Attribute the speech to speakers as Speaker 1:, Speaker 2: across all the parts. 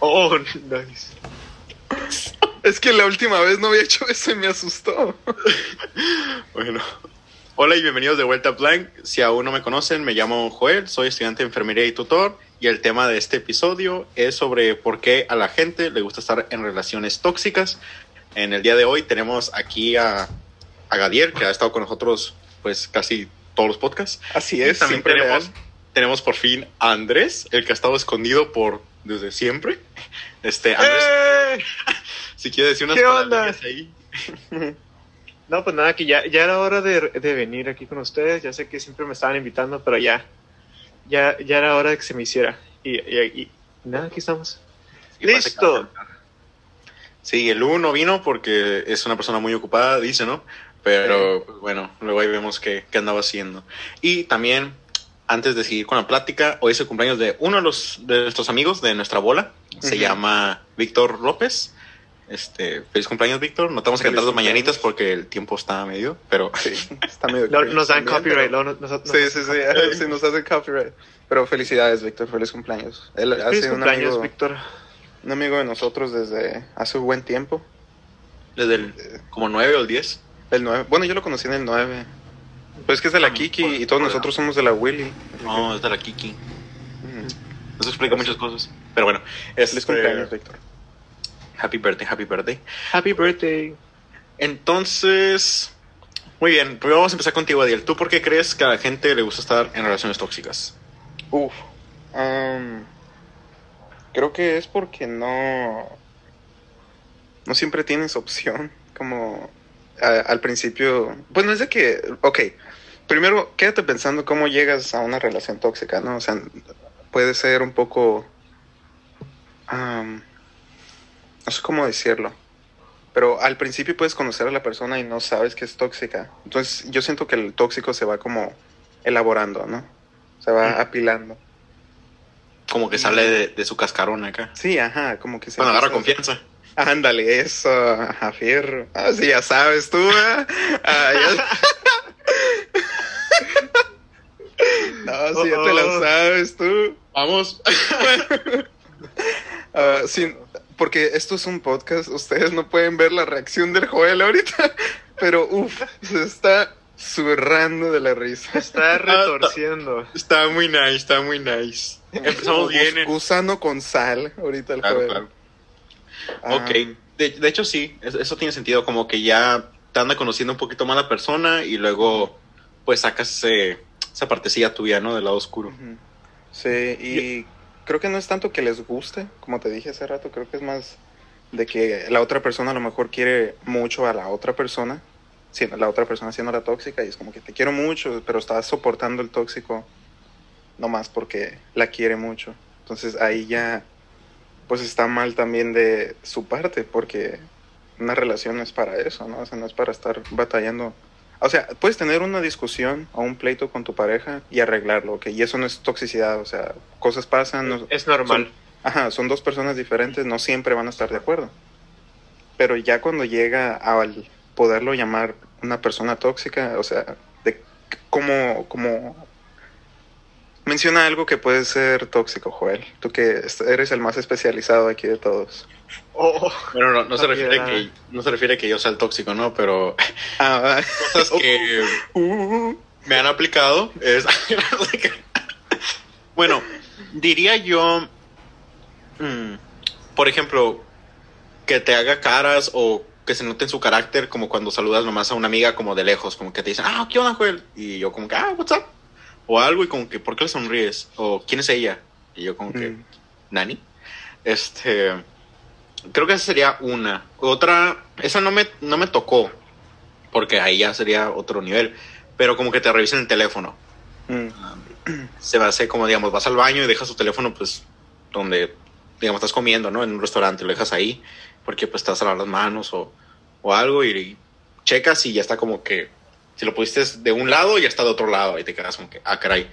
Speaker 1: Oh, nice.
Speaker 2: Es que la última vez no había hecho eso y me asustó.
Speaker 3: Bueno, hola y bienvenidos de vuelta a Blank. Si aún no me conocen, me llamo Joel, soy estudiante de enfermería y tutor. Y el tema de este episodio es sobre por qué a la gente le gusta estar en relaciones tóxicas. En el día de hoy tenemos aquí a, a Gadiel, que ha estado con nosotros pues casi todos los podcasts.
Speaker 2: Así
Speaker 3: Y
Speaker 2: es,
Speaker 3: también
Speaker 2: siempre
Speaker 3: tenemos,
Speaker 2: leal.
Speaker 3: tenemos por fin a Andrés, el que ha estado escondido por desde siempre. Este, Andrés,
Speaker 1: ¡Eh!
Speaker 3: si quiere decir unas
Speaker 1: ¿qué onda?
Speaker 3: palabras ahí.
Speaker 1: No, pues nada, que ya, ya era hora de, de venir aquí con ustedes. Ya sé que siempre me estaban invitando, pero ya. Ya, ya era hora de que se me hiciera. Y, y, y nada, aquí estamos. Listo.
Speaker 3: Sí, el uno vino porque es una persona muy ocupada, dice, ¿no? Pero pues, bueno, luego ahí vemos qué, qué andaba haciendo. Y también, antes de seguir con la plática, hoy es el cumpleaños de uno de, los, de nuestros amigos de nuestra bola. Se llama Víctor López. Este, feliz cumpleaños, Víctor. No te vamos a cantar mañanitas porque el tiempo está medio, pero
Speaker 2: Sí, está medio
Speaker 1: No, nos dan
Speaker 2: también,
Speaker 1: copyright.
Speaker 2: pero-
Speaker 1: luego nos- nos-
Speaker 2: Sí, sí, sí, sí, nos hacen copyright. Pero felicidades, Víctor, feliz cumpleaños. Él
Speaker 1: Feliz
Speaker 2: un
Speaker 1: cumpleaños,
Speaker 2: amigo,
Speaker 1: Víctor.
Speaker 2: un amigo de nosotros desde hace un buen tiempo.
Speaker 3: desde el como nueve o el 10.
Speaker 2: El 9. Bueno, yo lo conocí en el 9. Pues es que es de la Kiki y todos nosotros somos de la Willy.
Speaker 3: No, es de la Kiki. Eso explica muchas cosas. Pero bueno,
Speaker 2: Feliz
Speaker 3: este,
Speaker 2: cumpleaños, Víctor.
Speaker 3: Happy birthday, happy birthday.
Speaker 1: Happy birthday.
Speaker 3: Entonces, muy bien, primero vamos a empezar contigo, Adiel. ¿Tú por qué crees que a la gente le gusta estar en relaciones tóxicas?
Speaker 2: Uf. am, creo que es porque no. No siempre tienes opción. Como a- al principio. Pues no es de que. Ok. Primero, quédate pensando cómo llegas a una relación tóxica, ¿no? O sea, puede ser un poco. no sé cómo decirlo. Pero al principio puedes conocer a la persona y no sabes que es tóxica. Entonces, yo siento que el tóxico se va como elaborando, ¿no? Se va
Speaker 3: Mm.
Speaker 2: apilando.
Speaker 3: Como que sale de, de su cascarón acá.
Speaker 2: Sí, ajá, como que se
Speaker 3: Bueno, agarra confianza.
Speaker 2: Ándale, eso, ajá, fierro. Ah, sí, ya sabes tú, ¿eh? Ah, ya- No, sí, ya te la
Speaker 1: Oh,
Speaker 2: sabes tú.
Speaker 3: Vamos.
Speaker 2: Ah, sí, porque esto es un podcast, ustedes no pueden ver la reacción del Joel ahorita, pero uff, se está zurrando de la risa.
Speaker 1: Está retorciendo.
Speaker 3: está muy nice, está muy nice. Empezamos bien. eh.
Speaker 2: Gusano con sal, ahorita el
Speaker 3: Claro,
Speaker 2: Joel.
Speaker 3: claro.
Speaker 2: Ah,
Speaker 3: Ok, de, de hecho sí, es- eso tiene sentido, como que ya te anda conociendo un poquito más la persona y luego pues sacas ese- esa partecilla tuya, ¿no? Del lado oscuro.
Speaker 2: Sí, y creo que no es tanto que les guste, como te dije hace rato, creo que es más de que la otra persona a lo mejor quiere mucho a la otra persona, sí, la otra persona siendo la tóxica y es como que te quiero mucho, pero estás soportando el tóxico nomás porque la quiere mucho. Entonces ahí ya pues está mal también de su parte porque una relación no es para eso, ¿no? O sea, no es para estar batallando o sea, puedes tener una discusión o un pleito con tu pareja y arreglarlo, ¿ok? Y eso no es toxicidad, o sea, cosas pasan. no-
Speaker 1: Es normal.
Speaker 2: ajá, son dos personas diferentes, no siempre van a estar de acuerdo. Pero ya cuando llega al poderlo llamar una persona tóxica, o sea, de cómo, cómo... Menciona algo que puede ser tóxico, Joel. Tú que eres el más especializado aquí de todos.
Speaker 1: Oh,
Speaker 3: Bueno, no, no se refiere que no se refiere que yo sea el tóxico, ¿no? Pero
Speaker 2: Ah,
Speaker 3: cosas que
Speaker 2: Uh,
Speaker 3: me han aplicado es bueno, diría yo mm, por ejemplo, que te haga caras o que se note en su carácter como cuando saludas nomás a una amiga como de lejos, como que te dicen, ah, ¿qué onda, Joel? Y yo como que, ah, what's up? O algo y como que, ¿por qué le sonríes? O ¿quién es ella? Y yo como que,
Speaker 2: Mm.
Speaker 3: Nani. Este, creo que esa sería una. Otra, esa no me, no me tocó, porque ahí ya sería otro nivel, pero como que te revisen el teléfono.
Speaker 2: mm,
Speaker 3: Se va a hacer como, digamos, vas al baño y dejas tu teléfono, pues, donde, digamos, estás comiendo, ¿no? En un restaurante, lo dejas ahí, porque pues te vas a lavar las manos o, o algo y, y checas y ya está como que, si lo pusiste de un lado, ya está de otro lado, y te quedas como que, ah, caray.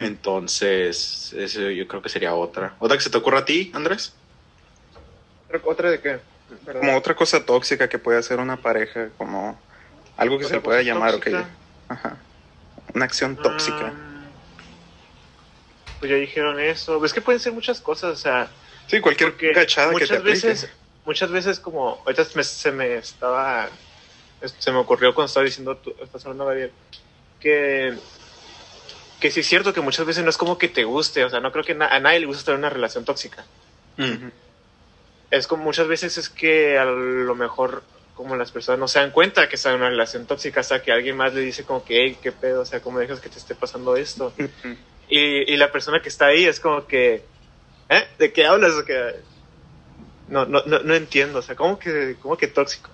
Speaker 3: Entonces, eso yo creo que sería otra. ¿Otra que se te ocurra a ti, Andrés?
Speaker 1: ¿Otra de qué?
Speaker 2: Como otra cosa tóxica que puede hacer una pareja, como algo que se le pueda llamar, ok.
Speaker 1: tóxica.
Speaker 2: Ajá. Una acción tóxica.
Speaker 1: Ah, pues ya dijeron eso. Es que pueden ser muchas cosas, o sea,
Speaker 2: Sí, cualquier cachada que te aplique.
Speaker 1: veces, muchas veces como, ahorita me- se me estaba, es- se me ocurrió cuando estaba diciendo, tú, estás hablando, Gabriel, que, que sí es cierto que muchas veces no es como que te guste, o sea, no creo que na- a nadie le gusta estar en una relación tóxica.
Speaker 3: Mm.
Speaker 1: Es como muchas veces es que a lo mejor como las personas no se dan cuenta que están en una relación tóxica hasta que alguien más le dice como que, hey, qué pedo, o sea, ¿cómo dejas que te esté pasando esto? Y, y la persona que está ahí es como que, ¿eh? ¿De qué hablas? O que, no, no, no, no entiendo, o sea, ¿cómo que, cómo que tóxico?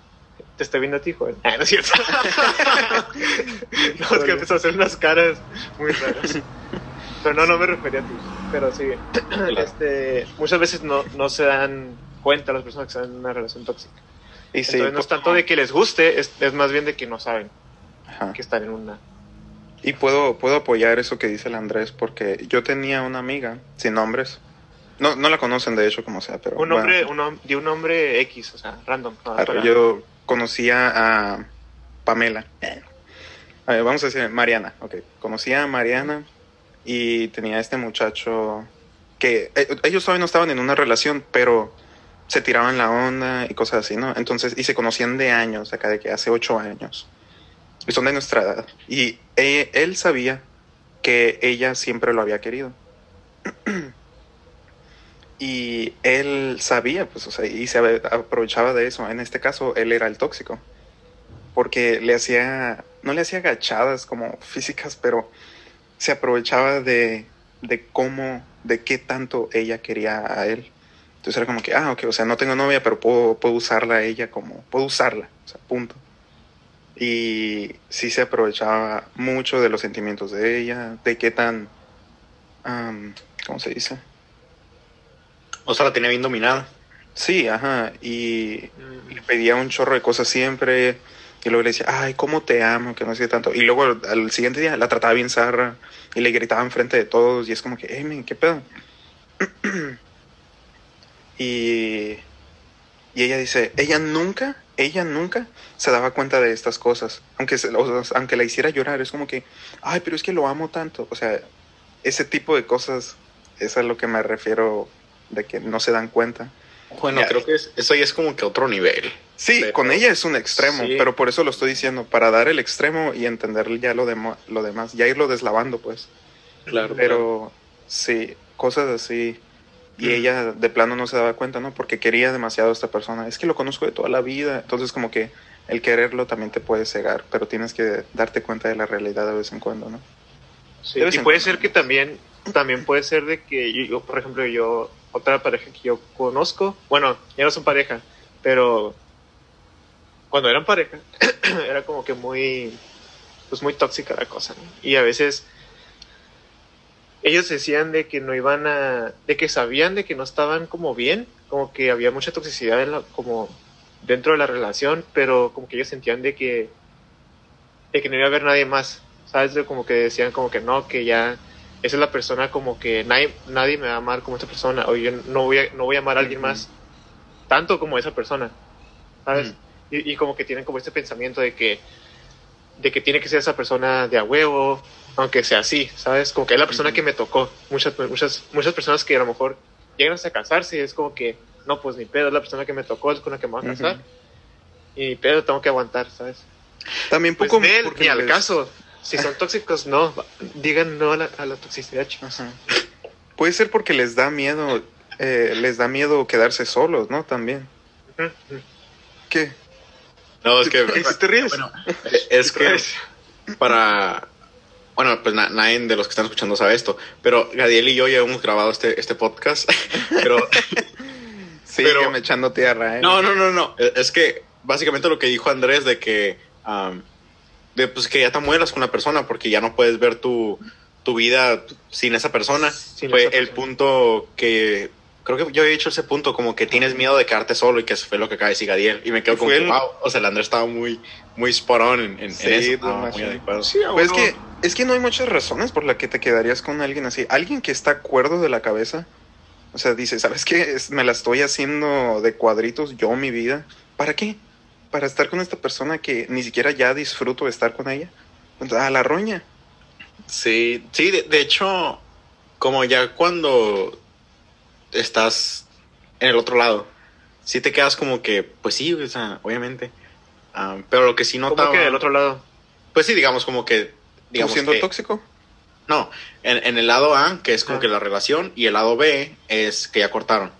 Speaker 1: Te estoy viendo a ti, joven. Ah, no es cierto. no, es que empezó a hacer unas caras muy raras. Pero no, no me refería a ti. Pero sí, este, muchas veces no, no se dan cuenta las personas que están en una relación tóxica.
Speaker 2: Y sí,
Speaker 1: Entonces no es tanto de que les guste, es, es más bien de que no saben
Speaker 2: ajá.
Speaker 1: que están en una.
Speaker 2: Y puedo, puedo apoyar eso que dice el Andrés, porque yo tenía una amiga, sin nombres. No, no la conocen de hecho, como sea, pero.
Speaker 1: Un
Speaker 2: bueno.
Speaker 1: nombre, un, de un nombre X, o sea, random. no,
Speaker 2: Ah, Yo conocía a Pamela. A ver, vamos a decir Mariana, ok. Conocía a Mariana y tenía este muchacho que eh, ellos todavía no estaban en una relación, pero se tiraban la onda y cosas así, ¿no? Entonces, y se conocían de años, acá de que hace ocho años. Y son de nuestra edad. Y e- él sabía que ella siempre lo había querido. Y él sabía, pues, o sea, y se aprovechaba de eso. En este caso, él era el tóxico. Porque le hacía, no le hacía agachadas como físicas, pero se aprovechaba de, de cómo, de qué tanto ella quería a él. Entonces era como que, ah, ok, o sea, no tengo novia, pero puedo, puedo usarla a ella como, puedo usarla, o sea, punto. Y sí se aprovechaba mucho de los sentimientos de ella, de qué tan, am, ¿cómo se dice?
Speaker 3: O sea, la tenía bien dominada.
Speaker 2: Sí, ajá, y
Speaker 1: Mm,
Speaker 2: le pedía un chorro de cosas siempre, y luego le decía, ay, cómo te amo, que no sé qué tanto. Y luego al, siguiente día la trataba bien zarra, y le gritaba enfrente de todos, y es como que, hey, men, ¿qué pedo? y, y ella dice, ella nunca, ella nunca se daba cuenta de estas cosas, aunque, se- o sea, aunque la hiciera llorar, es como que, ay, pero es que lo amo tanto. O sea, ese tipo de cosas es a lo que me refiero de que no se dan cuenta.
Speaker 3: Bueno,
Speaker 2: Ya.
Speaker 3: creo que es- eso ya es como que otro nivel.
Speaker 2: Sí,
Speaker 3: Pero-
Speaker 2: con ella es un extremo,
Speaker 1: Sí.
Speaker 2: pero por eso lo estoy diciendo, para dar el extremo y entender ya lo, demo- lo demás, ya irlo deslavando, pues.
Speaker 3: Claro.
Speaker 2: Pero sí, cosas así. Y ella de plano no se daba cuenta, ¿no? Porque quería demasiado a esta persona. Es que lo conozco de toda la vida. Entonces como que el quererlo también te puede cegar, pero tienes que darte cuenta de la realidad de vez en cuando, ¿no?
Speaker 1: Sí, y puede ser que también, también puede ser de que yo, yo, por ejemplo, yo, otra pareja que yo conozco, bueno, ya no son pareja, pero cuando eran pareja, era como que muy, pues muy tóxica la cosa, ¿no? Y a veces ellos decían de que no iban a, de que sabían de que no estaban como bien, como que había mucha toxicidad en la, como dentro de la relación, pero como que ellos sentían de que, de que no iba a haber nadie más, ¿sabes? De como que decían como que no, que ya esa es la persona como que nadie, nadie me va a amar como esta persona, o yo no voy a, no voy a amar a alguien más tanto como esa persona, ¿sabes?
Speaker 3: Mm.
Speaker 1: Y, y como que tienen como este pensamiento de que, de que tiene que ser esa persona de a huevo, aunque sea así, ¿sabes? Como que es la persona que me tocó. Muchas, muchas, muchas personas que a lo mejor llegan hasta casarse y es como que, no, pues ni pedo, es la persona que me tocó, es con la que me voy a casar.
Speaker 2: Ujú.
Speaker 1: Y ni pedo, tengo que aguantar, ¿sabes?
Speaker 2: También
Speaker 1: Pues
Speaker 2: poco... Porque
Speaker 1: ni al caso. Si son tóxicos, no. Digan no a la, a la toxicidad, chicos.
Speaker 2: Puede ser porque les da miedo, eh, les da miedo quedarse solos, ¿no? También. ¿Qué?
Speaker 3: No, es que.
Speaker 1: ¿Qué te ríes?
Speaker 3: Bueno, es que para. Bueno, pues na- nadie de los que están escuchando sabe esto, pero Gadiel y yo ya hemos grabado este, este podcast. Pero.
Speaker 2: Sígueme
Speaker 3: Pero-
Speaker 2: echando tierra, ¿eh?
Speaker 3: No, no, no, no. Es es que básicamente lo que dijo Andrés de que. am, de pues que ya te mueras con una persona porque ya no puedes ver tu, tu vida sin esa persona.
Speaker 1: Sin
Speaker 3: fue
Speaker 1: esa
Speaker 3: el punto que. Creo que yo he dicho ese punto, como que tienes miedo de quedarte solo y que eso fue lo que acaba de decir Gadiel. Y me quedo
Speaker 2: el-
Speaker 3: wow. O sea, el Andrés estaba muy, muy spot on en, en, en
Speaker 2: Sí,
Speaker 3: eso.
Speaker 2: no,
Speaker 3: Estaba muy adecuado.
Speaker 1: Sí,
Speaker 2: Pues es que, es que no hay muchas razones por las que te quedarías con alguien así. Alguien que está cuerdo de la cabeza. O sea, dice, ¿sabes qué? Es- me la estoy haciendo de cuadritos yo mi vida. ¿Para qué? Para estar con esta persona que ni siquiera ya disfruto de estar con ella. A la roña.
Speaker 3: Sí, sí, de, de hecho, como ya cuando estás en el otro lado, sí te quedas como que, pues sí, o sea, obviamente. Ah, pero lo que sí
Speaker 1: ¿Cómo
Speaker 3: notaba...
Speaker 1: que del otro lado?
Speaker 3: Pues sí, digamos como que...
Speaker 2: ¿Tú
Speaker 3: Digamos
Speaker 2: siendo
Speaker 3: que-
Speaker 2: tóxico?
Speaker 3: No, en, en el lado A, que es como
Speaker 1: Ah.
Speaker 3: que la relación, y el lado B es que ya cortaron.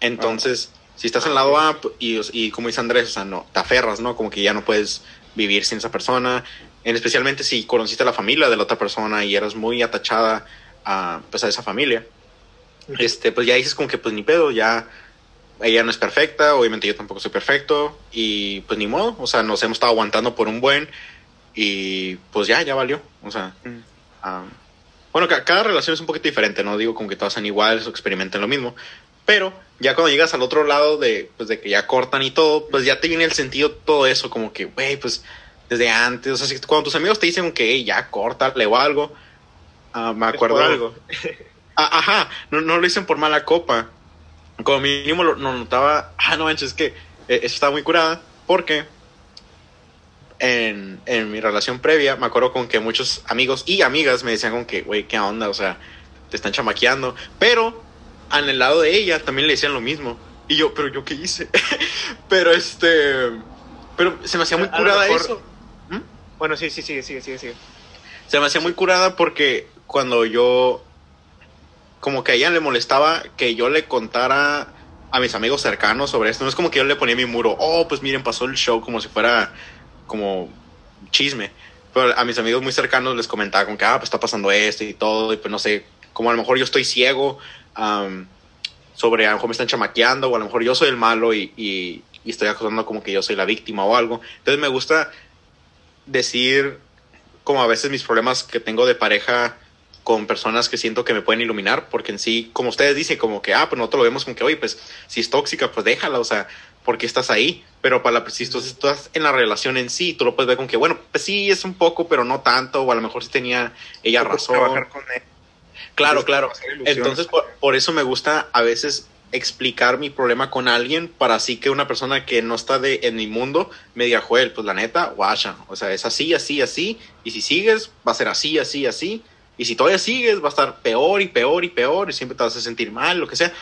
Speaker 3: Entonces, si estás en el
Speaker 1: Ah,
Speaker 3: lado. A, y, y como dice Andrés, o sea, no, te aferras, ¿no? Como que ya no puedes vivir sin esa persona. En especialmente si conociste a la familia de la otra persona y eras muy atachada a, pues, a esa familia. Este, pues ya dices como que pues ni pedo, ya ella no es perfecta, obviamente yo tampoco soy perfecto, y pues ni modo, o sea, nos hemos estado aguantando por un buen, y pues ya, ya valió, o sea,
Speaker 2: Mm.
Speaker 3: bueno, ca- cada relación es un poquito diferente, no digo como que todas sean iguales o experimenten lo mismo, pero ya cuando llegas al otro lado de, pues, de que ya cortan y todo, pues ya te viene el sentido todo eso, como que, güey, pues desde antes, o sea, si- cuando tus amigos te dicen que "Hey, ya córtale o algo, ah, me acuerdo
Speaker 1: por algo.
Speaker 3: Ah, ajá, no, no lo dicen por mala copa. Como mínimo lo, lo notaba. Ah, no manches, es que eh, eso estaba muy curada. Porque en, en mi relación previa, me acuerdo con que muchos amigos y amigas me decían con que, güey, ¿qué onda? O sea, te están chamaqueando. Pero en el lado de ella también le decían lo mismo. Y yo, pero yo qué hice. pero este. Pero se me hacía muy curada
Speaker 1: mejor-
Speaker 3: eso.
Speaker 1: Bueno, sí, sí, sigue, sigue, sigue, sigue.
Speaker 3: se me hacía muy curada porque cuando yo como que a ella le molestaba que yo le contara a mis amigos cercanos sobre esto no es como que yo le ponía mi muro oh pues miren pasó el show como si fuera como chisme. Pero a mis amigos muy cercanos les comentaba como que ah pues está pasando esto y todo y pues no sé como a lo mejor yo estoy ciego am, sobre a lo mejor me están chamaqueando o a lo mejor yo soy el malo y, y, estoy acusando como que yo soy la víctima o algo entonces me gusta decir como a veces mis problemas que tengo de pareja con personas que siento que me pueden iluminar, porque en sí, como ustedes dicen, como que, ah, pues nosotros lo vemos como que, oye, pues si es tóxica, pues déjala, o sea, ¿por qué estás ahí? Pero para la, si tú estás en la relación en sí, tú lo puedes ver como que, bueno, pues sí, es un poco, pero no tanto, o a lo mejor sí tenía ella razón.
Speaker 2: trabajar con él.
Speaker 3: Claro,
Speaker 2: Entonces,
Speaker 3: claro. Entonces, por, por eso me gusta a veces explicar mi problema con alguien para así que una persona que no está de, en mi mundo me diga, Joel, pues la neta, guacha, o sea, es así, así, así, y si sigues, va a ser así, así, así, y si todavía sigues, va a estar peor y peor y peor, y siempre te vas a sentir mal, lo que sea,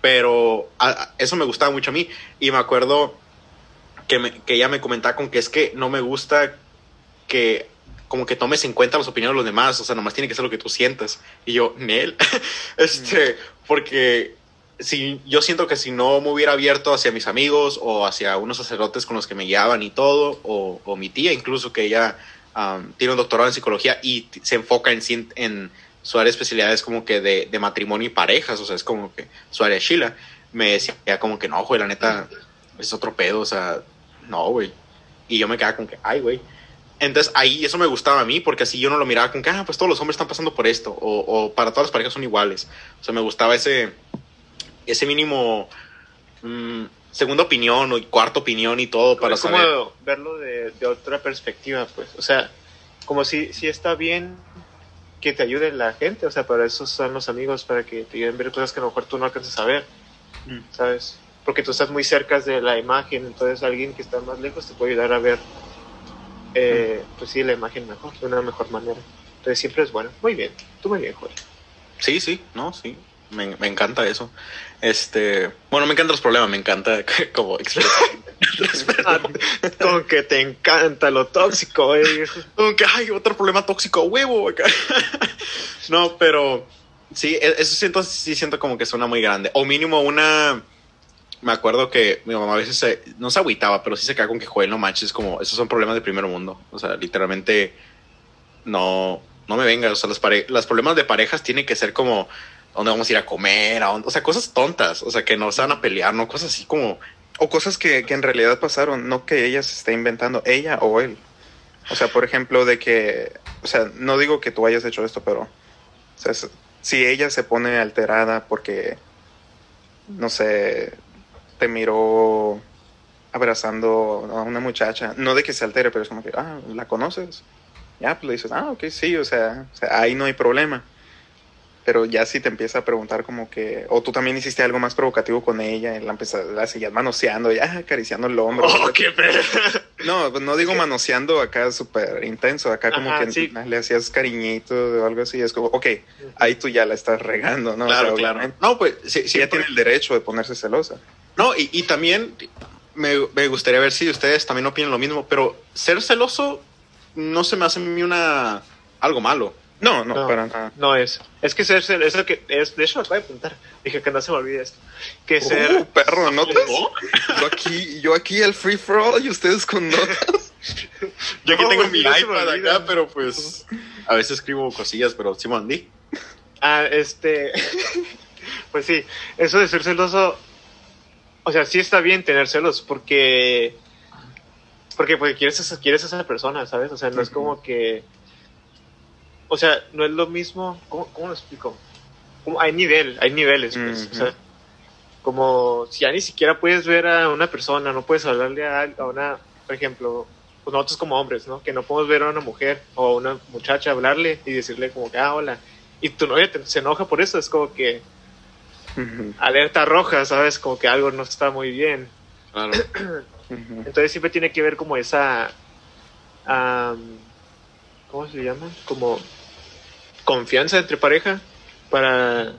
Speaker 3: pero a- a- eso me gustaba mucho a mí, y me acuerdo que, me- que ella me comentaba con que es que no me gusta que como que tomes en cuenta las opiniones de los demás, o sea, nomás tiene que ser lo que tú sientas. Y yo, Nel, este, porque si yo siento que si no me hubiera abierto hacia mis amigos o hacia unos sacerdotes con los que me guiaban y todo, o, o mi tía incluso, que ella um, tiene un doctorado en psicología y se enfoca en, en su área de especialidades como que de, de matrimonio y parejas, o sea, es como que su área Sheila, me decía como que no, güey, la neta, es otro pedo, o sea, no, güey. Y yo me quedaba con que, ay, güey. Entonces ahí eso me gustaba a mí, porque así yo no lo miraba con que, ah, pues todos los hombres están pasando por esto, o, o para todas las parejas son iguales. O sea, me gustaba ese, ese mínimo mm, segunda opinión o cuarta opinión y todo para
Speaker 1: es como
Speaker 3: saber.
Speaker 1: verlo de, de otra perspectiva, pues. O sea, como si, si está bien que te ayude la gente, o sea, para eso son los amigos, para que te ayuden a ver cosas que a lo mejor tú no alcanzas a ver,
Speaker 3: Mm.
Speaker 1: ¿sabes? Porque tú estás muy cerca de la imagen, entonces alguien que está más lejos te puede ayudar a ver, eh, pues sí, la imagen mejor, de una mejor manera. Entonces siempre es bueno. Muy bien, tú muy bien, Joel.
Speaker 3: Sí, sí, no, sí. Me, me encanta eso. Este, bueno, me encantan los problemas, me encanta como expresar.
Speaker 1: Con que te encanta lo tóxico, eh.
Speaker 3: Como que, ay, otro problema tóxico, a huevo. acá. no, pero sí, e- eso siento, sí siento como que suena muy grande. O mínimo una. Me acuerdo que mi mamá a veces se- no se agüitaba, pero sí se queda con que Joel no manches, como esos son problemas de primer mundo. O sea, literalmente no, no me vengas. O sea, los, pare- los problemas de parejas tienen que ser como dónde vamos a ir a comer, a dónde- o sea, cosas tontas, o sea, que no se van a pelear, no cosas así como
Speaker 2: O cosas que, que en realidad pasaron, no que ella se esté inventando, ella o él. O sea, por ejemplo, de que, o sea, no digo que tú hayas hecho esto, pero, si ella se pone alterada porque, no sé, te miró abrazando a una muchacha, no de que se altere, pero es como que, ah, ¿la conoces? Ya, pues le dices, ah, ok, sí, o sea, o sea, ahí no hay problema. Pero ya si te empieza a preguntar como que, o tú también hiciste algo más provocativo con ella, y la, empezas, la seguías manoseando, ya acariciando el hombro.
Speaker 1: Oh, qué.
Speaker 2: No, pues no digo manoseando acá súper intenso, acá como
Speaker 1: Ajá,
Speaker 2: que
Speaker 1: sí.
Speaker 2: le hacías cariñito o algo así, es como, ok, ahí tú ya la estás regando, ¿no? O sea,
Speaker 3: claro, claro. No, pues sí,
Speaker 2: sí, ya tiene el derecho de ponerse celosa.
Speaker 3: No, y, y también me, me gustaría ver si ustedes también opinan lo mismo, pero ser celoso no se me hace a mí una algo malo.
Speaker 2: No, no,
Speaker 1: No.
Speaker 2: para nada.
Speaker 1: No es. Es que ser, ser- es lo que es, de hecho lo acabo de apuntar. Dije que no se me olvide esto. Que
Speaker 2: Uh,
Speaker 1: ser,
Speaker 2: perro, ¿notas? Yo aquí, yo aquí el free for all y ustedes con notas.
Speaker 3: Yo aquí
Speaker 1: No,
Speaker 3: tengo mi iPad acá, pero pues a veces escribo cosillas, pero sí mandí.
Speaker 1: ah, este, pues sí, eso de ser celoso, o sea, sí está bien tener celos porque, porque, porque quieres, a esa- quieres a esa persona, ¿sabes? O sea, no es como que, o sea, no es lo mismo, ¿cómo, cómo lo explico? Como hay nivel, hay niveles, pues, o sea, como si ya ni siquiera puedes ver a una persona, no puedes hablarle a, a una, por ejemplo, pues nosotros como hombres, ¿no? Que no podemos ver a una mujer o a una muchacha hablarle y decirle como que, ah, hola. Y tu novia te- se enoja por eso, es como que Alerta roja, ¿sabes? Como que algo no está muy bien.
Speaker 3: Claro.
Speaker 1: Entonces siempre tiene que ver como esa, am, ¿cómo se llama? Como confianza entre pareja para,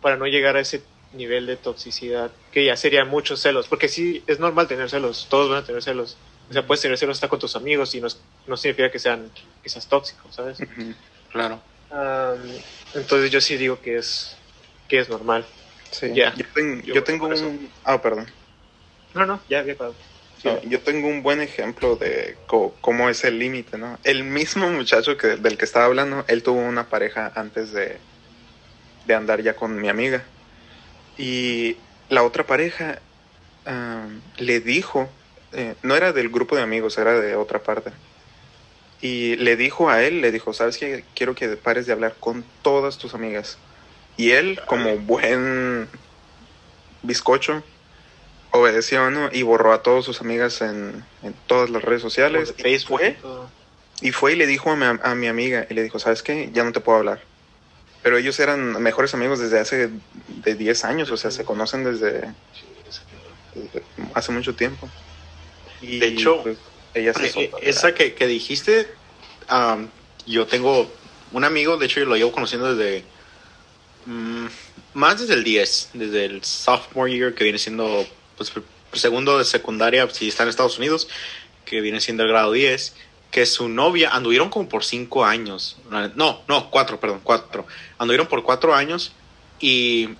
Speaker 1: para no llegar a ese nivel de toxicidad, que ya sería muchos celos, porque sí, es normal tener celos, todos van a tener celos. O sea, puedes tener celos hasta con tus amigos y no, significa que sean que seas tóxico, ¿sabes?
Speaker 3: Claro.
Speaker 1: Entonces yo sí digo que es que es normal.
Speaker 2: Sí.
Speaker 1: Ya.
Speaker 2: Yo, ten-
Speaker 1: Yo
Speaker 2: yo tengo un... Ah, perdón.
Speaker 1: No, no, ya, ya, claro. Sí.
Speaker 2: No, yo tengo un buen ejemplo de cómo es el límite, ¿no? El mismo muchacho que, del que estaba hablando, él tuvo una pareja antes de, de andar ya con mi amiga. Y la otra pareja ah, le dijo, eh, no era del grupo de amigos, era de otra parte. Y le dijo a él, le dijo, ¿sabes qué? Quiero que pares de hablar con todas tus amigas. Y él, como buen bizcocho, obedeció, ¿no? Y borró a todas sus amigas en, en todas las redes sociales.
Speaker 1: Por Facebook y
Speaker 2: Fue, y fue y le dijo a mi, a mi amiga, y le dijo, ¿sabes qué? Ya no te puedo hablar. Pero ellos eran mejores amigos desde hace de 10 años, o sea, se conocen desde, desde hace mucho tiempo. Y,
Speaker 3: De hecho,
Speaker 2: pues, ella se
Speaker 3: Eh, Esa que, que dijiste, am, yo tengo un amigo, de hecho yo lo llevo conociendo desde mm, más desde el 10, desde el sophomore year que viene siendo pues, segundo de secundaria si está en Estados Unidos, que viene siendo el grado 10, que su novia anduvieron como por 5 años, no, no, 4, perdón, 4, anduvieron por 4 años y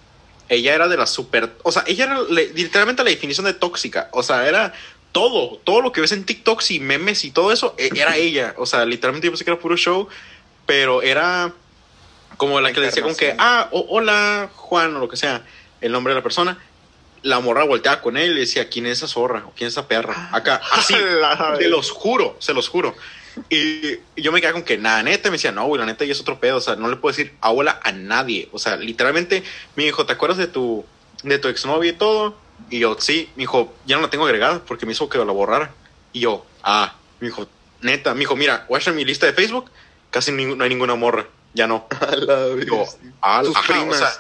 Speaker 3: ella era de la super, o sea, ella era literalmente la definición de tóxica, o sea, era todo, todo lo que ves en TikToks y memes y todo eso, e- era ella. O sea, literalmente yo pensé que era puro show, pero era como la que le decía como que, ah, o- hola Juan o lo que sea, el nombre de la persona. La morra volteaba con él y decía, ¿quién es esa zorra? ¿O quién es esa perra? Acá, así, te los juro, se los juro. Y yo me quedaba con que, nada, neta, me decía, no, güey, la neta ya es otro pedo, o sea, no le puedo decir a hola a nadie. O sea, literalmente, me dijo, ¿te acuerdas de tu, de tu exnovia y todo? Y yo, sí, me dijo, ya no la tengo agregada porque me hizo que la borrara. Y yo, ah, me dijo, neta, me dijo, mira, watch mi lista de Facebook, casi no hay ninguna morra, ya no.
Speaker 2: A la
Speaker 3: Y yo,
Speaker 2: bestia.
Speaker 3: ah,
Speaker 2: Tus
Speaker 3: ajá, o
Speaker 2: primas.
Speaker 3: sea,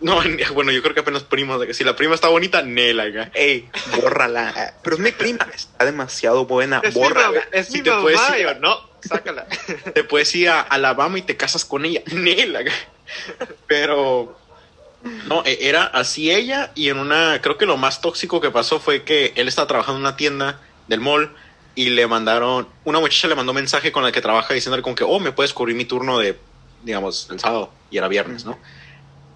Speaker 3: no, bueno, yo creo que apenas primos, si la prima está bonita, nela.
Speaker 2: Ey, bórrala. Pero es mi prima. Está demasiado buena.
Speaker 1: Es mi
Speaker 2: Bórrala.
Speaker 1: es
Speaker 3: Si
Speaker 1: mi
Speaker 3: te
Speaker 1: mamá,
Speaker 3: puedes ir-
Speaker 1: yo, no, sácala.
Speaker 3: te puedes ir a Alabama y te casas con ella. Nela. Pero no, e- era así ella y en una, creo que lo más tóxico que pasó fue que él estaba trabajando en una tienda del mall y le mandaron, una muchacha le mandó un mensaje con la que trabaja diciéndole como que, oh, me puedes cubrir mi turno de, digamos, el sábado y era viernes, ¿no?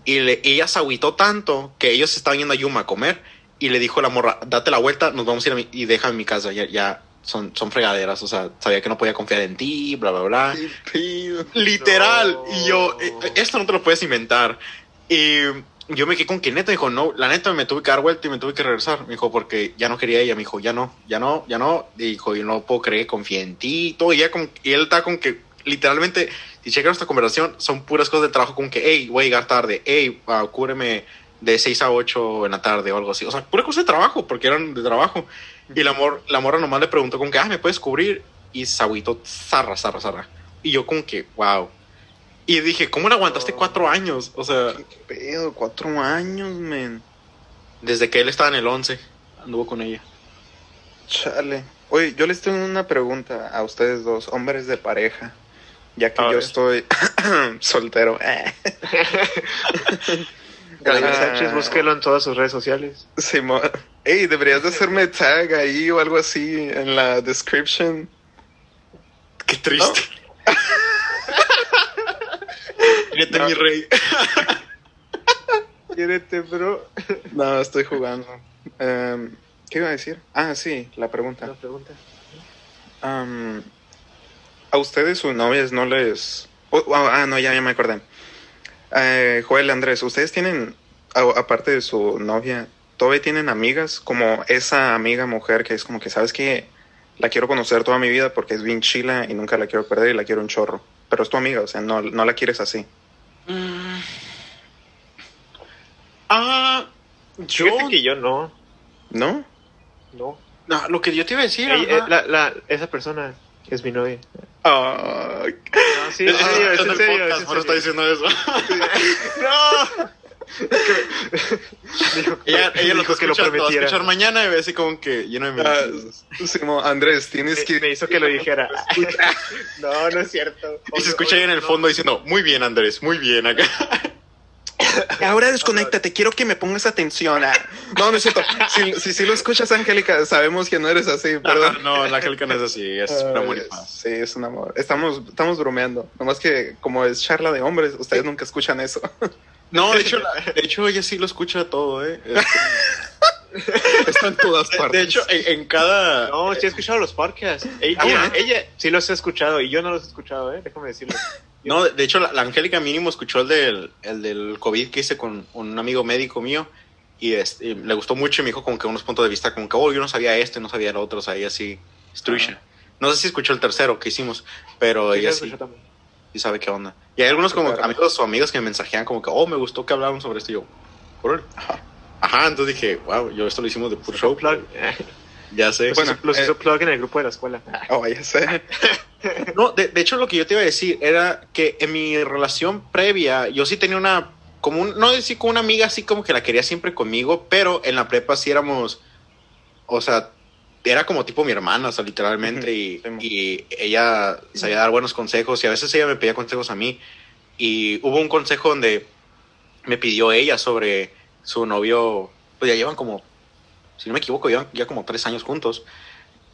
Speaker 3: Y le- ella se agüitó tanto que ellos estaban yendo a Yuma a comer y le dijo a la morra, date la vuelta, nos vamos a ir a mi- y déjame en mi casa, ya, ya son, son fregaderas, o sea, sabía que no podía confiar en ti, bla, bla, bla. Literal.
Speaker 1: No.
Speaker 3: Y yo, eh, esto no te lo puedes inventar. Y yo me quedé con que neta, dijo, no, la neta me tuve que dar vuelta y me tuve que regresar. Me dijo, porque ya no quería ella. Me dijo, ya no, ya no, ya no. Dijo, yo no puedo creer confíe en ti y todo. Y, ella con- y él está con que, literalmente, si checan nuestra conversación, son puras cosas de trabajo, con que, hey, voy a llegar tarde, hey, uh, cúbreme de 6 a 8 en la tarde o algo así. O sea, pura cosa de trabajo, porque eran de trabajo. Y la, mor, la morra nomás le preguntó con que, ah, ¿me puedes cubrir? Y se agüitó, zarra, zarra, zarra. Y yo como que, wow. Y dije, ¿cómo le aguantaste
Speaker 1: Oh.
Speaker 3: cuatro años? O sea,
Speaker 2: Qué pedo. Cuatro años, men.
Speaker 3: desde que él estaba en el 11, anduvo con ella.
Speaker 2: Chale. Oye, yo les tengo una pregunta a ustedes dos, hombres de pareja. Ya que
Speaker 1: A
Speaker 2: yo
Speaker 1: ver.
Speaker 2: estoy soltero. Eh.
Speaker 1: Gabriel
Speaker 2: Ah.
Speaker 1: Sánchez, búsquelo en todas sus redes sociales.
Speaker 2: Simón. Ey, deberías de hacerme tag ahí o algo así en la description.
Speaker 3: Qué triste. Fíjate, mi rey.
Speaker 1: Quiérete, bro.
Speaker 2: No, estoy jugando. Em, ¿Qué iba a decir? Ah, sí, la pregunta.
Speaker 1: Una pregunta.
Speaker 2: Am, ¿A ustedes sus novias no les... oh, oh, ah, no, ya, ya me acordé. Eh, Joel, Andrés, ¿ustedes tienen, a- aparte de su novia, todavía tienen amigas? Como esa amiga mujer que es como que, ¿sabes que La quiero conocer toda mi vida porque es bien chila y nunca la quiero perder y la quiero un chorro. Pero es tu amiga, o sea, no, no la quieres así.
Speaker 3: Mm. Ah, yo.
Speaker 1: Fíjate que yo no.
Speaker 2: ¿No?
Speaker 1: No.
Speaker 3: No, lo que yo te iba a decir.
Speaker 1: Ella- eh, la, la, esa persona es mi novia.
Speaker 2: Ay,
Speaker 1: No, sí, en
Speaker 3: Ah,
Speaker 1: serio, es
Speaker 3: en el
Speaker 1: serio.
Speaker 3: podcast,
Speaker 1: es
Speaker 3: por eso está diciendo eso.
Speaker 1: ¡No! Dijo,
Speaker 3: ella ella lo,
Speaker 1: dijo que lo
Speaker 3: escucha, lo
Speaker 1: prometiera.
Speaker 3: escuchar mañana y ve así como que lleno de
Speaker 2: ah,
Speaker 3: mentiras.
Speaker 2: Simón, Andrés, tienes
Speaker 1: Me,
Speaker 2: que...
Speaker 1: me hizo que lo dijera. No, no es cierto.
Speaker 3: Y se escucha ahí en el fondo diciendo, muy bien Andrés, muy bien acá.
Speaker 2: Ahora desconéctate, quiero que me pongas atención. ah. No, no es cierto. Si, si, si lo escuchas, Angélica, sabemos que no eres así, perdón.
Speaker 3: no, la Angélica no es así, es un amor
Speaker 2: Ay,
Speaker 3: paz.
Speaker 2: Sí, es un amor. Estamos, estamos bromeando. Nomás que como es charla de hombres, ustedes nunca escuchan eso.
Speaker 3: No, de hecho, la- de hecho ella sí lo escucha todo, ¿eh?
Speaker 2: Está en todas
Speaker 3: De
Speaker 2: partes.
Speaker 3: hecho, en, en cada...
Speaker 1: No, sí he escuchado los podcasts. Ella,
Speaker 3: Ah,
Speaker 1: ella,
Speaker 3: ¿eh?
Speaker 1: ella sí los he escuchado y yo no los he escuchado, ¿eh? Déjame decirlo.
Speaker 3: No, de hecho, la, la Angélica mínimo escuchó el del, el del COVID que hice con un amigo médico mío y, este, y le gustó mucho y me dijo como que unos puntos de vista como que, oh, yo no sabía esto y no sabía lo otro, o sea, ella sí, instruction. No sé si escuchó el tercero que hicimos, pero
Speaker 1: Sí,
Speaker 3: ella sí, sí sabe qué onda. Y hay algunos como
Speaker 2: Claro.
Speaker 3: amigos o amigas que me mensajean como que, oh, me gustó que hablaron sobre esto y yo, órale.
Speaker 2: Ajá.
Speaker 3: Ajá, entonces dije, wow, yo esto lo hicimos de puro show.
Speaker 1: Plug.
Speaker 3: Ya sé.
Speaker 1: Los,
Speaker 2: Bueno,
Speaker 1: hizo, los
Speaker 2: eh,
Speaker 1: hizo plug en el grupo de la escuela.
Speaker 2: Oh, ya sé.
Speaker 3: No, de, de hecho lo que yo te iba a decir era que en mi relación previa yo sí tenía una, como un, no decir como una amiga así como que la quería siempre conmigo, pero en la prepa sí éramos, o sea, era como tipo mi hermana, o sea, literalmente, y ella sabía dar buenos consejos y a veces ella me pedía consejos a mí y hubo un consejo donde me pidió ella sobre su novio, pues ya llevan como, si no me equivoco, llevan ya como tres años juntos.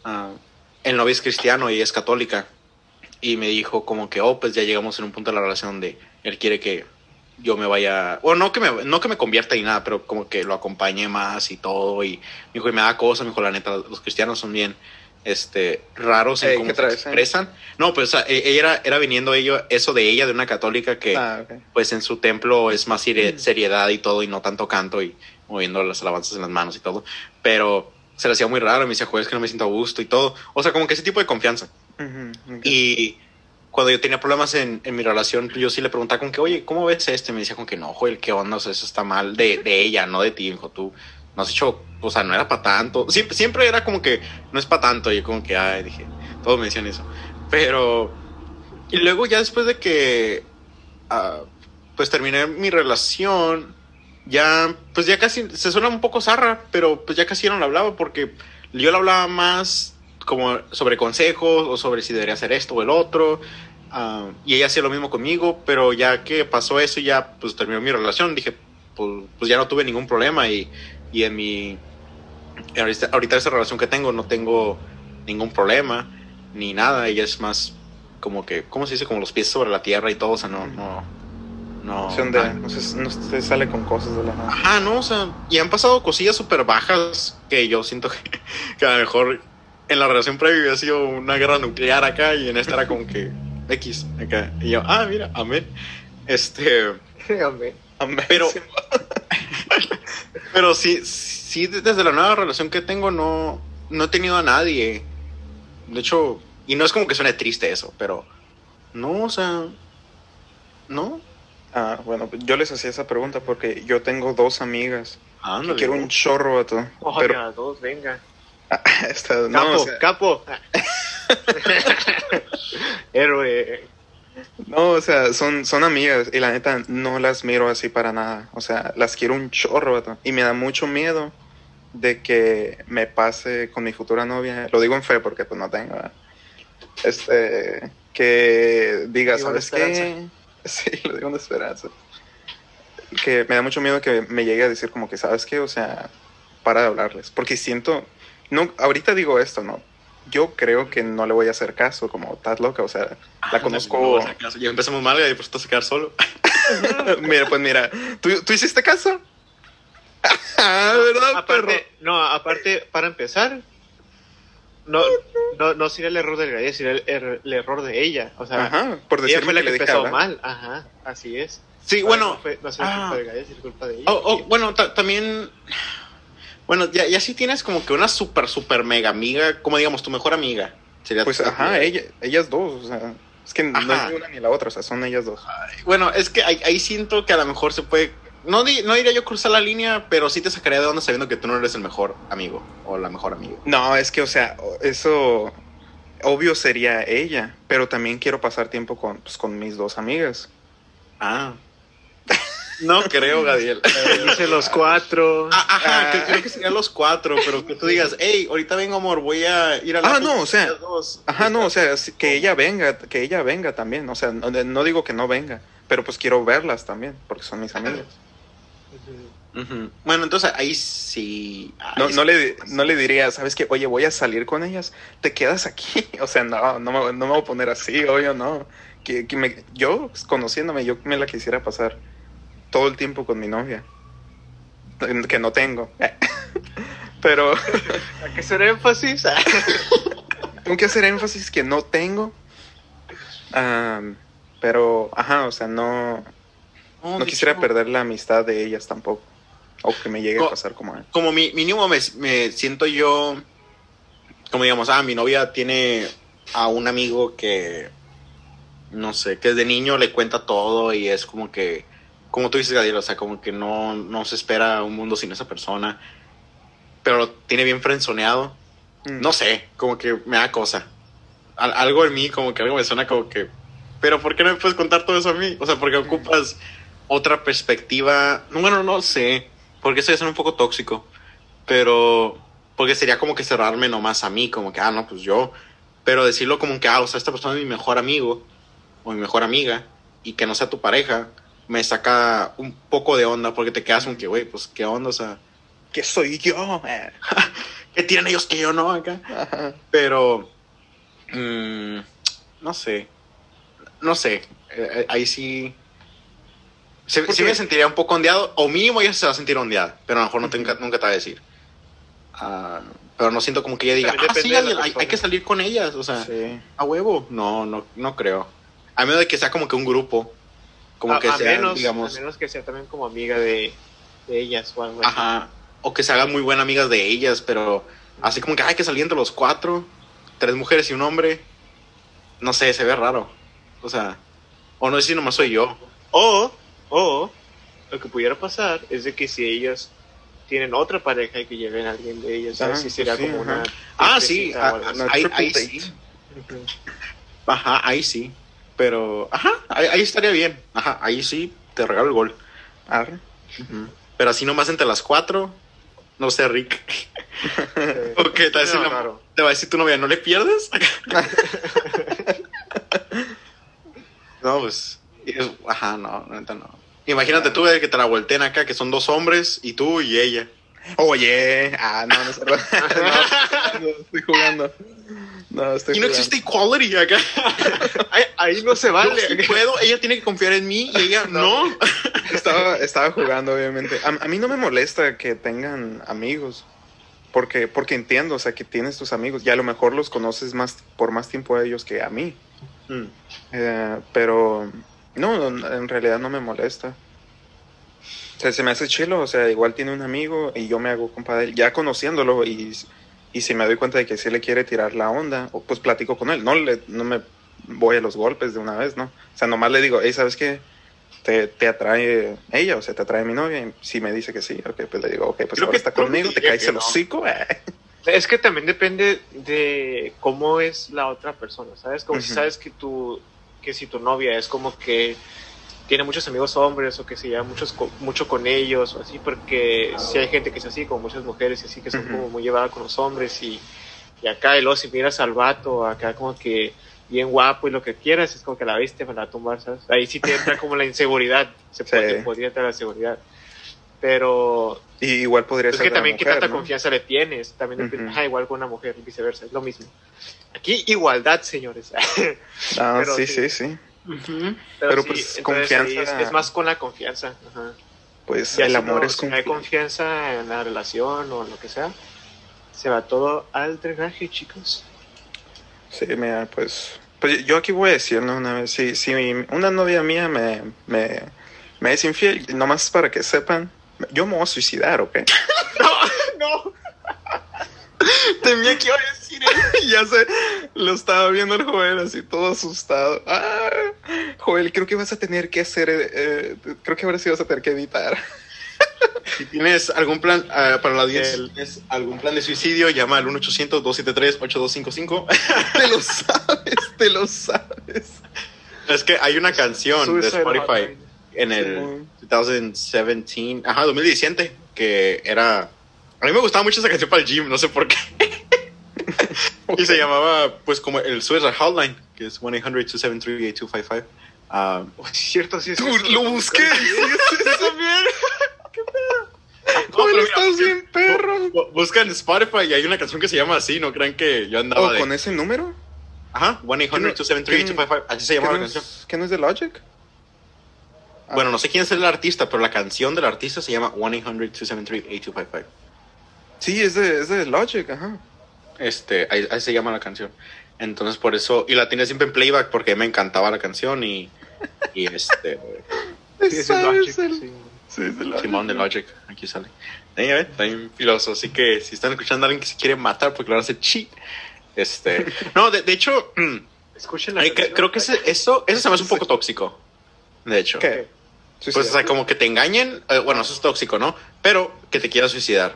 Speaker 3: Ah, el novio es cristiano y es católica. Y me dijo como que, oh, pues ya llegamos en un punto de la relación donde él quiere que yo me vaya, o no que me, no que me convierta ni nada, pero como que lo acompañe más y todo. Y me dijo, y me da cosa, me dijo, la neta, los cristianos son bien este raros en
Speaker 2: Ey,
Speaker 3: cómo
Speaker 2: ¿qué
Speaker 3: se
Speaker 2: traes, eh?
Speaker 3: expresan. No, pues o sea, e- ella era, era viniendo ello, eso de ella, de una católica que
Speaker 2: Ah,
Speaker 3: pues en su templo es más seri- seriedad y todo y no tanto canto y moviendo las alabanzas en las manos y todo. Pero se le hacía muy raro, me decía, jueves que no me siento a gusto y todo. O sea, como que ese tipo de confianza. Y cuando yo tenía problemas en, en mi relación, yo sí le preguntaba con que, oye, ¿cómo ves esto? Y me decía con que no, Joel, ¿qué onda? O sea, eso está mal de, de ella, no de ti, hijo. Tú no has hecho, o sea, no era para tanto. Siempre, siempre era como que no es para tanto. Y yo como que, ay, dije, todos me decían eso. Pero, y luego ya después de que, ah, pues terminé mi relación, ya, pues ya casi, se suena un poco zarra, pero pues ya casi no la hablaba porque yo le hablaba más como sobre consejos o sobre si debería hacer esto o el otro. ah, y ella hacía lo mismo conmigo, pero ya que pasó eso y ya pues terminó mi relación, dije, pues, pues ya no tuve ningún problema y, y en mi... Ahorita, ahorita esa relación que tengo no tengo ningún problema ni nada. Ella es más como que, ¿cómo se dice? Como los pies sobre la tierra y todo, o sea, no... no no,
Speaker 2: O sea, donde
Speaker 3: ah,
Speaker 2: no se, no se sale con cosas de la nada.
Speaker 3: Ajá, no, o sea, y han pasado cosillas súper bajas que yo siento que, que a lo mejor en la relación previa hubiera sido una guerra nuclear acá y en esta era como que X acá. Y yo, ah, mira, amén. Este,
Speaker 1: Amén.
Speaker 2: Amén.
Speaker 3: pero, pero sí, sí, desde la nueva relación que tengo no, no he tenido a nadie. De hecho, y no es como que suene triste eso, pero no, o sea, no.
Speaker 2: Ah, bueno, yo les hacía esa pregunta porque yo tengo dos amigas que
Speaker 3: Ándale.
Speaker 2: quiero un chorro todo.
Speaker 1: Oye,
Speaker 2: Pero
Speaker 1: dos, venga.
Speaker 2: esta,
Speaker 1: Capo,
Speaker 2: no, o sea,
Speaker 1: capo. Héroe.
Speaker 2: no, o sea, son, son amigas y la neta no las miro así para nada. O sea, las quiero un chorro vato, y me da mucho miedo de que me pase con mi futura novia, lo digo en fe porque pues no tengo, ¿verdad? este, que diga, ¿sabes qué? Sí, lo digo una esperanza. Que me da mucho miedo que me llegue a decir como que, ¿sabes qué? O sea, para de hablarles, porque siento, no, ahorita digo esto, ¿no? Yo creo que no le voy a hacer caso, como estás loca, o sea, la conozco.
Speaker 3: Ya empezamos mal y por eso te vas a quedar solo.
Speaker 2: mira, pues mira, ¿tú, ¿tú hiciste caso? ah, ¿verdad,
Speaker 1: aparte,
Speaker 2: perro?
Speaker 1: no, aparte, para empezar, no, no, no sería el error del gallo, sería el, er- el error de ella. O sea,
Speaker 2: Ajá, por
Speaker 1: ella
Speaker 2: decirme
Speaker 1: fue la
Speaker 2: que
Speaker 1: que empezó mal. Ajá, así es.
Speaker 3: Sí,
Speaker 1: Ahora
Speaker 3: bueno.
Speaker 1: No, fue, no
Speaker 3: ah.
Speaker 1: culpa del gallo, sino culpa de ella.
Speaker 3: Oh, oh, bueno, ta- también. Bueno, ya, ya sí tienes como que una super, super mega amiga, como digamos, tu mejor amiga. Sería
Speaker 2: Pues ajá, ella, ellas dos, o sea, es que no es ni una ni la otra, o sea, son ellas dos.
Speaker 3: Bueno, es que ahí, ahí siento que a lo mejor se puede. No, di- no diría yo cruzar la línea, pero sí te sacaría de onda sabiendo que tú no eres el mejor amigo o la mejor amiga.
Speaker 2: No, es que, o sea, eso obvio sería ella, pero también quiero pasar tiempo con, pues, con mis dos amigas.
Speaker 3: Ah. No creo, Gadiel.
Speaker 1: Eh, Dice los cuatro.
Speaker 3: Ah, ajá,
Speaker 2: Ah.
Speaker 3: que creo que serían los cuatro, pero que tú digas, hey, ahorita vengo, amor, voy a ir a la
Speaker 2: Ah, no, o sea,
Speaker 3: dos".
Speaker 2: Ajá, no, o sea, que ella venga, que ella venga también, o sea, no, no digo que no venga, pero pues quiero verlas también, porque son mis amigas.
Speaker 3: Bueno, entonces ahí sí. ahí
Speaker 2: No,
Speaker 3: sí.
Speaker 2: no, le, no le diría, ¿sabes qué? Oye, voy a salir con ellas, te quedas aquí. O sea, no, no me, no me voy a poner así, obvio, no. Que, que me- yo, conociéndome, yo me la quisiera pasar todo el tiempo con mi novia. Que no tengo. Pero
Speaker 1: ¿A qué hacer énfasis?
Speaker 2: tengo que hacer énfasis que no tengo. Am, pero, ajá, o sea, no,
Speaker 3: No,
Speaker 2: quisiera
Speaker 3: hecho,
Speaker 2: perder la amistad de ellas tampoco. O que me llegue a pasar como a él.
Speaker 3: Como mi, mínimo me, me siento yo. Como digamos, ah, mi novia tiene a un amigo que. No sé, que desde niño le cuenta todo y es como que. Como tú dices, Gadiel, o sea, como que no, no se espera un mundo sin esa persona. Pero lo tiene bien frenzoneado.
Speaker 2: Mm.
Speaker 3: No sé, como que me da cosa. Al- algo en mí, como que algo me suena como que. Pero ¿por qué no me puedes contar todo eso a mí? O sea, porque ocupas otra perspectiva. No, Bueno, no sé. Porque eso ya suena un poco tóxico. Pero. Porque sería como que cerrarme nomás a mí, como que, ah, no, pues yo. Pero decirlo como que, ah, o sea, esta persona es mi mejor amigo o mi mejor amiga y que no sea tu pareja, me saca un poco de onda porque te quedas como que, güey, pues qué onda, o sea,
Speaker 2: ¿Qué soy yo?
Speaker 3: ¿qué tienen ellos que yo no acá?
Speaker 2: Ajá.
Speaker 3: Pero, mm, no sé, no sé, eh, eh, ahí sí, sí,
Speaker 2: ¿Por
Speaker 3: sí me sentiría un poco ondeado, o mínimo ella se va a sentir ondeada, pero a lo mejor no te- nunca, nunca te va a decir. Ah, pero no siento como que ella diga, ah, sí, hay, hay que salir con ellas, o sea,
Speaker 2: Sí.
Speaker 3: a huevo, no, no, no creo. A menos de que sea como que un grupo, como
Speaker 1: a,
Speaker 3: que
Speaker 1: a
Speaker 3: sea,
Speaker 1: menos,
Speaker 3: digamos,
Speaker 1: a menos que sea también como amiga de, de ellas o algo así.
Speaker 3: Ajá. O que se hagan muy buenas amigas de ellas, pero así como que hay que salir entre los cuatro, tres mujeres y un hombre. No sé, se ve raro. O sea, o no sé si nomás soy yo.
Speaker 1: O, o, lo que pudiera pasar es de que si ellos tienen otra pareja y que lleven a alguien de ellos,
Speaker 2: Ah,
Speaker 1: ¿sabes? Si sería
Speaker 2: pues sí,
Speaker 1: como
Speaker 2: ajá.
Speaker 1: una...
Speaker 3: Ah, sí, ah,
Speaker 1: algo así.
Speaker 2: Una
Speaker 3: ahí, sí.
Speaker 1: Ujú.
Speaker 3: Ajá, ahí sí. Pero, ajá, ahí, ahí estaría bien. Ajá, ahí sí, te regalo el gol.
Speaker 2: Arre.
Speaker 3: Pero así nomás entre las cuatro, no sé, Rick. ¿O qué? ¿Te va a decir,
Speaker 1: no,
Speaker 3: la- te va a decir tu novia, ¿no le pierdes? no, pues. es- ajá, no, neta no. Imagínate tú que te la volteen acá, que son dos hombres y tú y ella.
Speaker 2: Oye, ah, no, no es no, no, estoy jugando. No, estoy
Speaker 3: Y no
Speaker 2: jugando.
Speaker 3: existe equality acá.
Speaker 1: Ahí, ahí no se
Speaker 3: Yo
Speaker 1: vale.
Speaker 3: sí puedo, ella tiene que confiar en mí y ella no.
Speaker 2: Estaba, estaba jugando, obviamente. A, a mí no me molesta que tengan amigos. Porque, porque entiendo, o sea, que tienes tus amigos. Y a lo mejor los conoces más por más tiempo a ellos que a mí.
Speaker 3: Mm.
Speaker 2: Eh, pero no, en realidad no me molesta. O sea, se me hace chilo, o sea, igual tiene un amigo y yo me hago compa de él, ya conociéndolo y, y si me doy cuenta de que sí le quiere tirar la onda, pues platico con él, no, le, no me voy a los golpes de una vez, ¿no? O sea, nomás le digo, hey, ¿sabes qué? Te, te atrae ella, o sea, te atrae mi novia, y si me dice que sí, ok, pues le digo, ok, pues
Speaker 3: Creo
Speaker 2: ahora
Speaker 3: que
Speaker 2: está conmigo, te caes el
Speaker 3: no.
Speaker 2: hocico, eh.
Speaker 1: Es que también depende de cómo es la otra persona, ¿sabes? Como si sabes que tu, que si tu novia es como que tiene muchos amigos hombres o que se lleva muchos co- mucho con ellos o así, porque si hay gente que es así, como muchas mujeres y así, que son como muy llevadas con los hombres y, y acá, y luego si miras al vato, acá como que bien guapo y lo que quieras, es como que la viste para tumbar, ¿sabes? Ahí sí te entra como la inseguridad, se
Speaker 2: Sí.
Speaker 1: puede, podría entrar la inseguridad. Pero
Speaker 2: Y igual podría
Speaker 1: es
Speaker 2: ser
Speaker 1: que
Speaker 2: de la
Speaker 1: también qué tanta
Speaker 2: ¿no?
Speaker 1: confianza le tienes, también
Speaker 2: Ujú.
Speaker 1: ajá, igual con una mujer y viceversa, es lo mismo. Aquí igualdad, señores.
Speaker 2: Ah,
Speaker 1: pero
Speaker 2: sí,
Speaker 1: sí.
Speaker 2: sí, sí.
Speaker 1: Pero,
Speaker 2: Pero,
Speaker 1: sí,
Speaker 2: pues, confianza-
Speaker 1: Es, es más con la confianza. Ajá.
Speaker 2: Pues
Speaker 1: Ya
Speaker 2: el amor
Speaker 1: no,
Speaker 2: es
Speaker 1: si no hay
Speaker 2: confianza.
Speaker 1: confianza en la relación o lo que sea, se va todo al drenaje, chicos.
Speaker 2: Sí, mira, pues, pues yo aquí voy a decir, ¿no? Una vez, si, si mi- una novia mía me, me, me es infiel, nomás para que sepan, yo me voy a suicidar, ¿ok?
Speaker 1: No,
Speaker 2: Temía que iba a decir eso. ya sé, lo estaba viendo el Joel así todo asustado. Ah, Joel, creo que vas a tener que hacer, eh, eh, creo que ahora sí vas a tener que editar.
Speaker 3: Si tienes algún plan ah, para la audiencia,
Speaker 1: El-
Speaker 3: si tienes algún plan de suicidio, llama al 1-800-273-8255.
Speaker 2: te lo sabes, te lo sabes.
Speaker 3: es que hay una canción de Spotify en el. 2017, ajá, 2017, que era... A mí me gustaba mucho esa canción para el gym, no sé por qué. Y se llamaba, pues, como el Suicide Hotline, que es 1-800-273-8255. Ah,
Speaker 1: Oh, sí, cierto, sí. es
Speaker 2: Tú,
Speaker 1: eso.
Speaker 2: lo busqué.
Speaker 1: Yo también.
Speaker 2: Joel,
Speaker 3: pero
Speaker 2: estás bien, perro.
Speaker 3: bu- buscan Spotify y hay una canción que se llama así, no crean que yo andaba
Speaker 2: Oh,
Speaker 3: de...
Speaker 2: con ese número.
Speaker 3: Ajá, 1-800-273-8255, así se
Speaker 2: ¿Qué no
Speaker 3: la canción.
Speaker 2: es, ¿qué no es de Logic?
Speaker 3: Bueno, no sé quién es el artista, pero la canción del artista se llama 1-800-273-8255.
Speaker 2: Sí, es de, es de Logic, ajá.
Speaker 3: Este, ahí, ahí se llama la canción. Entonces, por eso, y la tenía siempre en playback porque me encantaba la canción y, y este,
Speaker 1: Sí, es
Speaker 2: ¿Sabes
Speaker 1: Logic,
Speaker 2: el-
Speaker 1: sí.
Speaker 2: Sí, es de Logic.
Speaker 3: Simón de Logic, aquí sale. Ahí, está bien filoso, así que si están escuchando a alguien que se quiere matar porque lo hace cheat, este, no, de, de hecho,
Speaker 1: Escuchen la
Speaker 3: ay, creo que ese- eso, eso se me hace un poco tóxico, de hecho.
Speaker 2: ¿Qué?
Speaker 3: Pues, o sea, como que te engañen, eh, bueno, eso es tóxico, ¿no? Pero que te quieras suicidar.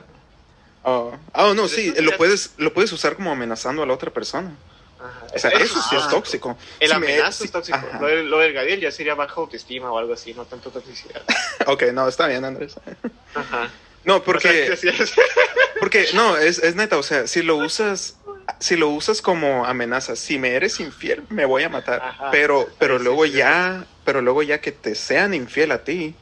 Speaker 2: Oh, oh, no, sí,
Speaker 1: Eso
Speaker 2: lo puedes, lo puedes usar como amenazando a la otra persona.
Speaker 1: Ajá.
Speaker 2: O sea, eso sí es
Speaker 3: Ah.
Speaker 2: tóxico.
Speaker 1: El
Speaker 2: Si me-
Speaker 1: amenazo
Speaker 2: sí,
Speaker 1: es tóxico.
Speaker 2: ajá.
Speaker 1: Lo, del- lo del Gadiel ya sería baja autoestima o algo así, no tanto toxicidad.
Speaker 2: Ok, no, está bien, Andrés.
Speaker 1: Ajá.
Speaker 2: No,
Speaker 1: O sea,
Speaker 2: porque,
Speaker 1: que sí es-
Speaker 2: porque, no, es, es neta, o sea, si lo usas, si lo usas como amenaza, si me eres infiel, me voy a matar.
Speaker 1: Ajá.
Speaker 2: Pero, pero luego
Speaker 1: sí, sí.
Speaker 2: ya, pero luego ya que te sean infiel a ti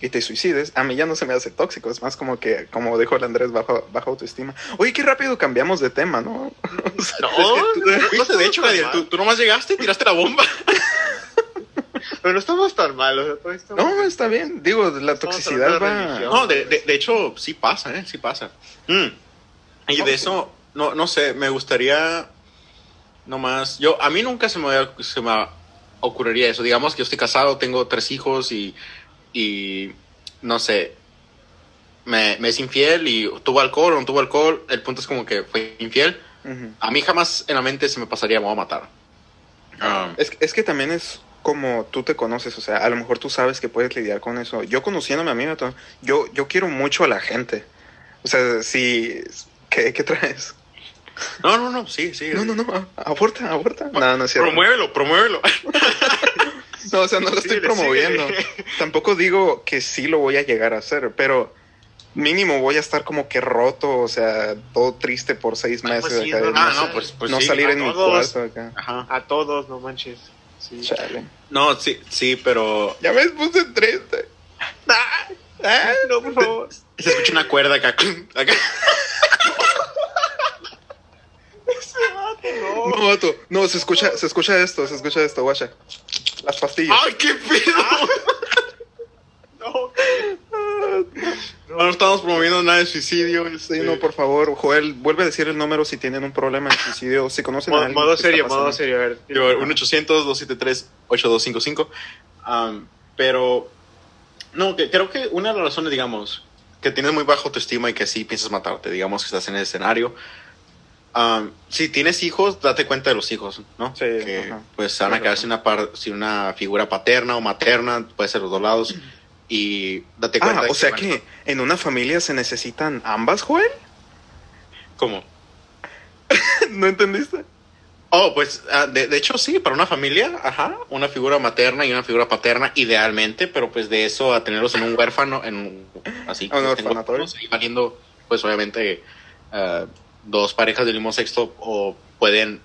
Speaker 2: y te suicides, a mí ya no se me hace tóxico, es más como que, como dijo el Andrés, bajo, baja autoestima. Oye, qué rápido cambiamos de tema, ¿no? O sea,
Speaker 3: No, viste, de hecho, Gadiel, tú, tú nomás llegaste y tiraste la bomba.
Speaker 1: Pero no estamos tan mal, o sea, todo esto.
Speaker 2: No, está bien. Digo, la toxicidad va.
Speaker 1: religión.
Speaker 3: No, de, de, de hecho, sí pasa, ¿eh? Sí pasa. Mm. Y de eso, no, no sé, me gustaría nomás... Yo, a mí nunca se me, se me ocurriría eso. Digamos que yo estoy casado, tengo tres hijos y, y no sé, me, me es infiel y tuvo alcohol o no tuvo alcohol. El punto es como que fue infiel. A mí jamás en la mente se me pasaría, me voy a matar. Ah,
Speaker 2: Es, es que también es como tú te conoces, o sea, a lo mejor tú sabes que puedes lidiar con eso. Yo conociéndome a mí, yo, yo quiero mucho a la gente. O sea, si... ¿Qué, qué traes?
Speaker 3: No, no, no, sí, sí.
Speaker 2: No, no, no, a- aborta, aborta. No, no es cierto.
Speaker 3: Promuévelo, promuévelo.
Speaker 2: No, o sea, no lo estoy promoviendo. Tampoco digo que sí lo voy a llegar a hacer, pero mínimo voy a estar como que roto, o sea, todo triste por seis
Speaker 1: Ah,
Speaker 2: meses.
Speaker 1: pues sí,
Speaker 2: acá,
Speaker 3: Ah,
Speaker 2: no,
Speaker 3: no, pues, pues
Speaker 2: no
Speaker 3: sí.
Speaker 2: salir
Speaker 1: a
Speaker 2: en mi cuarto acá.
Speaker 3: Ajá.
Speaker 1: A todos, no manches. Sí.
Speaker 2: Chale.
Speaker 3: No, sí, sí, pero
Speaker 2: Ya me puse triste. Ah,
Speaker 1: No, por favor.
Speaker 3: se escucha una cuerda acá. acá.
Speaker 1: No.
Speaker 2: No, vato. No, se escucha, se escucha esto, se escucha esto, guacha. Las pastillas.
Speaker 3: ¡Ay, qué pedo!
Speaker 1: No.
Speaker 3: No, estamos promoviendo nada de suicidio.
Speaker 2: Sí,
Speaker 3: este.
Speaker 2: no, por favor, Joel, vuelve a decir el número si tienen un problema de suicidio, si conocen a
Speaker 1: Modo,
Speaker 2: alguien
Speaker 1: modo serio, modo serio. A ver.
Speaker 3: Digo, 1-800-273-8255. Um, pero, no, que, creo que una de las razones, digamos, que tienes muy baja autoestima y que sí piensas matarte, digamos que estás en el escenario. Um, si tienes hijos, date cuenta de los hijos, ¿no?
Speaker 2: Sí,
Speaker 3: que
Speaker 2: ajá.
Speaker 3: pues van a quedar sin una, par- sin una figura paterna o materna, puede ser los dos lados. Y date cuenta.
Speaker 2: Ah, o sea que en una familia se necesitan ambas, Joel.
Speaker 3: ¿Cómo?
Speaker 2: ¿No entendiste?
Speaker 3: Oh, pues ah, de, de hecho sí, para una familia, ajá, una figura materna y una figura paterna idealmente, pero pues de eso a tenerlos en un huérfano, en un- así
Speaker 2: Ah, un orfanatorio.
Speaker 3: valiendo, pues obviamente ah, dos parejas del mismo sexo o pueden,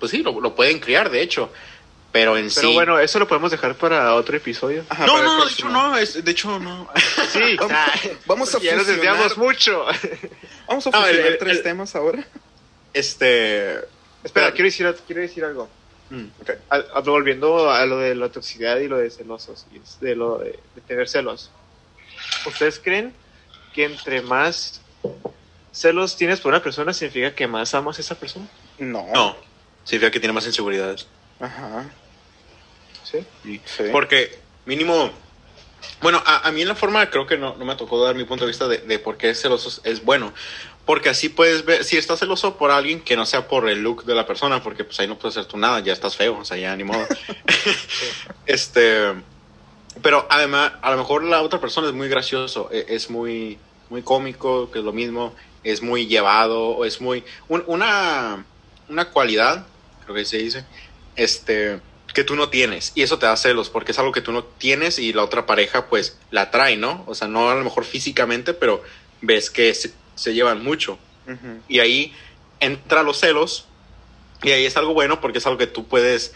Speaker 3: pues sí, lo, lo pueden criar de hecho, pero en
Speaker 1: Pero
Speaker 3: sí.
Speaker 1: bueno, eso lo podemos dejar para otro episodio.
Speaker 2: Ajá,
Speaker 3: no, no, de hecho no, es, de hecho no.
Speaker 1: Sí,
Speaker 2: Vamos- Vamos a
Speaker 1: ya nos desviamos mucho.
Speaker 2: vamos a
Speaker 3: No, el-
Speaker 2: fusionar
Speaker 3: el-
Speaker 2: tres
Speaker 3: el-
Speaker 2: temas ahora.
Speaker 1: Espera,
Speaker 3: Este. Pero-
Speaker 1: quiero decir, quiero decir algo.
Speaker 3: mm,
Speaker 1: A- a- volviendo a lo de la toxicidad y lo de celosos, y de lo de, de tener celos. ¿Ustedes creen que entre más celos tienes por una persona significa que más amas a esa persona?
Speaker 2: No.
Speaker 3: No, significa que tiene más inseguridades.
Speaker 2: Ajá.
Speaker 1: Sí.
Speaker 3: Sí.
Speaker 2: Sí.
Speaker 3: Porque mínimo, bueno, a, a mí en la forma creo que no, no me tocó dar mi punto de vista de, de por qué celoso es- es bueno. Porque así puedes ver, si estás celoso por alguien que no sea por el look de la persona, porque pues ahí no puedes hacer tú nada, ya estás feo, o sea, ya ni modo. este, pero además, a lo mejor la otra persona es muy gracioso, e- es muy, muy cómico, que es lo mismo, es muy llevado, o es muy, un- una, una cualidad, creo que se dice, este, que tú no tienes, y eso te da celos, porque es algo que tú no tienes y la otra pareja pues la trae, ¿no? O sea, no a lo mejor físicamente, pero ves que se, se llevan mucho. Y ahí entra los celos. Y ahí es algo bueno porque es algo que tú puedes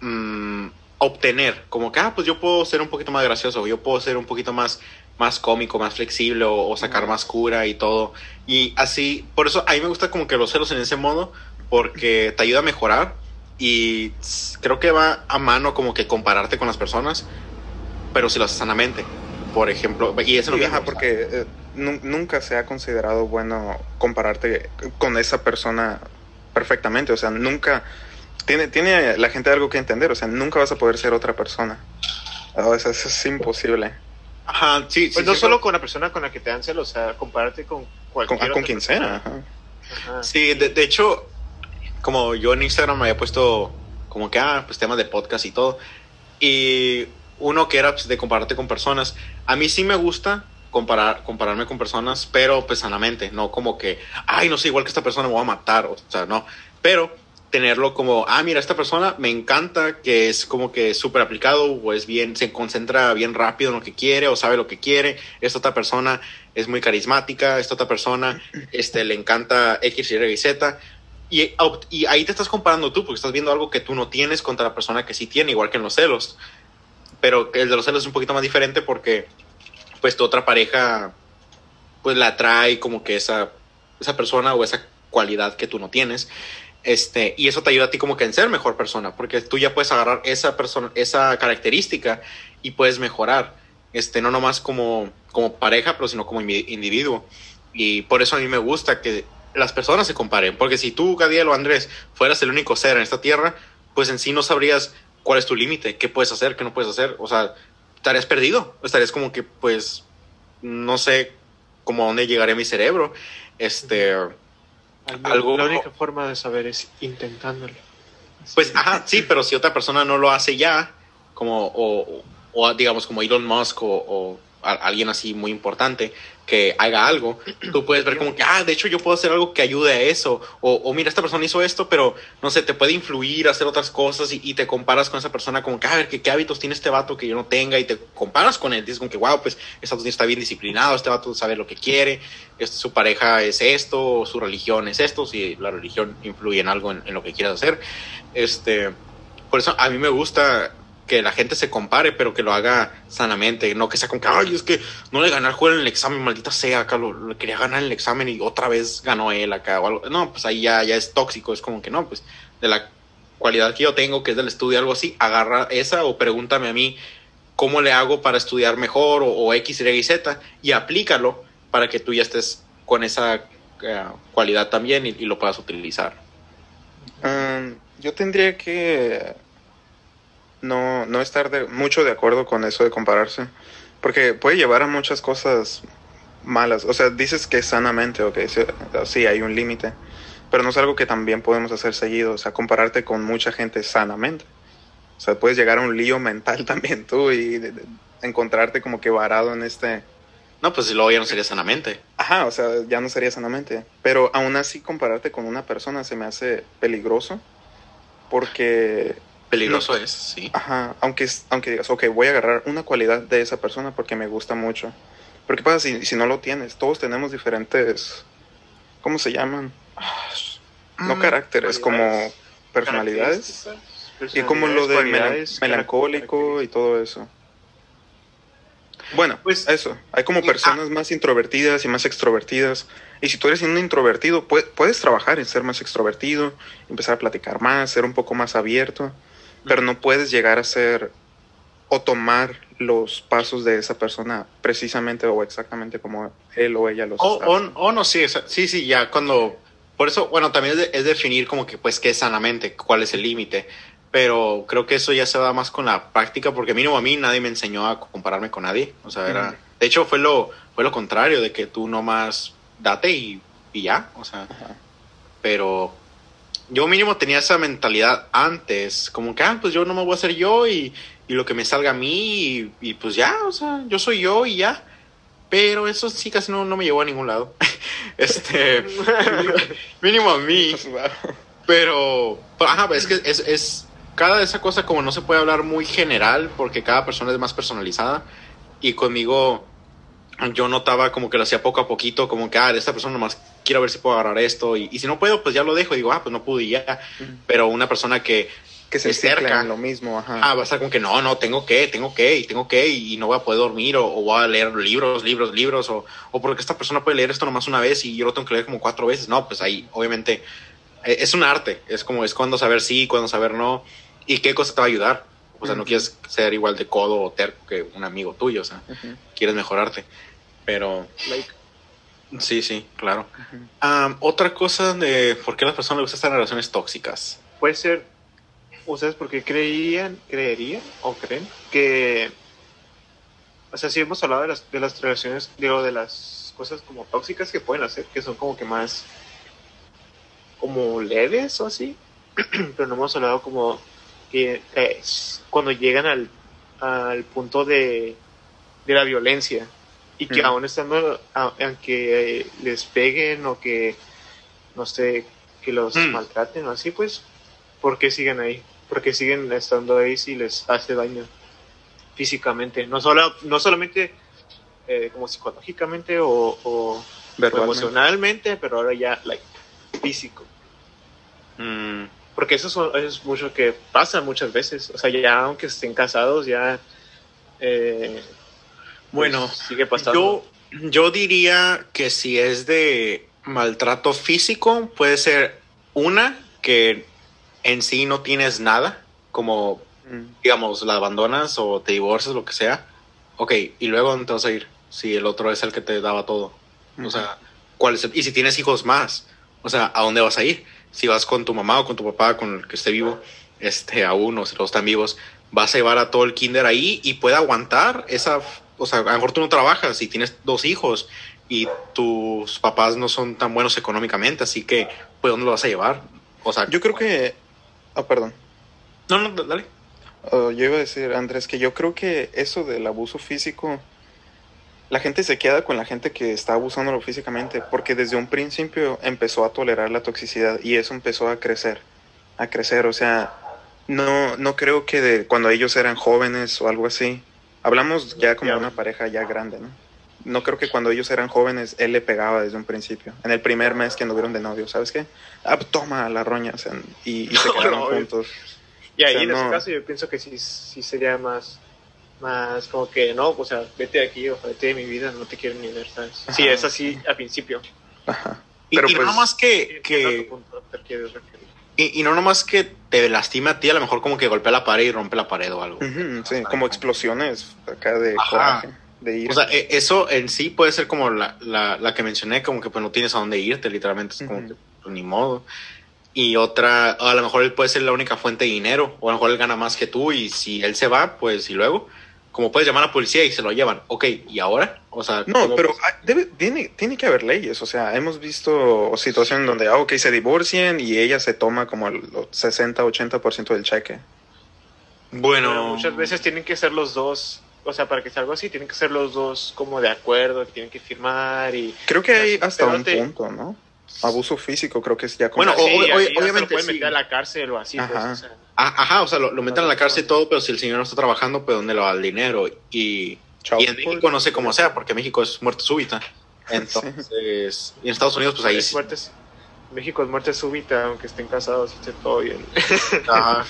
Speaker 3: mm, obtener. Como que, ah, pues yo puedo ser un poquito más gracioso, yo puedo ser un poquito más, más cómico, más flexible o, o sacar más cura y todo. Y así, por eso a mí me gusta como que los celos en ese modo porque te ayuda a mejorar. Y creo que va a mano como que compararte con las personas, pero si lo haces sanamente. Por ejemplo, y eso
Speaker 2: Sí, ajá, porque eh, nu- nunca se ha considerado bueno compararte con esa persona perfectamente. O sea, nunca. Tiene, tiene la gente algo que entender. O sea, nunca vas a poder ser otra persona. O sea, eso es imposible.
Speaker 3: Ajá, sí, sí,
Speaker 1: Pues no
Speaker 3: sí,
Speaker 1: solo con la persona con la que te dan celos, o sea, compararte con
Speaker 2: Con,
Speaker 1: cualquier
Speaker 2: ah, con quien sea. ajá.
Speaker 1: Ajá.
Speaker 3: Sí, de, de hecho, como yo en Instagram me había puesto como que, ah, pues temas de podcast y todo. Y uno que era pues, de compararte con personas. A mí sí me gusta comparar, compararme con personas, pero pues sanamente, no como que, ay, no sé, igual que esta persona me voy a matar, o sea, no. Pero tenerlo como, ah, mira, esta persona me encanta, que es como que súper aplicado, o es bien, se concentra bien rápido en lo que quiere, o sabe lo que quiere. Esta otra persona es muy carismática, esta otra persona este, le encanta X, Y, Z. Y, y ahí te estás comparando tú, porque estás viendo algo que tú no tienes contra la persona que sí tiene, igual que en los celos. Pero el de los celos es un poquito más diferente porque, pues, tu otra pareja, pues, la trae como que esa, esa persona o esa cualidad que tú no tienes. Este, y eso te ayuda a ti como que en ser mejor persona, porque tú ya puedes agarrar esa persona, esa característica y puedes mejorar. Este, no nomás como, como pareja, pero sino como indi- individuo. Y por eso a mí me gusta que las personas se comparen, porque si tú, Gadiel o Andrés, fueras el único ser en esta tierra, pues en sí no sabrías cuál es tu límite, qué puedes hacer, qué no puedes hacer, o sea, estarías perdido, estarías como que, pues, no sé cómo a dónde llegaré mi cerebro, este, algo-
Speaker 1: La única forma de saber es intentándolo.
Speaker 3: pues, ajá, sí, pero si otra persona no lo hace ya, como, o, o digamos, como Elon Musk o, o alguien así muy importante que haga algo, tú puedes ver como que, ah, de hecho yo puedo hacer algo que ayude a eso, o, mira, esta persona hizo esto, pero no sé, te puede influir hacer otras cosas y, te comparas con esa persona como que, a ver, ¿qué, qué hábitos tiene este vato que yo no tenga? Y te comparas con él, dices como que, wow, pues este vato está bien disciplinado, este vato sabe lo que quiere, este, su pareja es esto, su religión es esto, si la religión influye en algo en, en lo que quieras hacer. Este, por eso a mí me gusta que la gente se compare, pero que lo haga sanamente, no que sea como que, ay, es que no le gané al juego en el examen, maldita sea, acá lo, quería ganar en el examen y otra vez ganó él acá o algo. No, pues ahí ya, ya es tóxico, es como que no, pues de la cualidad que yo tengo, que es del estudio, algo así, agarra esa o pregúntame a mí cómo le hago para estudiar mejor o, X, Y, Z y aplícalo para que tú ya estés con esa eh, cualidad también y, y lo puedas utilizar.
Speaker 2: Um, yo tendría que no, no estar de, mucho de acuerdo con eso de compararse, porque puede llevar a muchas cosas malas. O sea, dices que sanamente, ok, sí, sí, hay un límite, pero no es algo que también podemos hacer seguido, o sea, compararte con mucha gente sanamente. O sea, puedes llegar a un lío mental también tú y de- de- encontrarte como que varado en este...
Speaker 3: No, pues luego ya no sería sanamente.
Speaker 2: Ajá, o sea, ya no sería sanamente. Pero aún así compararte con una persona se me hace peligroso Porque
Speaker 3: Peligroso es, sí.
Speaker 2: Ajá, aunque, es- aunque digas, ok, voy a agarrar una cualidad de esa persona porque me gusta mucho. Pero ¿qué pasa si, si no lo tienes? Todos tenemos diferentes, ¿cómo se llaman? No
Speaker 3: Mm,
Speaker 2: caracteres, como personalidades. Y como lo de melan- melancólico y todo eso. Bueno,
Speaker 1: Pues-
Speaker 2: eso. Hay como personas más introvertidas y más extrovertidas. Y si tú eres un introvertido, pue- puedes trabajar en ser más extrovertido, empezar a platicar más, ser un poco más abierto, pero no puedes llegar a ser o tomar los pasos de esa persona precisamente o exactamente como él o ella los
Speaker 3: O,
Speaker 2: está
Speaker 3: o, o no, sí, o sea, sí, sí, ya cuando... Por eso, bueno, también es, de- es definir como que, pues, qué es sanamente, cuál es el límite. Pero creo que eso ya se va más con la práctica, porque mínimo a mí nadie me enseñó a compararme con nadie. O sea, era... De hecho, fue lo, fue lo contrario, de que tú nomás date y, y ya. O sea,
Speaker 2: Ajá.
Speaker 3: pero yo mínimo tenía esa mentalidad antes, como que, ah, pues yo no me voy a hacer yo y, y lo que me salga a mí y, y pues ya, o sea, yo soy yo y ya. Pero eso sí casi no, no me llevó a ningún lado. este, mínimo a mí. Pero, pero, ajá, es que es, es cada esa cosa como no se puede hablar muy general porque cada persona es más personalizada y conmigo yo notaba como que lo hacía poco a poquito, como que, ah, esta persona nomás quiero ver si puedo agarrar esto y, y si no puedo, pues ya lo dejo y digo, ah, pues no pude y ya.
Speaker 2: Ujú.
Speaker 3: Pero una persona que,
Speaker 2: Que se
Speaker 3: es cerca.
Speaker 2: en lo mismo, ajá.
Speaker 3: ah, va a estar como que no, no, tengo que, tengo que, y tengo que, y no voy a poder dormir, o, o voy a leer libros, libros, libros, o, o porque esta persona puede leer esto nomás una vez y yo lo tengo que leer como cuatro veces. No, pues ahí, obviamente, eh, es un arte, es como, es cuando saber sí, cuando saber no, y qué cosa te va a ayudar. O sea, no quieres ser igual de codo o terco que un amigo tuyo, o sea,
Speaker 2: Ujú,
Speaker 3: quieres mejorarte. Pero,
Speaker 1: Like,
Speaker 3: sí, sí, claro. Am, otra cosa de por qué a las personas les gustan estar en relaciones tóxicas.
Speaker 1: puede ser, ustedes porque creían, creerían o creen que, o sea, sí hemos hablado de las, de las relaciones, digo, de las cosas como tóxicas que pueden hacer, que son como que más, como leves o así, pero no hemos hablado como que eh, cuando llegan al, al punto de, de la violencia y que
Speaker 2: Ujú.
Speaker 1: aún estando, aunque les peguen o que, no sé, que los
Speaker 3: Mm.
Speaker 1: maltraten o así, pues, ¿por qué siguen ahí? ¿Por qué siguen estando ahí si les hace daño físicamente? No, solo, no solamente eh, como psicológicamente o, emocionalmente, pero ahora ya like, físico.
Speaker 3: Mm,
Speaker 1: Porque eso, son- eso es mucho que pasa muchas veces. O sea, ya aunque estén casados, ya... eh, pues,
Speaker 3: Bueno,
Speaker 1: sigue pasando.
Speaker 3: Yo, yo diría que si es de maltrato físico, puede ser una que en sí no tienes nada, como
Speaker 2: Mm.
Speaker 3: digamos, la abandonas o te divorcias, lo que sea. Ok, y luego ¿dónde te vas a ir? Si el otro es el que te daba todo. O sea, ¿cuál es el- Y si tienes hijos más, o sea, ¿a dónde vas a ir? Si vas con tu mamá o con tu papá, con el que esté vivo, este, aún, o si los están vivos, vas a llevar a todo el kinder ahí y puede aguantar esa, o sea, a lo mejor tú no trabajas y tienes dos hijos y tus papás no son tan buenos económicamente, así que, pues, ¿dónde lo vas a llevar? O sea,
Speaker 2: Yo creo que... Ah, perdón.
Speaker 3: no, no, dale.
Speaker 2: Uh, yo iba a decir, Andrés, que yo creo que eso del abuso físico, la gente se queda con la gente que está abusándolo físicamente, porque desde un principio empezó a tolerar la toxicidad y eso empezó a crecer, a crecer, o sea, no, no creo que de cuando ellos eran jóvenes o algo así, hablamos ya como una pareja ya grande, ¿no? No creo que cuando ellos eran jóvenes él le pegaba desde un principio, en el primer mes que anduvieron de novio, ¿sabes qué? Ah, toma la roña, o sea, y, y se quedaron
Speaker 1: No,
Speaker 2: juntos.
Speaker 1: Y ahí
Speaker 2: O sea,
Speaker 1: en ese
Speaker 2: no-
Speaker 1: caso yo pienso que sí, sí sería más, más como que no, o sea, vete de aquí o vete de mi vida, no te quiero ni ver, ¿sabes? Sí, es así al principio.
Speaker 2: Ajá.
Speaker 3: Y,
Speaker 2: Pero
Speaker 3: y
Speaker 2: pues-
Speaker 3: no más que y, y no nomás que te lastime a ti, a lo mejor como que golpea la pared y rompe la pared o algo.
Speaker 2: Sí, como explosiones acá de
Speaker 3: Ajá.
Speaker 2: coraje, de ira.
Speaker 3: O sea, e- eso en sí puede ser como la, la, la que mencioné, como que pues no tienes a dónde irte, literalmente es como que pues, ni modo. Y otra, a lo mejor él puede ser la única fuente de dinero, o a lo mejor él gana más que tú, y si él se va, pues y luego, como puedes llamar a la policía y se lo llevan. Ok, ¿y ahora? O sea,
Speaker 2: no,
Speaker 3: ¿cómo-
Speaker 2: pero debe, tiene, tiene que haber leyes. O sea, hemos visto situaciones donde, ah, ok, se divorcian y ella se toma como el 60-80% del cheque.
Speaker 3: Bueno,
Speaker 1: Pero muchas veces tienen que ser los dos, o sea, para que sea algo así, tienen que ser los dos como de acuerdo, que tienen que firmar y...
Speaker 2: Creo que hay hasta un
Speaker 1: te-
Speaker 2: punto, ¿no? Abuso físico, creo que es ya como...
Speaker 3: Bueno,
Speaker 1: Sí,
Speaker 3: o- o-
Speaker 1: ya se lo
Speaker 3: obviamente sí.
Speaker 1: meter a la cárcel o así, pues,
Speaker 2: Ajá.
Speaker 1: o sea,
Speaker 3: Ah, Ajá, o sea, lo, lo meten a la cárcel y todo, pero si el señor no está trabajando, pues ¿dónde le va el dinero? Y, y en. México no sé cómo sea, porque México es muerte súbita. Entonces, y en Estados Unidos, pues ahí
Speaker 1: es
Speaker 3: sí.
Speaker 1: muertes- México es muerte súbita, aunque estén casados, esté todo bien.
Speaker 3: Ajá.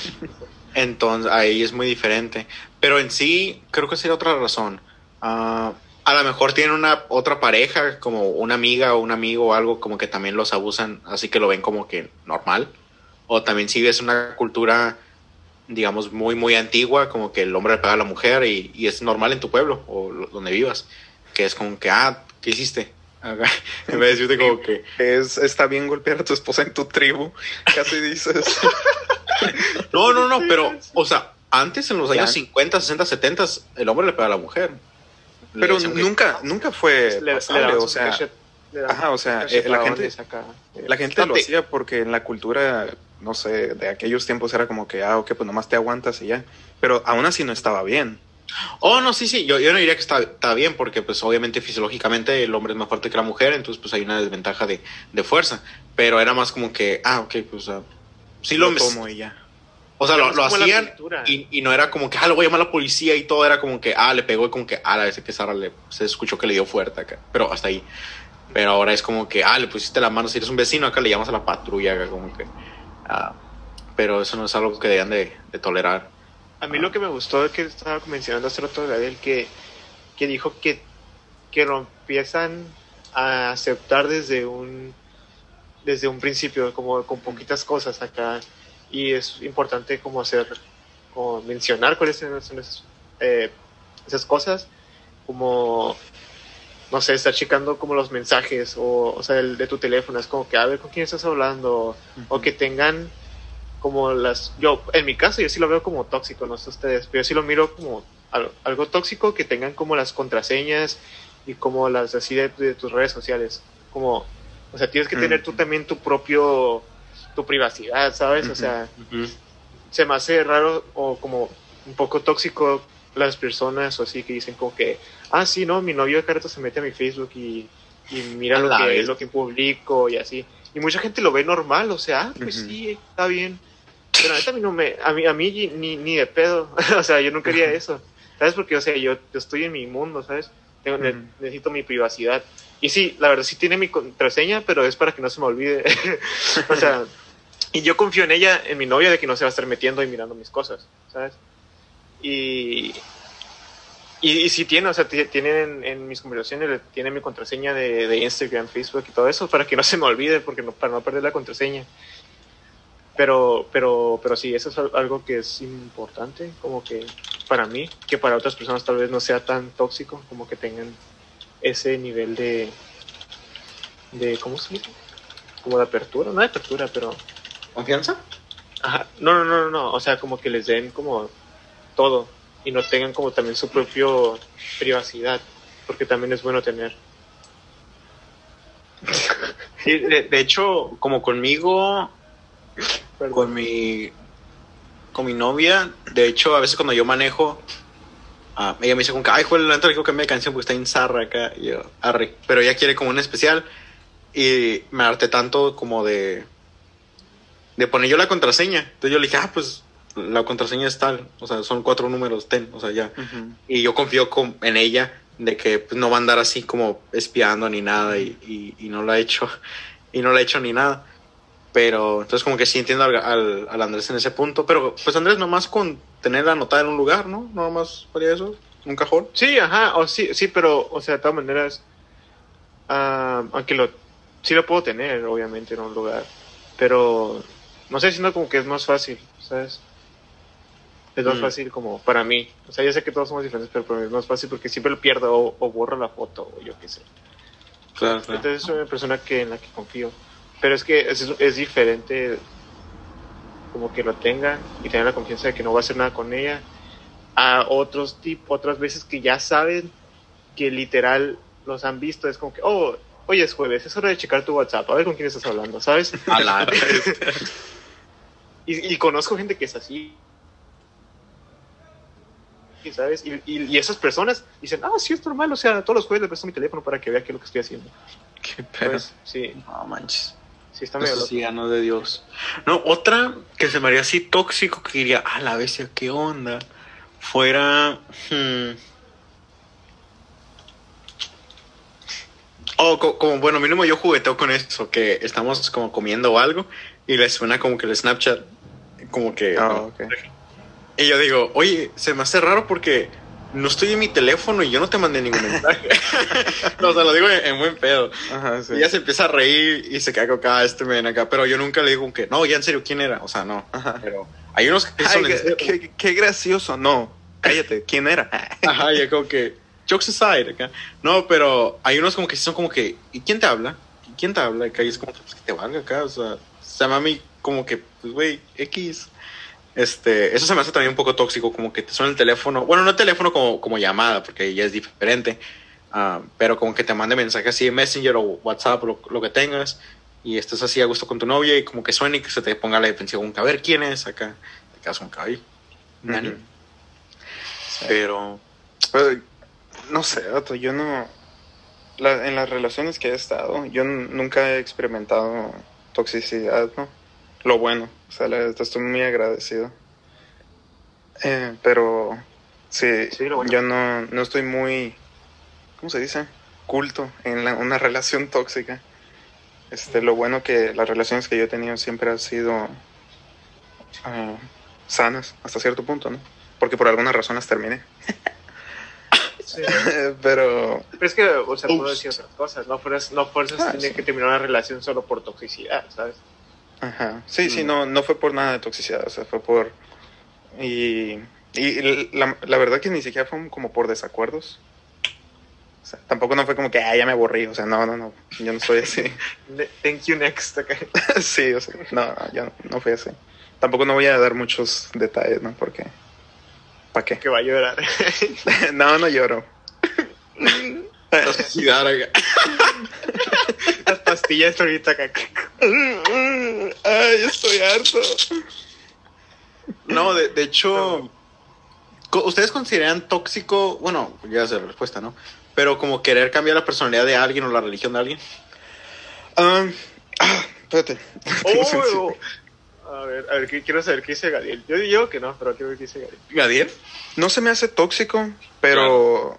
Speaker 3: Entonces, ahí es muy diferente. Pero en sí, creo que sería otra razón. Ah, a lo mejor tienen una otra pareja, como una amiga o un amigo o algo, como que también los abusan, así que lo ven como que normal. O también si ves una cultura, digamos, muy, muy antigua, como que el hombre le pega a la mujer y, y es normal en tu pueblo o lo- donde vivas. Que es como que, ah, ¿qué hiciste? En vez de decirte como que,
Speaker 2: Es, está bien golpear a tu esposa en tu tribu, casi dices.
Speaker 3: No, no, no, pero, o sea, antes en los años
Speaker 2: Ya.
Speaker 3: 50, 60, 70, el hombre le pega a la mujer. Le
Speaker 2: Pero
Speaker 3: que-
Speaker 2: nunca, nunca fue
Speaker 1: Le- le
Speaker 2: pasable,
Speaker 1: daban
Speaker 2: o sea,
Speaker 1: le
Speaker 2: ajá, o sea, eh, la gente,
Speaker 1: acá, eh,
Speaker 2: la gente lo hacía porque en la cultura, no sé, de aquellos tiempos era como que, ah, ok, pues nomás te aguantas y ya. Pero aún así no estaba bien.
Speaker 3: Oh, no, sí, sí, yo, yo no diría que está, está bien, porque pues obviamente fisiológicamente el hombre es más fuerte que la mujer, entonces pues hay una desventaja de, de fuerza. Pero era más como que, ah, ok, pues ah, sí lo,
Speaker 2: lo tomo y ya.
Speaker 3: O sea, lo, lo hacían
Speaker 1: cultura.
Speaker 3: y, y no era como que, ah, lo voy a llamar a la policía y todo, era como que, ah, le pegó y como que, ah, la vez que Sara le, se escuchó que le dio fuerte acá, pero hasta ahí. Pero ahora es como que, ah, le pusiste la mano, si eres un vecino, acá le llamas a la patrulla, acá como que, ah, pero eso no es algo que debían de, de tolerar.
Speaker 1: A mí lo que me gustó es que estaba mencionando hace rato Gabriel que, que dijo que, que lo empiezan a aceptar desde un desde un principio, como con poquitas cosas acá. Y es importante como hacer, como mencionar cuáles son esas, eh, esas cosas, como no sé, estar checando como los mensajes o, o sea, el de tu teléfono, es como que a ver con quién estás hablando, o que tengan como las yo en mi caso yo sí lo veo como tóxico no sé ustedes pero yo sí lo miro como algo, algo tóxico que tengan como las contraseñas y como las así de, de tus redes sociales como o sea tienes que
Speaker 2: Mm.
Speaker 1: tener tú también tu propio tu privacidad sabes o sea se me hace raro o como un poco tóxico las personas o así que dicen como que ah sí no mi novio de carta se mete a mi Facebook y, y mira
Speaker 3: A
Speaker 1: lo que
Speaker 3: vez.
Speaker 1: lo que publico y así y mucha gente lo ve normal o sea ah, pues sí está bien pero a mí también no me a mí a mí ni, ni de pedo o sea yo no quería eso sabes porque o sea yo, yo estoy en mi mundo sabes Tengo- ne-
Speaker 2: Ujú.
Speaker 1: necesito mi privacidad. Y sí la verdad sí tiene mi contraseña pero es para que no se me olvide. O sea y yo confío en ella, en mi novia, de que no se va a estar metiendo y mirando mis cosas, ¿sabes? Y, y, y sí tiene, o sea, ti- tienen en, mis conversaciones, tiene mi contraseña de, Instagram, Facebook y todo eso, para que no se me olvide, porque no, para no perder la contraseña. Pero, pero, pero sí, eso es al- algo que es importante, como que para mí, que para otras personas tal vez no sea tan tóxico, como que tengan ese nivel de, de ¿cómo se dice? Como de apertura, no de apertura, pero
Speaker 3: ¿Confianza?
Speaker 1: Ajá. No, no, no, no, no. O sea, como que les den como todo y no tengan como también su propio privacidad, porque también es bueno tener.
Speaker 3: Sí, de, de hecho, como conmigo,
Speaker 1: Perdón.
Speaker 3: con mi con mi novia, de hecho, a veces cuando yo manejo, ah, ella me dice como que, ay, la neta quiero cambiar de canción porque está en zarra acá, y yo, arre, pero ella quiere como un especial, y me harté tanto como de, de poner yo la contraseña, entonces yo le dije, ah, pues, la contraseña es tal, o sea, son cuatro números, ten, o sea, ya, y yo confío con- en ella de que pues, no va a andar así como espiando ni nada y, y- y no lo ha hecho y no lo ha hecho ni nada. Pero entonces como que sí entiendo al, al- al Andrés en ese punto. Pero pues Andrés nomás con tenerla anotada en un lugar no no más haría eso un cajón.
Speaker 1: Sí, ajá, o sí, sí, pero, o sea, de todas maneras, ah, aunque lo, sí lo puedo tener, obviamente, en un lugar, pero, no sé, siento como que es más fácil, ¿sabes? Es más
Speaker 3: Mm.
Speaker 1: fácil como para mí. O sea, yo sé que todos somos diferentes, pero para mí es más fácil porque siempre lo pierdo o, o borro la foto o yo qué sé.
Speaker 3: claro,
Speaker 1: Entonces es una persona que en la que confío. Pero es que es, es diferente como que lo tenga y tener la confianza de que no va a hacer nada con ella a otros tip, otras veces que ya saben que literal los han visto. Es como que, oh, hoy es jueves, es hora de checar tu WhatsApp, a ver con quién estás hablando, ¿sabes?
Speaker 3: A la-
Speaker 1: Y, y conozco gente que es así. Y, ¿Sabes? Y, y- y esas personas dicen, ah, sí, es normal, o sea, todos los jueves le presto mi teléfono para que vea qué es lo que estoy haciendo.
Speaker 2: Qué pedo.
Speaker 1: Pues, sí,
Speaker 3: No manches.
Speaker 1: sí está medio
Speaker 3: sí, no de Dios. No, otra que se me haría así tóxico que diría, a la bestia, ¿qué onda? Fuera. hmm. Oh, co- como, bueno, mínimo yo jugueteo con eso, que estamos como comiendo algo y le suena como que el Snapchat, como que.
Speaker 2: Ah, ok.
Speaker 3: Y yo digo, oye, se me hace raro porque no estoy en mi teléfono y yo no te mandé ningún mensaje. no, o sea, lo digo en, en buen pedo.
Speaker 2: Ajá, sí.
Speaker 3: Y ella se empieza a reír y se cae acá, este men acá, pero yo nunca le digo que, no, ya en serio, ¿quién era? O sea, no.
Speaker 2: Ajá.
Speaker 3: Pero hay unos que
Speaker 2: Ay,
Speaker 3: son en
Speaker 2: qué, qué- qué gracioso. No, cállate. ¿Quién era?
Speaker 3: Ajá, y es como que, jokes aside, acá. No, pero hay unos como que son como que, ¿y quién te habla? ¿Y quién te habla? Acá y es como que, pues, que te valga acá, o sea, se llama a mí como que, pues, güey, X. Este, eso se me hace también un poco tóxico, como que te suena el teléfono, bueno, no el teléfono como, como llamada, porque ya es diferente, ah, pero como que te mande mensaje así de Messenger o WhatsApp, lo, lo que tengas, y estés así a gusto con tu novia y como que suene y que se te ponga la defensiva, que a ver quién es acá, te quedas nani.
Speaker 2: Ujú.
Speaker 3: Pero,
Speaker 2: Pero, no sé, vato, yo no... la- en las relaciones que he estado, yo nunca he experimentado toxicidad, ¿no? Lo bueno, o sea, la estoy muy agradecido. Eh, pero, sí,
Speaker 1: bueno.
Speaker 2: yo no, no estoy muy, ¿cómo se dice? Culto en la- una relación tóxica. Este, lo bueno que las relaciones que yo he tenido siempre han sido ah, sanas hasta cierto punto, ¿no? Porque por alguna razón las terminé.
Speaker 1: Sí.
Speaker 2: Pero
Speaker 1: Pero es que, o sea, puedo decir otras cosas. No fuerzas, no fuerzas
Speaker 2: Ah,
Speaker 1: tiene
Speaker 2: sí.
Speaker 1: que terminar una relación solo por toxicidad, ¿sabes?
Speaker 2: Ajá. Sí, sí,
Speaker 3: Mm.
Speaker 2: no, no fue por nada de toxicidad, o sea, fue por... Y, y la, la verdad que ni siquiera fue como por desacuerdos. O sea, tampoco no fue como que, ah, ya me aburrí, o sea, no, no, no, yo no soy así.
Speaker 1: Thank you next. acá.
Speaker 2: sí, o sea, no, no, yo no, no fui así. Tampoco no voy a dar muchos detalles, ¿no? Porque... ¿Para qué?
Speaker 1: Que va a llorar.
Speaker 2: no, no lloro.
Speaker 3: acá.
Speaker 1: Las pastillas ahorita acá.
Speaker 2: Ay, estoy harto.
Speaker 3: No, de, de hecho, ¿ustedes consideran tóxico? Bueno, ya sé la respuesta, ¿no? Pero como querer cambiar la personalidad de alguien o la religión de alguien.
Speaker 2: Ah, ah, espérate.
Speaker 1: Oh, a ver, a ver, ¿qué- quiero saber qué dice Gadiel. Yo digo que no, pero quiero ver qué dice Gadiel.
Speaker 3: ¿Gadiel?
Speaker 2: No se me hace tóxico, pero...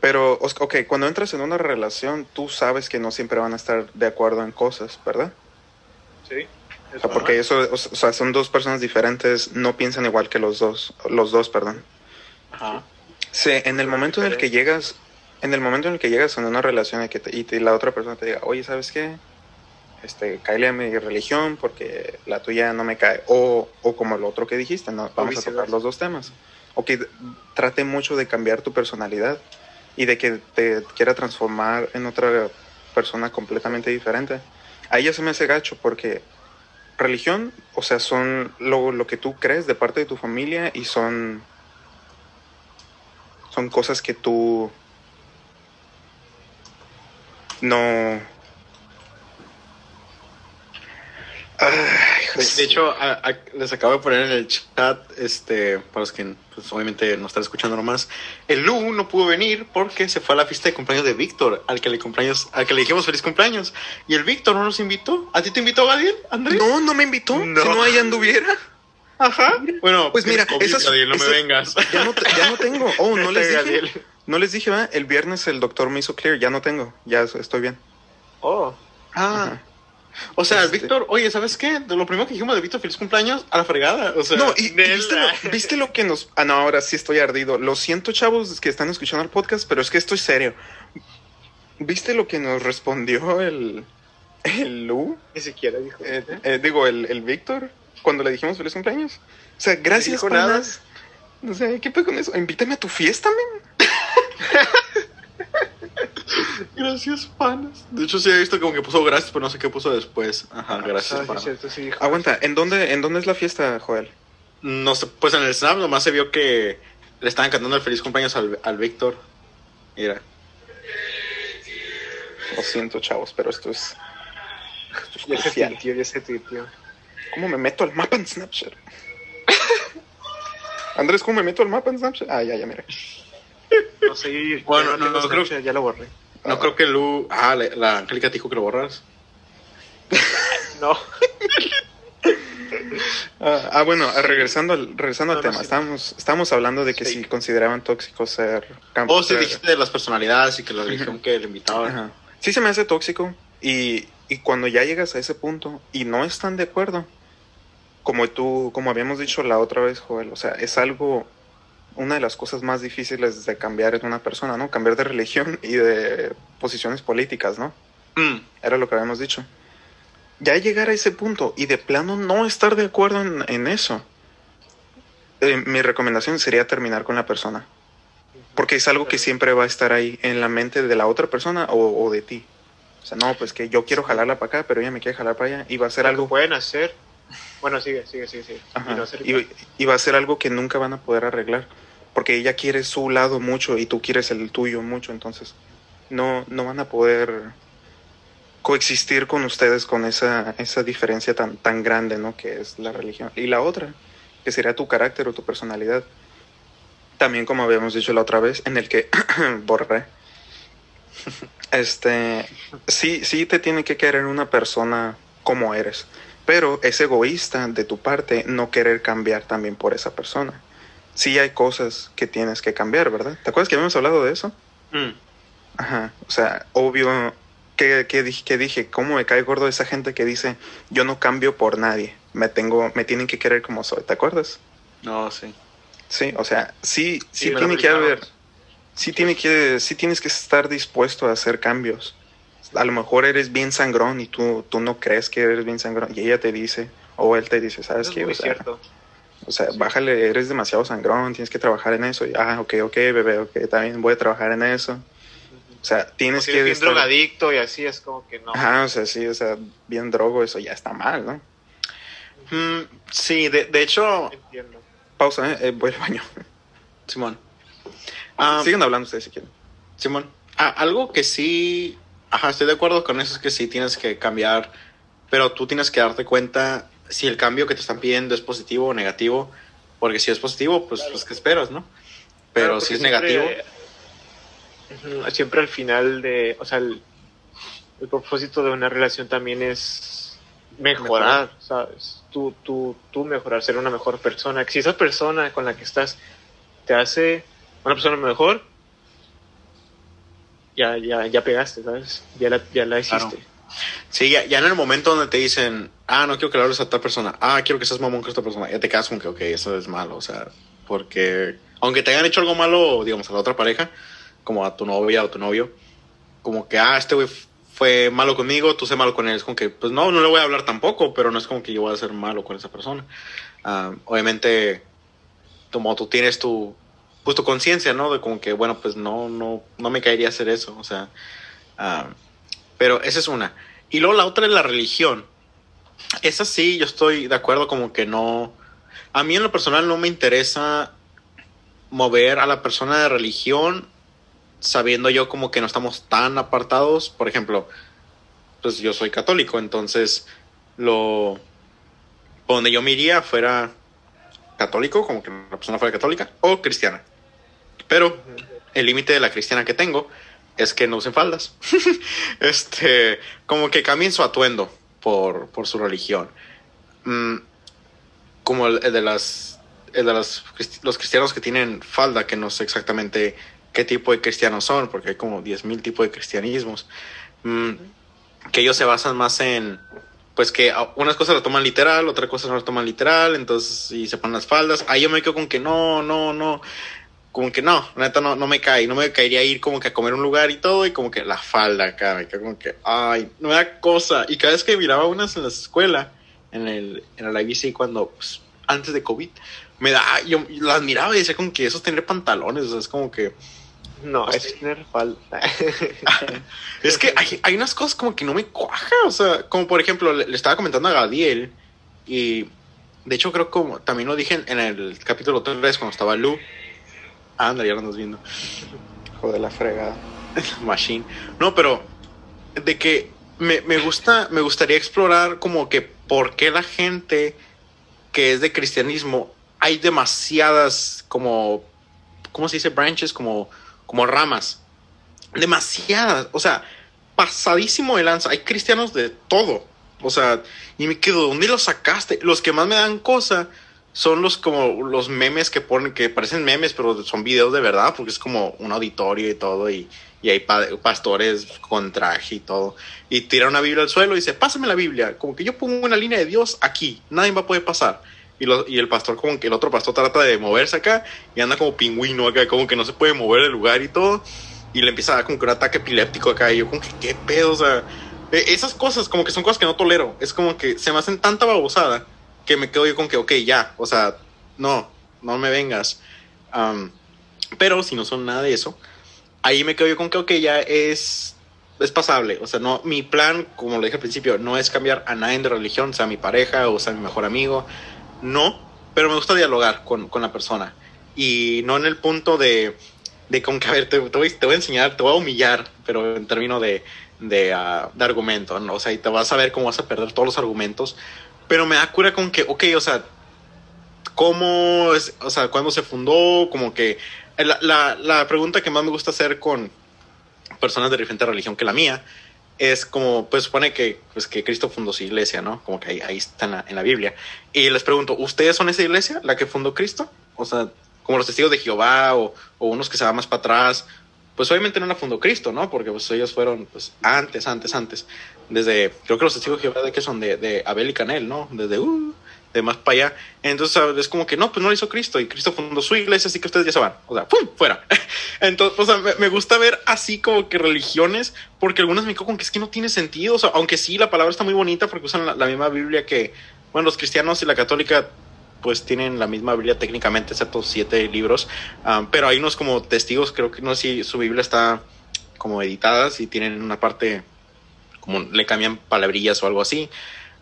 Speaker 2: Pero, ok, cuando entras en una relación, tú sabes que no siempre van a estar de acuerdo en cosas, ¿verdad?
Speaker 1: Sí.
Speaker 2: O sea, porque eso, o sea, son dos personas diferentes, no piensan igual que los dos, los dos, perdón.
Speaker 3: Ajá.
Speaker 2: Sí, en el momento en el que llegas, en el momento en el que llegas en una relación y, que te- y te- la otra persona te diga, oye, ¿sabes qué? Este, cáele a mi religión porque la tuya no me cae. O, o como el otro que dijiste, no, vamos a tocar los dos temas. O que trate mucho de cambiar tu personalidad y de que te quiera transformar en otra persona completamente diferente. Ahí ya se me hace gacho porque religión, o sea, son lo, lo que tú crees de parte de tu familia y son son cosas que tú no Ay,
Speaker 3: De, de hecho, a- a- les acabo de poner en el chat, este, para los que pues, obviamente no están escuchando nomás, el Lu no pudo venir porque se fue a la fiesta de cumpleaños de Víctor, al que le cumpleaños, al que le dijimos feliz cumpleaños. Y el Víctor no nos invitó. ¿A ti te invitó Gadiel, Andrés?
Speaker 2: no, no me invitó.
Speaker 1: No.
Speaker 2: Si no, ahí anduviera.
Speaker 3: Ajá. Bueno,
Speaker 2: Pues mira,
Speaker 3: COVID,
Speaker 2: esas-
Speaker 3: no
Speaker 2: esa-
Speaker 3: me vengas.
Speaker 2: Ya no, te- ya no tengo. Oh, no les dije. No les dije, ¿verdad? El viernes el doctor me hizo clear. Ya no tengo. Ya estoy bien.
Speaker 1: Oh,
Speaker 3: Ah.
Speaker 2: Ajá.
Speaker 3: O sea,
Speaker 2: Este-
Speaker 3: Víctor, oye, ¿sabes qué? De lo primero que dijimos de Víctor, feliz cumpleaños, a la fregada. O sea,
Speaker 2: No, y, viste, lo, viste lo que nos... Ah, no, ahora sí estoy ardido. Lo siento, chavos, que están escuchando el podcast, pero es que estoy serio. ¿Viste lo que nos respondió el... El Lu?
Speaker 1: ni siquiera dijo.
Speaker 2: Eh, eh, digo, el, el Víctor, cuando le dijimos feliz cumpleaños. O sea, gracias,
Speaker 1: dijo nada.
Speaker 2: No sé, ¿qué pedo con eso? Invítame a tu fiesta, men.
Speaker 3: gracias, panas. De hecho, sí he visto como que puso gracias, pero no sé qué puso después. Ajá,
Speaker 1: Ah,
Speaker 3: gracias, panas.
Speaker 1: cierto, sí dijo.
Speaker 2: Aguanta, ¿en dónde, ¿en dónde es la fiesta, Joel?
Speaker 3: No sé, pues en el Snap nomás se vio que le estaban cantando el feliz cumpleaños al, al Víctor. Mira.
Speaker 2: Lo siento, chavos, pero esto es... esto es
Speaker 1: Ya se tiltió, ya se tiltió.
Speaker 2: ¿Cómo me meto al mapa en Snapchat? Andrés, ¿cómo me meto al mapa en Snapchat? Ah, ya, ya, mira.
Speaker 1: No sé,
Speaker 3: Bueno, no, no, creo-
Speaker 1: Snapchat, ya lo borré.
Speaker 3: No creo que Lu. Ah, la, la Angélica te dijo que lo borras.
Speaker 1: No.
Speaker 2: Ah, ah, bueno, regresando al, regresando al
Speaker 1: No,
Speaker 2: tema,
Speaker 1: sí.
Speaker 2: estábamos, estábamos hablando de que
Speaker 1: Sí.
Speaker 2: si consideraban tóxico ser cam-
Speaker 3: O si
Speaker 2: ser-
Speaker 3: dijiste de las personalidades y que la religión que le invitaba.
Speaker 2: Ajá. Sí se me hace tóxico y, y cuando ya llegas a ese punto y no están de acuerdo, como tú, como habíamos dicho la otra vez, Joel, o sea, es algo, una de las cosas más difíciles de cambiar en una persona, ¿no? Cambiar de religión y de posiciones políticas, ¿no?
Speaker 3: Mm,
Speaker 2: Era lo que habíamos dicho. Ya llegar a ese punto y de plano no estar de acuerdo en, en eso, eh, mi recomendación sería terminar con la persona. Porque es algo que siempre va a estar ahí en la mente de la otra persona o, o de ti. O sea, no, pues que yo quiero jalarla para acá, pero ella me quiere jalar para allá y va a ser algo...
Speaker 1: pueden hacer. Bueno, sigue, sigue, sigue, sigue. Y,
Speaker 2: y va a ser algo que nunca van a poder arreglar. Porque ella quiere su lado mucho y tú quieres el tuyo mucho. Entonces, no, no van a poder coexistir con ustedes con esa, esa diferencia tan, tan grande, ¿no? Que es la religión. Y la otra, que sería tu carácter o tu personalidad. También, como habíamos dicho la otra vez, en el que borré. Este, sí, sí te tiene que querer una persona como eres. Pero es egoísta de tu parte no querer cambiar también por esa persona. Sí hay cosas que tienes que cambiar, ¿verdad? ¿Te acuerdas que habíamos hablado de eso?
Speaker 3: mm.
Speaker 2: Ajá. O sea, obvio que, que, dije, que dije, ¿cómo me cae gordo esa gente que dice, yo no cambio por nadie, me tengo, me tienen que querer como soy, ¿te acuerdas?
Speaker 3: No, sí.
Speaker 2: Sí, o sea, sí, sí,
Speaker 1: lo
Speaker 2: tiene que haber, sí tiene que, sí tienes que estar dispuesto a hacer cambios. A lo mejor eres bien sangrón y tú, tú no crees que eres bien sangrón y ella te dice, o él te dice, ¿sabes
Speaker 1: Es
Speaker 2: qué? O sea,
Speaker 1: cierto.
Speaker 2: o sea, bájale, eres demasiado sangrón, tienes que trabajar en eso. Y, ah, ok, ok, bebé, ok, también voy a trabajar en eso. O sea,
Speaker 1: O
Speaker 2: tienes
Speaker 1: si
Speaker 2: que...
Speaker 1: eres bien
Speaker 2: estar-
Speaker 1: drogadicto y así es como que no.
Speaker 2: Ajá, o sea, sí, o sea, bien drogo, eso ya está mal, ¿no?
Speaker 3: Mm, sí, de, de hecho,
Speaker 1: Entiendo.
Speaker 2: Pausa, ¿eh? Eh, voy al baño.
Speaker 3: Simón. Ah,
Speaker 2: Sigan hablando ustedes si quieren.
Speaker 3: Simón. Ah, algo que sí. Ajá, estoy de acuerdo con eso, es que sí tienes que cambiar. Pero tú tienes que darte cuenta si el cambio que te están pidiendo es positivo o negativo. Porque si es positivo, pues,
Speaker 1: Claro.
Speaker 3: pues ¿qué esperas, no? Pero
Speaker 1: Claro,
Speaker 3: si es
Speaker 1: siempre-
Speaker 3: negativo.
Speaker 1: Siempre al final de. O sea, el, el propósito de una relación también es mejorar, ¿sabes? Tú, tú, tú mejorar, ser una mejor persona. Si esa persona con la que estás te hace una persona mejor, ya, ya, ya pegaste, ¿sabes? Ya la, ya la hiciste.
Speaker 3: Claro. Sí, ya, ya en el momento donde te dicen, ah, no quiero que le hables a tal persona, ah, quiero que seas mamón con esta persona, ya te quedas como que, ok, eso es malo, o sea, porque aunque te hayan hecho algo malo, digamos, a la otra pareja, como a tu novia o tu novio, como que, ah, este güey fue malo conmigo, tú sé malo con él, es como que, pues no, no le voy a hablar tampoco, pero no es como que yo voy a ser malo con esa persona. Ah, obviamente, como tú tienes tu, pues conciencia, ¿no? De como que, bueno, pues no, no, no me caería hacer eso, o sea, ah, pero esa es una. Y luego la otra es la religión. Esa sí, yo estoy de acuerdo como que no... A mí en lo personal no me interesa mover a la persona de religión sabiendo yo como que no estamos tan apartados. Por ejemplo, pues yo soy católico, entonces lo... Donde yo me iría fuera católico, como que la persona fuera católica, o cristiana. Pero el límite de la cristiana que tengo es que no usen faldas. este, como que cambien su atuendo por, por su religión. Mm, como el, de las, el de las los cristianos que tienen falda, que no sé exactamente qué tipo de cristianos son, porque hay como 10.000 tipos de cristianismos. Mm, que ellos se basan más en, pues que unas cosas lo toman literal, otras cosas no lo toman literal, entonces, y se ponen las faldas. Ahí yo me quedo con que no, no, no como que no, neta no, no me cae, no me caería ir como que a comer un lugar y todo y como que la falda acá, me quedo como que, ay, no me da cosa. Y cada vez que miraba unas en la escuela, en el, en el IBC cuando, pues, antes de COVID, me da, yo las miraba y decía como que eso es tener pantalones, o sea, es como que,
Speaker 1: No,
Speaker 3: Pues
Speaker 1: es tener falda.
Speaker 3: es que hay, hay unas cosas como que no me cuaja, o sea, como por ejemplo, le, le estaba comentando a Gadiel y de hecho creo como también lo dije en, en el capítulo 3 cuando estaba Lu. Anda, ya lo andas viendo.
Speaker 2: Joder, la fregada.
Speaker 3: Machine. No, pero de que me, me gusta, me gustaría explorar como que por qué la gente que es de cristianismo hay demasiadas como, ¿cómo se dice? Branches, como, como ramas. demasiadas, o sea, pasadísimo de lanza. Hay cristianos de todo. O sea, y me quedo, ¿dónde los sacaste? Los que más me dan cosa son los como los memes que ponen, que parecen memes, pero son videos de verdad, porque es como un auditorio y todo, y, y hay pastores con traje y todo. Y tira una Biblia al suelo y dice, pásame la Biblia. Como que yo pongo una línea de Dios aquí, nadie va a poder pasar. Y, lo, y el pastor, como que el otro pastor trata de moverse acá y anda como pingüino acá, como que no se puede mover el lugar y todo. Y le empieza a dar como que un ataque epiléptico acá. Y yo, como que, ¿qué pedo? O sea, e, esas cosas, como que son cosas que no tolero. Es como que se me hacen tanta babosada que me quedo yo con que, ok, ya, o sea, no, no me vengas. pero si no son nada de eso, ahí me quedo yo con que, ok, ya es, es pasable. O sea, no, mi plan, como lo dije al principio, no es cambiar a nadie de religión, sea mi pareja o sea mi mejor amigo. No, pero me gusta dialogar con, con la persona. Y no en el punto de, de con que, a ver, te, te, voy, te voy a enseñar, te voy a humillar, pero en términos de, de, uh, de argumento, ¿no? O sea, y te vas a ver cómo vas a perder todos los argumentos. Pero me da cura con que, ok, o sea, cómo, es, o sea, cuándo se fundó, como que la, la, la, pregunta que más me gusta hacer con personas de diferente religión que la mía es como, pues supone que, pues, que Cristo fundó su iglesia, ¿no? Como que ahí, ahí está en la, en la Biblia. Y les pregunto, ¿ustedes son esa iglesia, la que fundó Cristo? O sea, como los testigos de Jehová o, o unos que se van más para atrás, pues obviamente no la fundó Cristo, ¿no? Porque pues ellos fueron pues antes, antes, antes. Desde, creo que los testigos de Jehová de que son de, de Abel y Canel, ¿no? Desde, uh, de más para allá. Entonces es como que no, pues no lo hizo Cristo y Cristo fundó su iglesia, así que ustedes ya se van. O sea, ¡pum! Fuera. Entonces, o sea, me, gusta ver así como que religiones, porque algunas me con que es que no tiene sentido. Aunque sí, la palabra está muy bonita porque usan la, la misma Biblia que, bueno, los cristianos y la católica pues tienen la misma Biblia técnicamente, excepto siete libros, um, pero hay unos como testigos, creo que no sé si su Biblia está como editada, si tienen una parte, como le cambian palabrillas o algo así,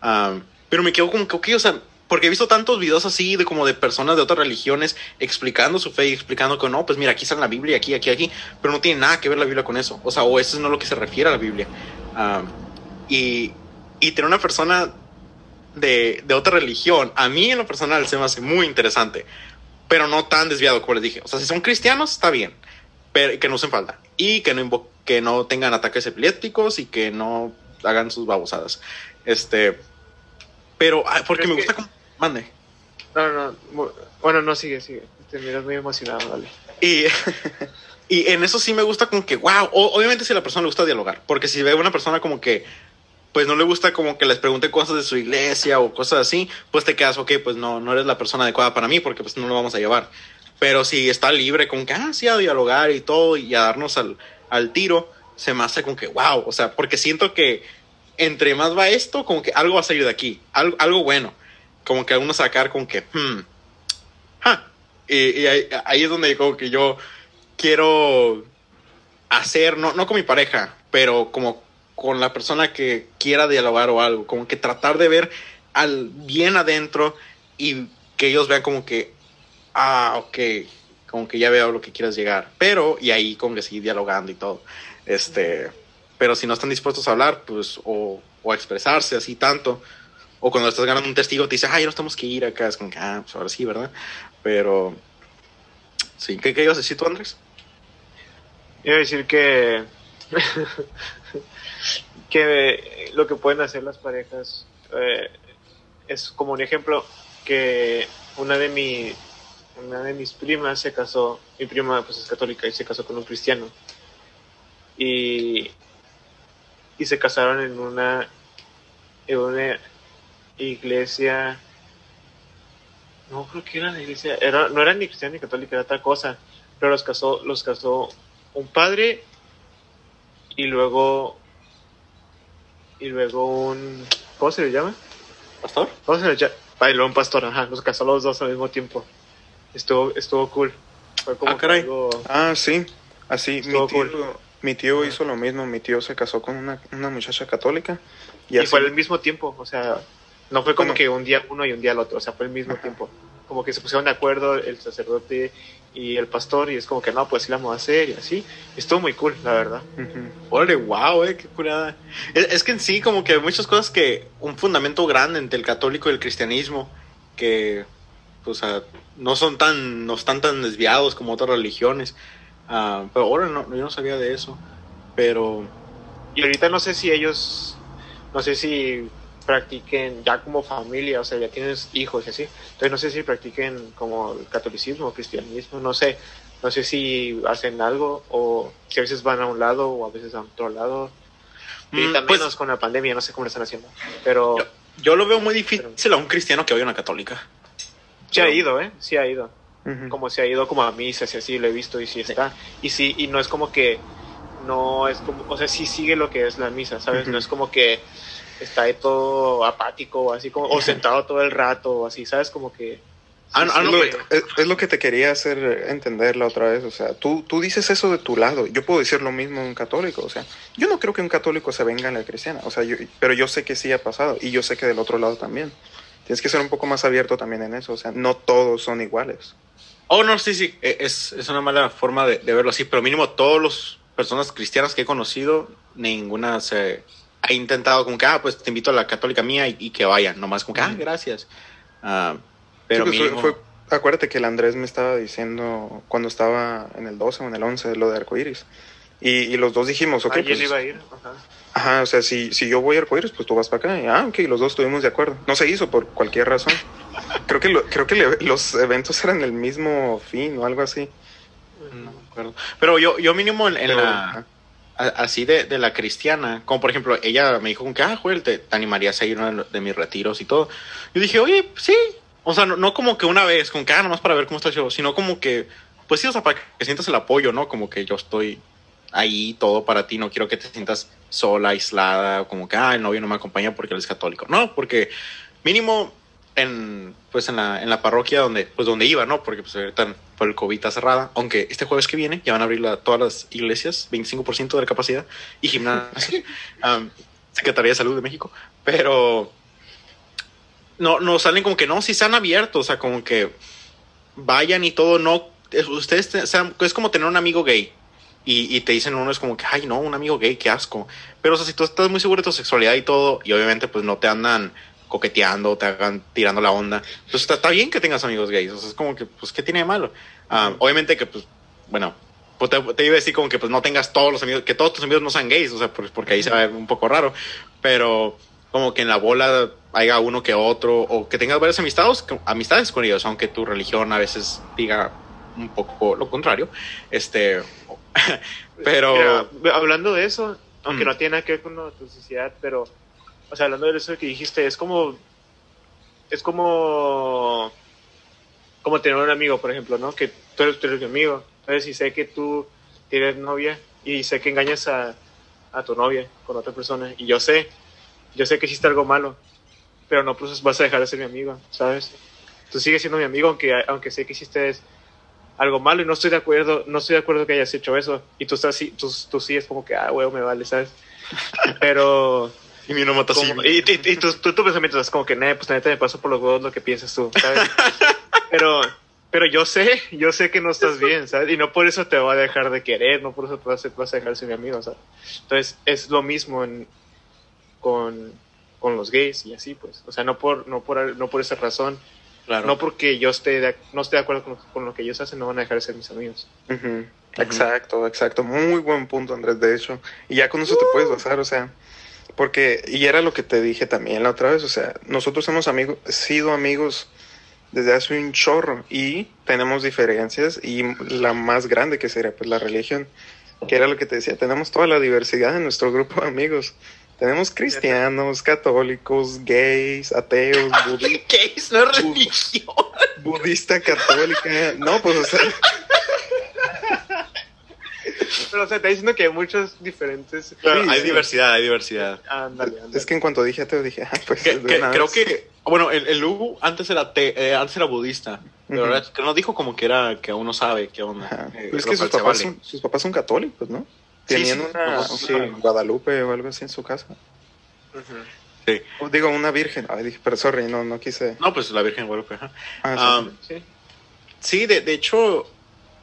Speaker 3: um, pero me quedo como que, ok, o sea, porque he visto tantos videos así de como de personas de otras religiones explicando su fe y explicando que no, pues mira, aquí está la Biblia, aquí, aquí, aquí, pero no tiene nada que ver la Biblia con eso. O sea, o eso es no lo que se refiere a la Biblia. Um, y, y tener una persona de, de, otra religión, a mí en lo personal se me hace muy interesante, pero no tan desviado como les dije. O sea, si son cristianos, está bien, pero que no usen falta y que no, que no tengan ataques epilépticos y que no hagan sus babosadas. Este, pero, porque me gusta que... como Mande.
Speaker 1: No, no, bueno, no, sigue, sigue. Te miras muy emocionado, dale.
Speaker 3: Y, y en eso sí me gusta como que, wow, obviamente si a la persona le gusta dialogar, porque si ve a una persona como que, pues no le gusta como que les pregunte cosas de su iglesia o cosas así, pues te quedas, ok, pues no, no eres la persona adecuada para mí porque pues no lo vamos a llevar. Pero si está libre con que, ah, sí, a dialogar y todo y a darnos al, al tiro, se me hace como que, wow, o sea, porque siento que entre más va esto, como que algo va a salir de aquí, algo, algo bueno como que uno sacar con que, hmm, y, y ahí, ahí, es donde como que yo quiero hacer, no, no con mi pareja, pero como con la persona que quiera dialogar o algo, como que tratar de ver al bien adentro y que ellos vean como que, ah, ok, como que ya veo lo que quieras llegar, pero, y ahí como que seguir dialogando y todo, este, pero si no están dispuestos a hablar, pues, o, a expresarse así tanto, o cuando estás ganando un testigo te dice, ay, no tenemos que ir acá, es como que, ah, pues ahora sí, ¿verdad? Pero, sí, ¿qué, qué ibas a decir tú, Andrés?
Speaker 1: Iba a decir que, que lo que pueden hacer las parejas eh, es como un ejemplo que una de mi una de mis primas se casó, mi prima pues es católica y se casó con un cristiano y, y se casaron en una, en una iglesia. No creo que era la iglesia. Era, no era ni cristiana ni católica, era otra cosa. Pero los casó, los casó un padre y luego. Y luego un. ¿Cómo se le llama?
Speaker 3: ¿Pastor?
Speaker 1: ¿Cómo se le llama? Bailó un pastor, ajá. Los casó los dos al mismo tiempo. Estuvo, estuvo cool. Fue como
Speaker 2: ah, caray. Algo... Ah, sí. Así, mi tío, cool. mi tío hizo lo mismo. Mi tío se casó con una, una muchacha católica.
Speaker 1: Y, y fue al mismo tiempo, o sea, no fue como que un día uno y un día el otro, o sea, fue el mismo tiempo. Como que se pusieron de acuerdo el sacerdote y el pastor y es como que no, pues sí la vamos a hacer y así. Estuvo muy cool, la verdad.
Speaker 3: Órale, wow, eh, qué curada. Es, es, que en sí como que hay muchas cosas que, un fundamento grande entre el católico y el cristianismo, que, pues, no son tan, no están tan desviados como otras religiones. Uh, pero ahora no, yo no sabía de eso. pero...
Speaker 1: Y ahorita no sé si ellos, no sé si practiquen ya como familia, o sea, ya tienes hijos y así. Entonces no sé si practiquen como el catolicismo o cristianismo, no sé. No sé si hacen algo o si a veces van a un lado o a veces a otro lado. Y
Speaker 3: Mm,
Speaker 1: también
Speaker 3: pues-
Speaker 1: con la pandemia, no sé cómo lo están haciendo. Pero
Speaker 3: Yo, yo lo veo muy difícil a un cristiano que vaya a una católica.
Speaker 1: sí ha ido, ¿eh? Sí ha ido. Como se ha ido como a misas y así, lo he visto y sí está. Y sí, y no es como que, no es como, o sea, sí sigue lo que es la misa, ¿sabes? No es como que está ahí todo apático o así como, o sentado todo el rato o así, ¿sabes? Como que...
Speaker 3: Ah, no, ah,
Speaker 2: Es lo,
Speaker 3: güey.
Speaker 2: es, es lo que te quería hacer entender la otra vez. O sea, tú, tú dices eso de tu lado. Yo puedo decir lo mismo de un católico. O sea, yo no creo que un católico se venga en la cristiana. O sea, yo, pero yo sé que sí ha pasado. Y yo sé que del otro lado también. Tienes que ser un poco más abierto también en eso. O sea, no todos son iguales.
Speaker 3: Oh, no, sí, sí. eh, Es, es una mala forma de, de verlo así, pero mínimo todas las personas cristianas que he conocido, ninguna se ha intentado como que, ah, pues te invito a la católica mía y, y que vayan. Nomás como que, ah, gracias. Ah, pero
Speaker 2: Sí, pues,
Speaker 3: mínimo...
Speaker 2: fue- fue- acuérdate que el Andrés me estaba diciendo cuando estaba en el 12 o en el 11 lo de arcoíris. Y, y los dos dijimos, ok,
Speaker 1: Ayer
Speaker 2: pues,
Speaker 1: iba a ir. Ajá.
Speaker 2: Ajá, o sea, si, si yo voy a arcoíris, pues tú vas para acá. Y, ah, ok, los dos estuvimos de acuerdo. No se hizo por cualquier razón. Creo que, lo- creo que le- los eventos eran el mismo fin o algo así.
Speaker 3: No me acuerdo. Pero yo, yo mínimo en, en
Speaker 2: Pero,
Speaker 3: la...
Speaker 2: ajá.
Speaker 3: Así de, de la cristiana, como por ejemplo, ella me dijo que, ah, Joel, te, te animarías a ir uno de mis retiros y todo. Yo dije, oye, sí. O sea, no, no como que una vez, como que, ah, nomás para ver cómo está show, sino como que, pues sí, o sea, para que sientas el apoyo, ¿no? Como que yo estoy ahí todo para ti, no quiero que te sientas sola, aislada, como que, ah, el novio no me acompaña porque él es católico. No, porque mínimo en, pues en la, en la parroquia donde, pues donde iba, ¿no? Porque pues ahorita por el COVID está cerrada, aunque este jueves que viene ya van a abrir la- todas las iglesias, 25% de la capacidad, y gimnasios, um, Secretaría de Salud de México, pero no, no salen como que no, si están abiertos, o sea, como que vayan y todo, no, es- ustedes, te- sean- es como tener un amigo gay. Y, y te dicen uno es como que, ay, no, un amigo gay, qué asco. Pero, o sea, si tú estás muy seguro de tu sexualidad y todo, y obviamente, pues no te andan coqueteando, te hagan tirando la onda, pues está, está bien que tengas amigos gays. O sea, es como que, pues, ¿qué tiene de malo? Ah, obviamente que, pues, bueno, pues te, te iba a decir como que, pues, no tengas todos los amigos, que todos tus amigos no sean gays, o sea, porque ahí se va a ver un poco raro. Pero, como que en la bola haya uno que otro, o que tengas varias amistades, amistades con ellos, aunque tu religión a veces diga un poco lo contrario. Este, pero.
Speaker 1: Mira, hablando de eso, aunque
Speaker 3: Mm.
Speaker 1: no tiene nada que ver con la toxicidad, pero, o sea, hablando de eso que dijiste, es como, es como, como tener un amigo, por ejemplo, ¿no? Que tú eres, tú eres mi amigo, entonces si sé que tú tienes novia y sé que engañas a, a tu novia con otra persona y yo sé, yo sé que hiciste algo malo, pero no pues vas a dejar de ser mi amigo, ¿sabes? Tú sigues siendo mi amigo aunque, aunque sé que hiciste algo malo y no estoy de acuerdo, no estoy de acuerdo que hayas hecho eso. Y tú estás tú, tú sí es como que, ah, huevo, me vale, ¿sabes? Pero,
Speaker 3: Y mi no mata
Speaker 1: y, y, y tu, tu, tu pensamiento es como que, nah, pues neta me paso por los huevos lo que piensas tú, ¿sabes? pero, pero yo sé, yo sé que no estás bien, ¿sabes? Y no por eso te voy a dejar de querer, no por eso te vas a, vas a dejar de ser mi amigo, ¿sabes? Entonces, es lo mismo en, con, con los gays y así, pues. O sea, no por, no por, no por esa razón.
Speaker 3: Claro.
Speaker 1: No porque yo esté de, no esté de acuerdo con, con lo que ellos hacen, no van a dejar de ser mis amigos.
Speaker 2: Exacto, exacto. Muy buen punto, Andrés, de hecho. Y ya con eso te puedes basar, o sea, porque, y era lo que te dije también la otra vez, o sea, nosotros hemos amigos, sido amigos desde hace un chorro y tenemos diferencias y la más grande que sería pues la religión, que era lo que te decía, tenemos toda la diversidad en nuestro grupo de amigos. Tenemos cristianos, católicos, gays, ateos, budi-
Speaker 3: ¿Qué es? No religión.
Speaker 2: budista, católica. No, pues o sea,
Speaker 1: Pero, o sea, te diciendo que hay muchos diferentes.
Speaker 3: Claro,
Speaker 2: Sí,
Speaker 3: hay
Speaker 2: sí.
Speaker 3: diversidad, hay diversidad.
Speaker 1: Ándale, ándale.
Speaker 2: es que en cuanto dije ateo dije, ah, pues
Speaker 3: Que- que- creo que, bueno, el, el Lugu antes era te- eh, antes era budista, pero
Speaker 2: Ujú.
Speaker 3: ahora que nos dijo como que era que aún no sabe qué onda. Eh,
Speaker 2: Pero es que sus papás,
Speaker 3: vale.
Speaker 2: son, sus papás son católicos, ¿no? Tenían
Speaker 3: sí,
Speaker 2: una,
Speaker 3: no,
Speaker 2: una
Speaker 3: sí.
Speaker 2: Guadalupe o algo así en su casa.
Speaker 3: Sí.
Speaker 2: O digo, una virgen. Ay, dije, pero sorry, no, no quise.
Speaker 3: No, pues la Virgen de Guadalupe. ajá.
Speaker 2: Ah, sí.
Speaker 3: Ah,
Speaker 1: Sí.
Speaker 3: Sí, de, de hecho,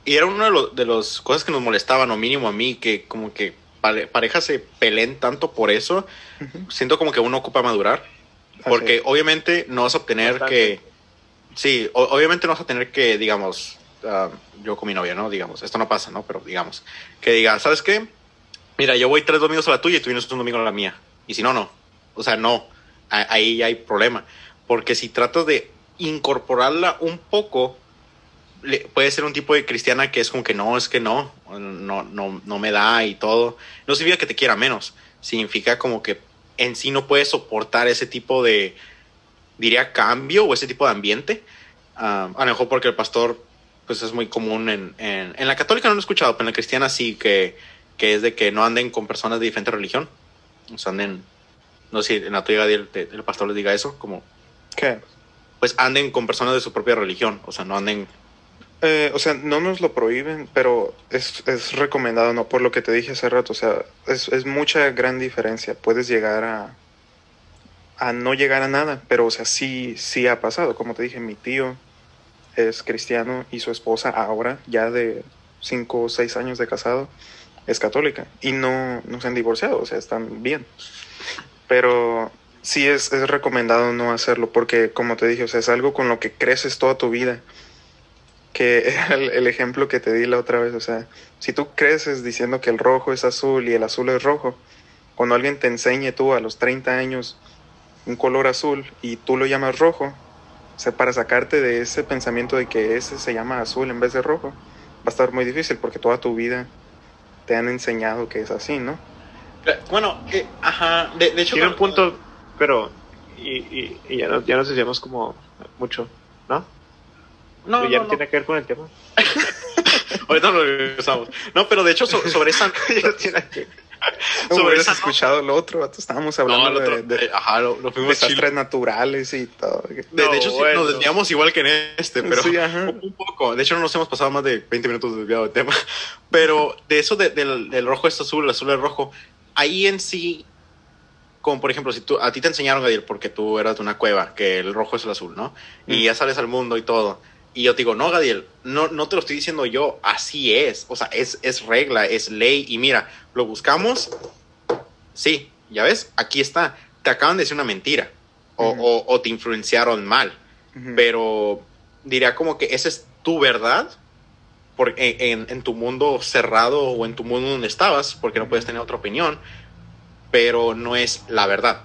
Speaker 3: y era una de, los- de las cosas que nos molestaban, o mínimo a mí, que como que pare- parejas se peleen tanto por eso.
Speaker 2: Ujú.
Speaker 3: Siento como que uno ocupa madurar, porque obviamente no vas a obtener
Speaker 1: Bastante.
Speaker 3: que... Sí, o- obviamente no vas a tener que, digamos, ah, yo con mi novia, ¿no? Digamos, esto no pasa, ¿no? Pero digamos, que diga, ¿sabes qué? mira, yo voy tres domingos a la tuya y tú vienes un domingo a la mía. Y si no, no. O sea, no. A- Ahí hay problema. Porque si tratas de incorporarla un poco, puede ser un tipo de cristiana que es como que no, es que no, no, no, no me da y todo. No significa que te quiera menos. Significa como que en sí no puedes soportar ese tipo de, diría, cambio o ese tipo de ambiente. Ah, a lo mejor porque el pastor, pues es muy común en, en, en la católica no lo he escuchado, pero en la cristiana sí que, que es de que no anden con personas de diferente religión. O sea, anden, no sé si en la tuya el, el pastor les diga eso, como,
Speaker 2: ¿Qué?
Speaker 3: pues anden con personas de su propia religión. O sea, no anden
Speaker 2: Eh, o sea, no nos lo prohíben, pero es, es recomendado, ¿no? Por lo que te dije hace rato, o sea, es, es mucha gran diferencia. Puedes llegar a, a no llegar a nada, pero, o sea, sí, sí ha pasado. Como te dije, mi tío es cristiano y su esposa ahora, ya de cinco o seis años de casado, es católica y no, no se han divorciado, o sea, están bien. Pero sí es, es recomendado no hacerlo porque, como te dije, o sea, es algo con lo que creces toda tu vida que era el, el ejemplo que te di la otra vez, o sea, si tú creces diciendo que el rojo es azul y el azul es rojo, cuando alguien te enseñe tú a los 30 años un color azul y tú lo llamas rojo, o sea, para sacarte de ese pensamiento de que ese se llama azul en vez de rojo, va a estar muy difícil porque toda tu vida te han enseñado que es así, ¿no?
Speaker 3: Bueno, eh, ajá, de, de hecho...
Speaker 1: Tiene un punto, pero. Y, y, y ya, no, ya nos decíamos como mucho, ¿no?
Speaker 3: No,
Speaker 1: Pero ya
Speaker 3: no,
Speaker 1: no tiene que ver con el tema.
Speaker 3: Ahorita lo regresamos. No, pero de hecho so- sobre esa...
Speaker 1: Ya tiene que-
Speaker 2: No
Speaker 3: sobre
Speaker 2: hubieras
Speaker 3: esa
Speaker 2: escuchado lo otro, vato, estábamos hablando
Speaker 3: el otro-
Speaker 2: de, de
Speaker 3: eh, ajá, lo, lo
Speaker 2: desastres naturales y todo.
Speaker 3: De,
Speaker 1: No,
Speaker 3: de hecho, sí, nos desviamos igual que en este, pero
Speaker 2: Sí,
Speaker 3: un, poco. De hecho, no nos hemos pasado más de 20 minutos desviado del tema. Pero de eso de- del, del rojo es azul, el azul es rojo, ahí en sí, como por ejemplo, si tú, a ti te enseñaron, Gadir, porque tú eras de una cueva, que el rojo es el azul, ¿no? Y
Speaker 2: Mm.
Speaker 3: ya sales al mundo y todo. Y yo te digo, no, Gadiel, no, no te lo estoy diciendo yo, así es. O sea, es, es regla, es ley. Y mira, lo buscamos. Sí, ya ves, aquí está. Te acaban de decir una mentira. O, o- o te influenciaron mal. Pero diría como que esa es tu verdad. Porque en, en tu mundo cerrado o en tu mundo donde estabas, porque no puedes tener otra opinión, pero no es la verdad.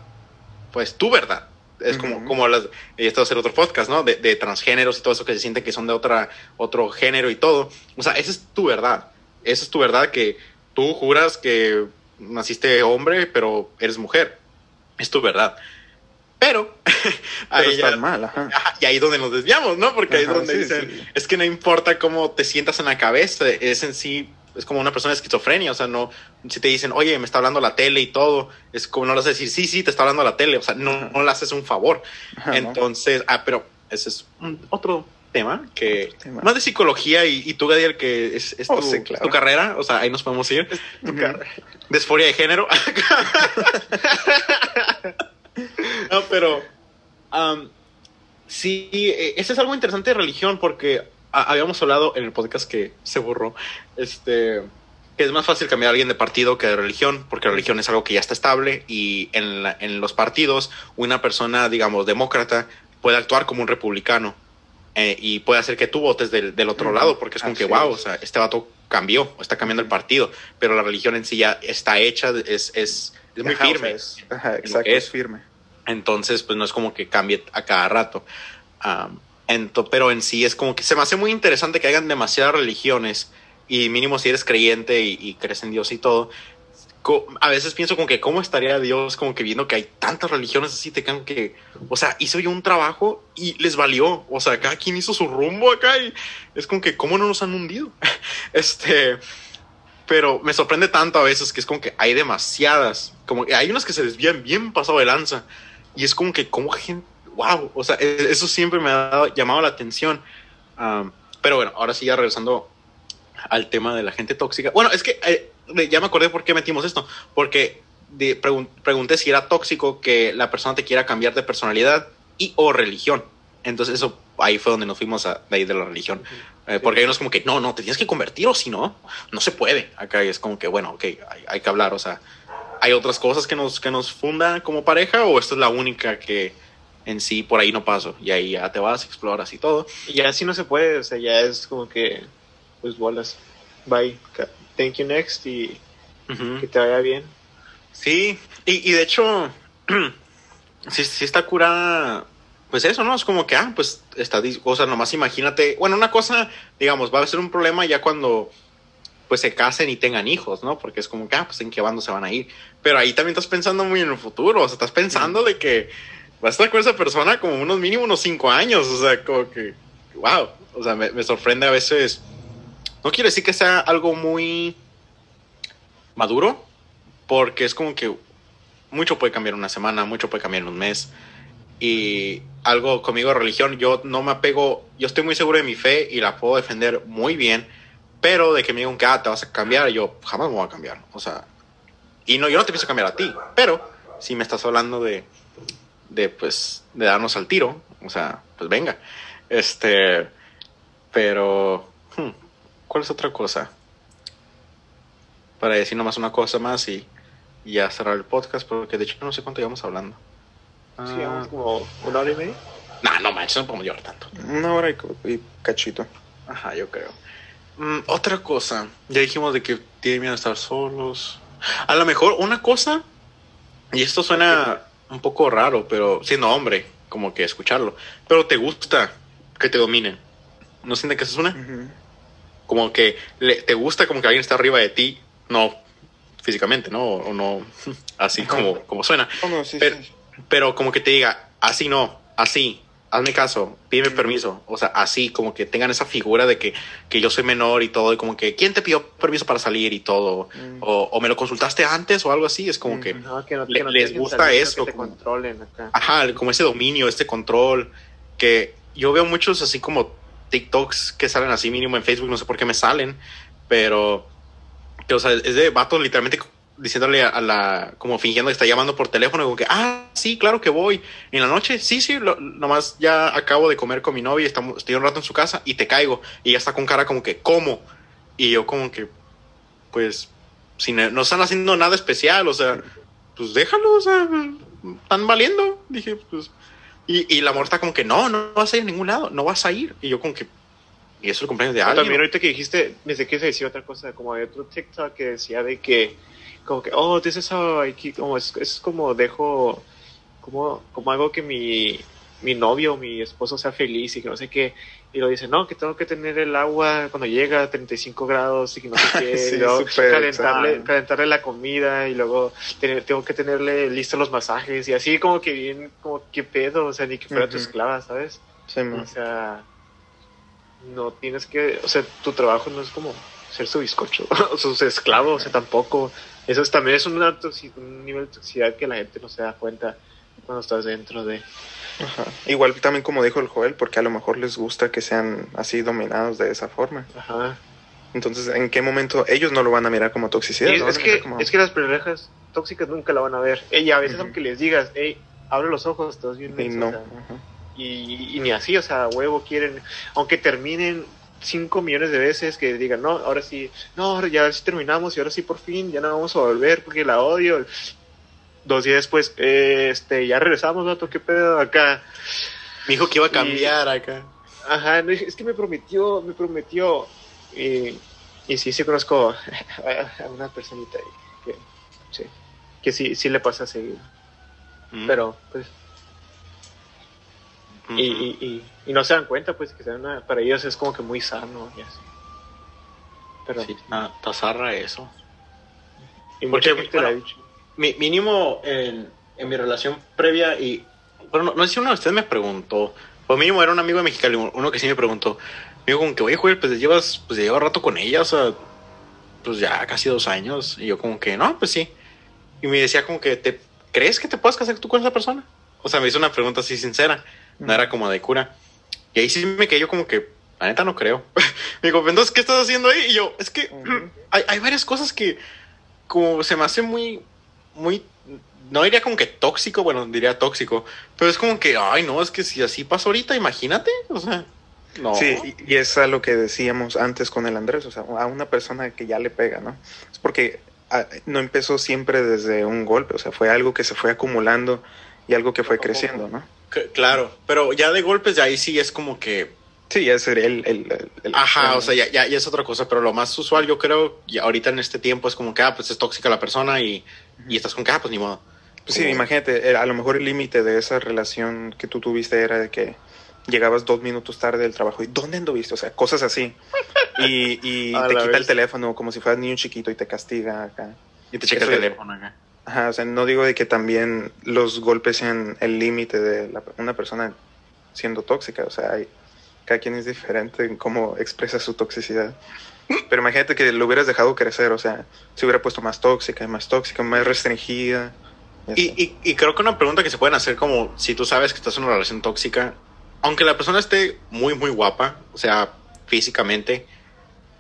Speaker 3: Pues tu verdad. Es como,
Speaker 2: Ujú.
Speaker 3: como las, y esto va a ser otro podcast, ¿no? De, de transgéneros y todo eso que se sienten que son de otra, otro género y todo. O sea, esa es tu verdad. Esa es tu verdad que tú juras que naciste hombre, pero eres mujer. Es tu verdad. Pero,
Speaker 2: Pero
Speaker 3: ahí ya-
Speaker 2: mal, ajá.
Speaker 3: Ajá, y ahí es donde nos desviamos, ¿no? Porque ahí es
Speaker 2: Ajá,
Speaker 3: donde
Speaker 2: sí,
Speaker 3: dicen,
Speaker 2: sí.
Speaker 3: es que no importa cómo te sientas en la cabeza, es en sí, es como una persona de esquizofrenia, o sea, no, si te dicen, oye, me está hablando la tele y todo, es como no le vas a decir, sí, sí, te está hablando la tele, o sea, no, no le haces un favor.
Speaker 2: Ajá, ¿no?
Speaker 3: Entonces, ah, pero ese es un- otro tema que,
Speaker 2: Otro tema.
Speaker 3: más de psicología y, y tú, Gadiel, que es, es
Speaker 2: Oh,
Speaker 3: tu,
Speaker 2: sí, claro.
Speaker 3: tu carrera, o sea, ahí nos podemos ir. Desforia de género. no, pero sí, eh, eso es algo interesante de religión porque habíamos hablado en el podcast que se borró, este, que es más fácil cambiar a alguien de partido que de religión, porque la religión es algo que ya está estable y en, la- en los partidos una persona, digamos, demócrata puede actuar como un republicano. eh, y puede hacer que tú votes del, del otro lado, porque es como que, wow,
Speaker 2: es.
Speaker 3: o sea, este vato cambió, o está cambiando el partido, pero la religión en sí ya está hecha, es, es, es muy
Speaker 2: Ajá, o sea,
Speaker 3: firme.
Speaker 2: ajá, exacto, es firme.
Speaker 3: Entonces, pues no es como que cambie a cada rato. Ento- pero en sí es como que se me hace muy interesante que hayan demasiadas religiones y mínimo si eres creyente y, y crees en Dios y todo. A veces pienso como que cómo estaría Dios como que viendo que hay tantas religiones así, te que, o sea, hizo yo un trabajo y les valió, o sea, cada quien hizo su rumbo acá y es como que cómo no nos han hundido. Este, pero me sorprende tanto a veces que es como que hay demasiadas, como que hay unas que se desvían bien pasado de lanza y es como que como gente, wow, o sea, e- eso siempre me ha dado- llamado la atención. Am, pero bueno, ahora sí ya regresando al tema de la gente tóxica. Bueno, es que eh, ya me acordé por qué metimos esto, porque de- pregun- pregunté si era tóxico que la persona te quiera cambiar de personalidad y o religión. Entonces eso ahí fue donde nos fuimos a, de ahí de la religión. Eh, porque hay unos como que no, no, te tienes que convertir o si no, no se puede. Acá es como que, bueno, ok, hay, hay que hablar. O sea, ¿hay otras cosas que nos, que nos fundan como pareja o esta es la única que en sí por ahí no paso? Y ahí ya te vas, exploras y todo.
Speaker 1: Y ya así no se puede, o sea, ya es como que, pues bolas, bye, thank you next y que te vaya bien.
Speaker 3: Sí, y, y de hecho, sí, sí está curada. Pues eso, ¿no? Es como que, ah, pues o sea, nomás imagínate. Bueno, una cosa, digamos, va a ser un problema ya cuando pues se casen y tengan hijos, ¿no? Porque es como que, ah, pues en qué bando se van a ir. Pero ahí también estás pensando muy en el futuro, o sea, estás pensando de que vas a estar con esa persona como unos mínimo unos cinco años, o sea, como que, wow, o sea, me, sorprende a veces. No quiero decir que sea algo muy maduro, porque es como que mucho puede cambiar en una semana, mucho puede cambiar en un mes. Y algo conmigo, religión, yo no me apego, yo estoy muy seguro de mi fe y la puedo defender muy bien, pero de que me digan que ah, te vas a cambiar, yo jamás me voy a cambiar. O sea, y no, yo no te pienso cambiar a ti, pero si me estás hablando de, de pues, de darnos al tiro, o sea, pues venga. Este, pero, hmm, ¿cuál es otra cosa? Para decir nomás una cosa más y, y ya cerrar el podcast, porque de hecho no sé cuánto llevamos hablando.
Speaker 1: Sí,
Speaker 3: Ah,
Speaker 1: llevamos como una hora y media.
Speaker 3: Nah, no manches, no podemos llorar tanto.
Speaker 2: Una hora y cachito.
Speaker 3: Ajá, yo creo. Mm, otra cosa, ya dijimos de que tienen miedo a estar solos. A lo mejor una cosa, y esto suena un poco raro, pero siendo hombre, como que escucharlo, pero te gusta que te dominen. ¿No sienten que eso es una? Como que le- te gusta como que alguien está arriba de ti, no físicamente, ¿no? O no así como, como suena.
Speaker 2: Oh, no, sí,
Speaker 3: Pero-
Speaker 2: sí.
Speaker 3: pero como que te diga, así no, así, hazme caso, pídeme permiso. O sea, así, como que tengan esa figura de que, que yo soy menor y todo, y como que, ¿quién te pidió permiso para salir y todo?
Speaker 2: Mm.
Speaker 3: O, o me lo consultaste antes o algo así, es como que,
Speaker 1: No, que no,
Speaker 3: Le-
Speaker 1: que no
Speaker 3: les gusta
Speaker 1: salir,
Speaker 3: eso,
Speaker 1: Que te
Speaker 3: como-
Speaker 1: controlen acá.
Speaker 3: ajá, como ese dominio, este control, que yo veo muchos así como TikToks que salen así mínimo en Facebook, no sé por qué me salen, pero, que, o sea, es de vatos literalmente diciéndole a la, como fingiendo que está llamando por teléfono, como que, ah, sí, claro que voy. En la noche, sí, sí, lo- nomás ya acabo de comer con mi novia, estamos, estoy un rato en su casa y te caigo. Y ya está con cara como que, ¿cómo? Y yo como que, pues, si no, no están haciendo nada especial, o sea, pues déjalo, o sea, están valiendo. Dije, pues, y, y la amor está como que, no, no vas a ir a ningún lado, no vas a ir. Y yo como que, y eso es el cumpleaños de alguien.
Speaker 1: También ahorita que dijiste, pensé que se decía otra cosa, como hay otro TikTok que decía de que, como que, oh, this is how I keep- como es, es como dejo, como, como hago que mi, mi novio o mi esposo sea feliz y que no sé qué, y lo dice, no, que tengo que tener el agua cuando llega a 35 grados y que no sé qué,
Speaker 2: Sí,
Speaker 1: y luego calentarle, calentarle la comida y luego tener- tengo que tenerle listos los masajes y así como que bien, como que pedo, o sea, ni que fuera tu
Speaker 2: Ujú.
Speaker 1: esclava, ¿sabes?
Speaker 2: Sí.
Speaker 1: O sea, no tienes que, o sea, tu trabajo no es como ser su bizcocho, o sus esclavos, o sea, tampoco. Eso es, también es una un nivel de toxicidad que la gente no se da cuenta cuando estás dentro de.
Speaker 2: Ajá. Igual también como dijo el Joel, porque a lo mejor les gusta que sean así dominados de esa forma.
Speaker 1: Ajá.
Speaker 2: Entonces, ¿en qué momento ellos no lo van a mirar como toxicidad?
Speaker 1: Es, que,
Speaker 2: como-
Speaker 1: es que las parejas tóxicas nunca la van a ver. Y a veces, aunque les digas, hey, abre los ojos, estás bien
Speaker 2: Y
Speaker 1: menso",
Speaker 2: no.
Speaker 1: o sea,
Speaker 2: ajá.
Speaker 1: y, y ni así, o sea, huevo quieren, aunque terminen cinco millones de veces que digan, no, ahora sí, no, ya sí terminamos y ahora sí por fin, ya no vamos a volver porque la odio. Dos días después, eh, este, ya regresamos, vato, qué pedo acá.
Speaker 3: Me dijo que iba a
Speaker 1: Y-
Speaker 3: cambiar acá.
Speaker 1: Ajá, es que me prometió, me prometió. Y, y sí, sí conozco a, a una personita ahí que, sí, que sí, sí le pasa seguido.
Speaker 3: Mm.
Speaker 1: Pero, pues,
Speaker 3: Ujú.
Speaker 1: y, y, y, y no se dan cuenta pues que sea una- para ellos es como que muy sano y así pero
Speaker 3: Sí, ah, tazarra eso.
Speaker 1: y
Speaker 3: porque,
Speaker 1: le ha
Speaker 3: bueno,
Speaker 1: dicho
Speaker 3: Mi, mínimo en, en mi relación previa y... Bueno, no, no sé si uno de ustedes me preguntó. Pues mínimo era un amigo de Mexicali, uno que sí me preguntó. Me dijo como que, oye, Joel, pues llevas, pues lleva rato con ella, o sea, pues ya casi dos años. Y yo como que, no, pues sí. Y me decía como que, ¿te crees que te puedas casar tú con esa persona? O sea, me hizo una pregunta así sincera. No era como de cura. Y ahí sí me quedé yo como que, la neta no creo. me dijo, entonces, ¿qué estás haciendo ahí? Y yo, es que hay, hay varias cosas que como se me hace muy, muy, no diría como que tóxico, bueno, diría tóxico, pero es como que, ay, no, es que si así pasa ahorita, imagínate, o sea, no.
Speaker 2: Sí, y- es a lo que decíamos antes con el Andrés, o sea, a una persona que ya le pega, ¿no? Es porque ah, no empezó siempre desde un golpe, o sea, fue algo que se fue acumulando y algo que fue creciendo, ¿no?
Speaker 3: C- claro, pero ya de golpes de ahí sí es como que
Speaker 2: Sí, ya sería el... el,
Speaker 3: Ajá,
Speaker 2: el-
Speaker 3: o sea, ya, ya, ya es otra cosa, pero lo más usual yo creo, y ahorita en este tiempo es como que, ah, pues es tóxica la persona y, y estás con que, ah, pues ni modo.
Speaker 2: Pues sí, imagínate, eh, a lo mejor el límite de esa relación que tú tuviste era de que llegabas dos minutos tarde del trabajo y ¿dónde anduviste? O sea, cosas así. Y, y te quita el teléfono como si fueras niño chiquito y te castiga acá.
Speaker 3: Y te checa el teléfono acá.
Speaker 2: Ajá, o sea, no digo de que también los golpes sean el límite de la- una persona siendo tóxica, o sea, hay, cada quien es diferente en cómo expresa su toxicidad. Pero imagínate que lo hubieras dejado crecer, o sea, se hubiera puesto más tóxica, más tóxica, más restringida. y.
Speaker 3: Y, y, creo que una pregunta que se pueden hacer como si tú sabes que estás en una relación tóxica, aunque la persona esté muy, muy guapa, o sea, físicamente,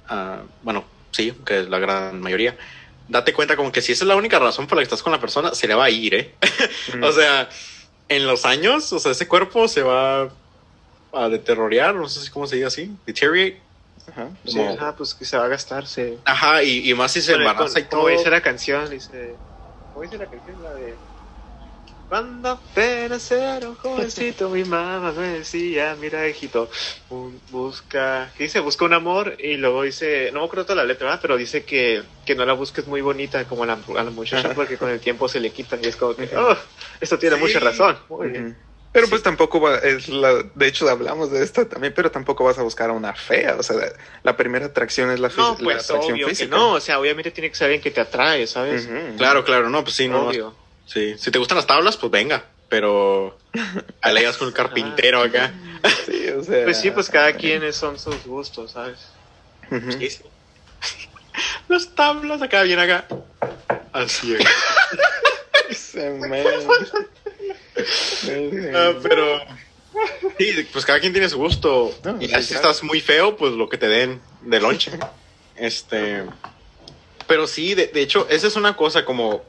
Speaker 3: ah, bueno, sí, que es la gran mayoría, date cuenta como que si esa es la única razón por la que estás con la persona, se le va a ir, ¿eh?
Speaker 2: Mm.
Speaker 3: O sea, en los años, o sea, ese cuerpo se va a deteriorar, no sé si cómo se dice así, deteriorate.
Speaker 2: Ajá.
Speaker 1: Sí, ajá, pues que se va a gastar, se...
Speaker 3: Ajá, y, y más si se embaraza
Speaker 1: con-
Speaker 3: y todo.
Speaker 1: Como dice la canción, dice... ¿Cómo dice la canción? La de... Cuando apenas era un jovencito, mi mamá me decía, mira, hijito, busca, ¿qué dice? Busca un amor y luego dice, no me acuerdo toda la letra, ¿verdad? pero dice que, que no la busques muy bonita como a la, a la muchacha porque con el tiempo se le quita y es como que, oh, esto tiene
Speaker 3: Sí.
Speaker 1: mucha razón. Muy bien.
Speaker 2: Pero pues tampoco va, es la, de hecho hablamos de esto también, pero tampoco vas a buscar a una fea, o sea, la primera atracción es la,
Speaker 1: No,
Speaker 2: la
Speaker 1: pues
Speaker 2: atracción
Speaker 1: obvio que
Speaker 2: física.
Speaker 1: no, o sea, obviamente tiene que ser alguien que te atrae, ¿sabes?
Speaker 3: Claro, claro, no, pues sí, no. Sí, si te gustan las tablas, pues venga, pero alegas con el carpintero acá.
Speaker 2: Sí, o sea,
Speaker 1: Pues sí, pues cada quien es- son sus gustos, ¿sabes?
Speaker 2: Ujú.
Speaker 3: Sí, sí. Las tablas acá, bien acá. Así es.
Speaker 2: Se me-
Speaker 3: Ah, pero. Sí, pues cada quien tiene su gusto.
Speaker 2: No,
Speaker 3: y si
Speaker 2: claro.
Speaker 3: estás muy feo, pues lo que te den de lonche. Este. Pero sí, de, de hecho, esa es una cosa como.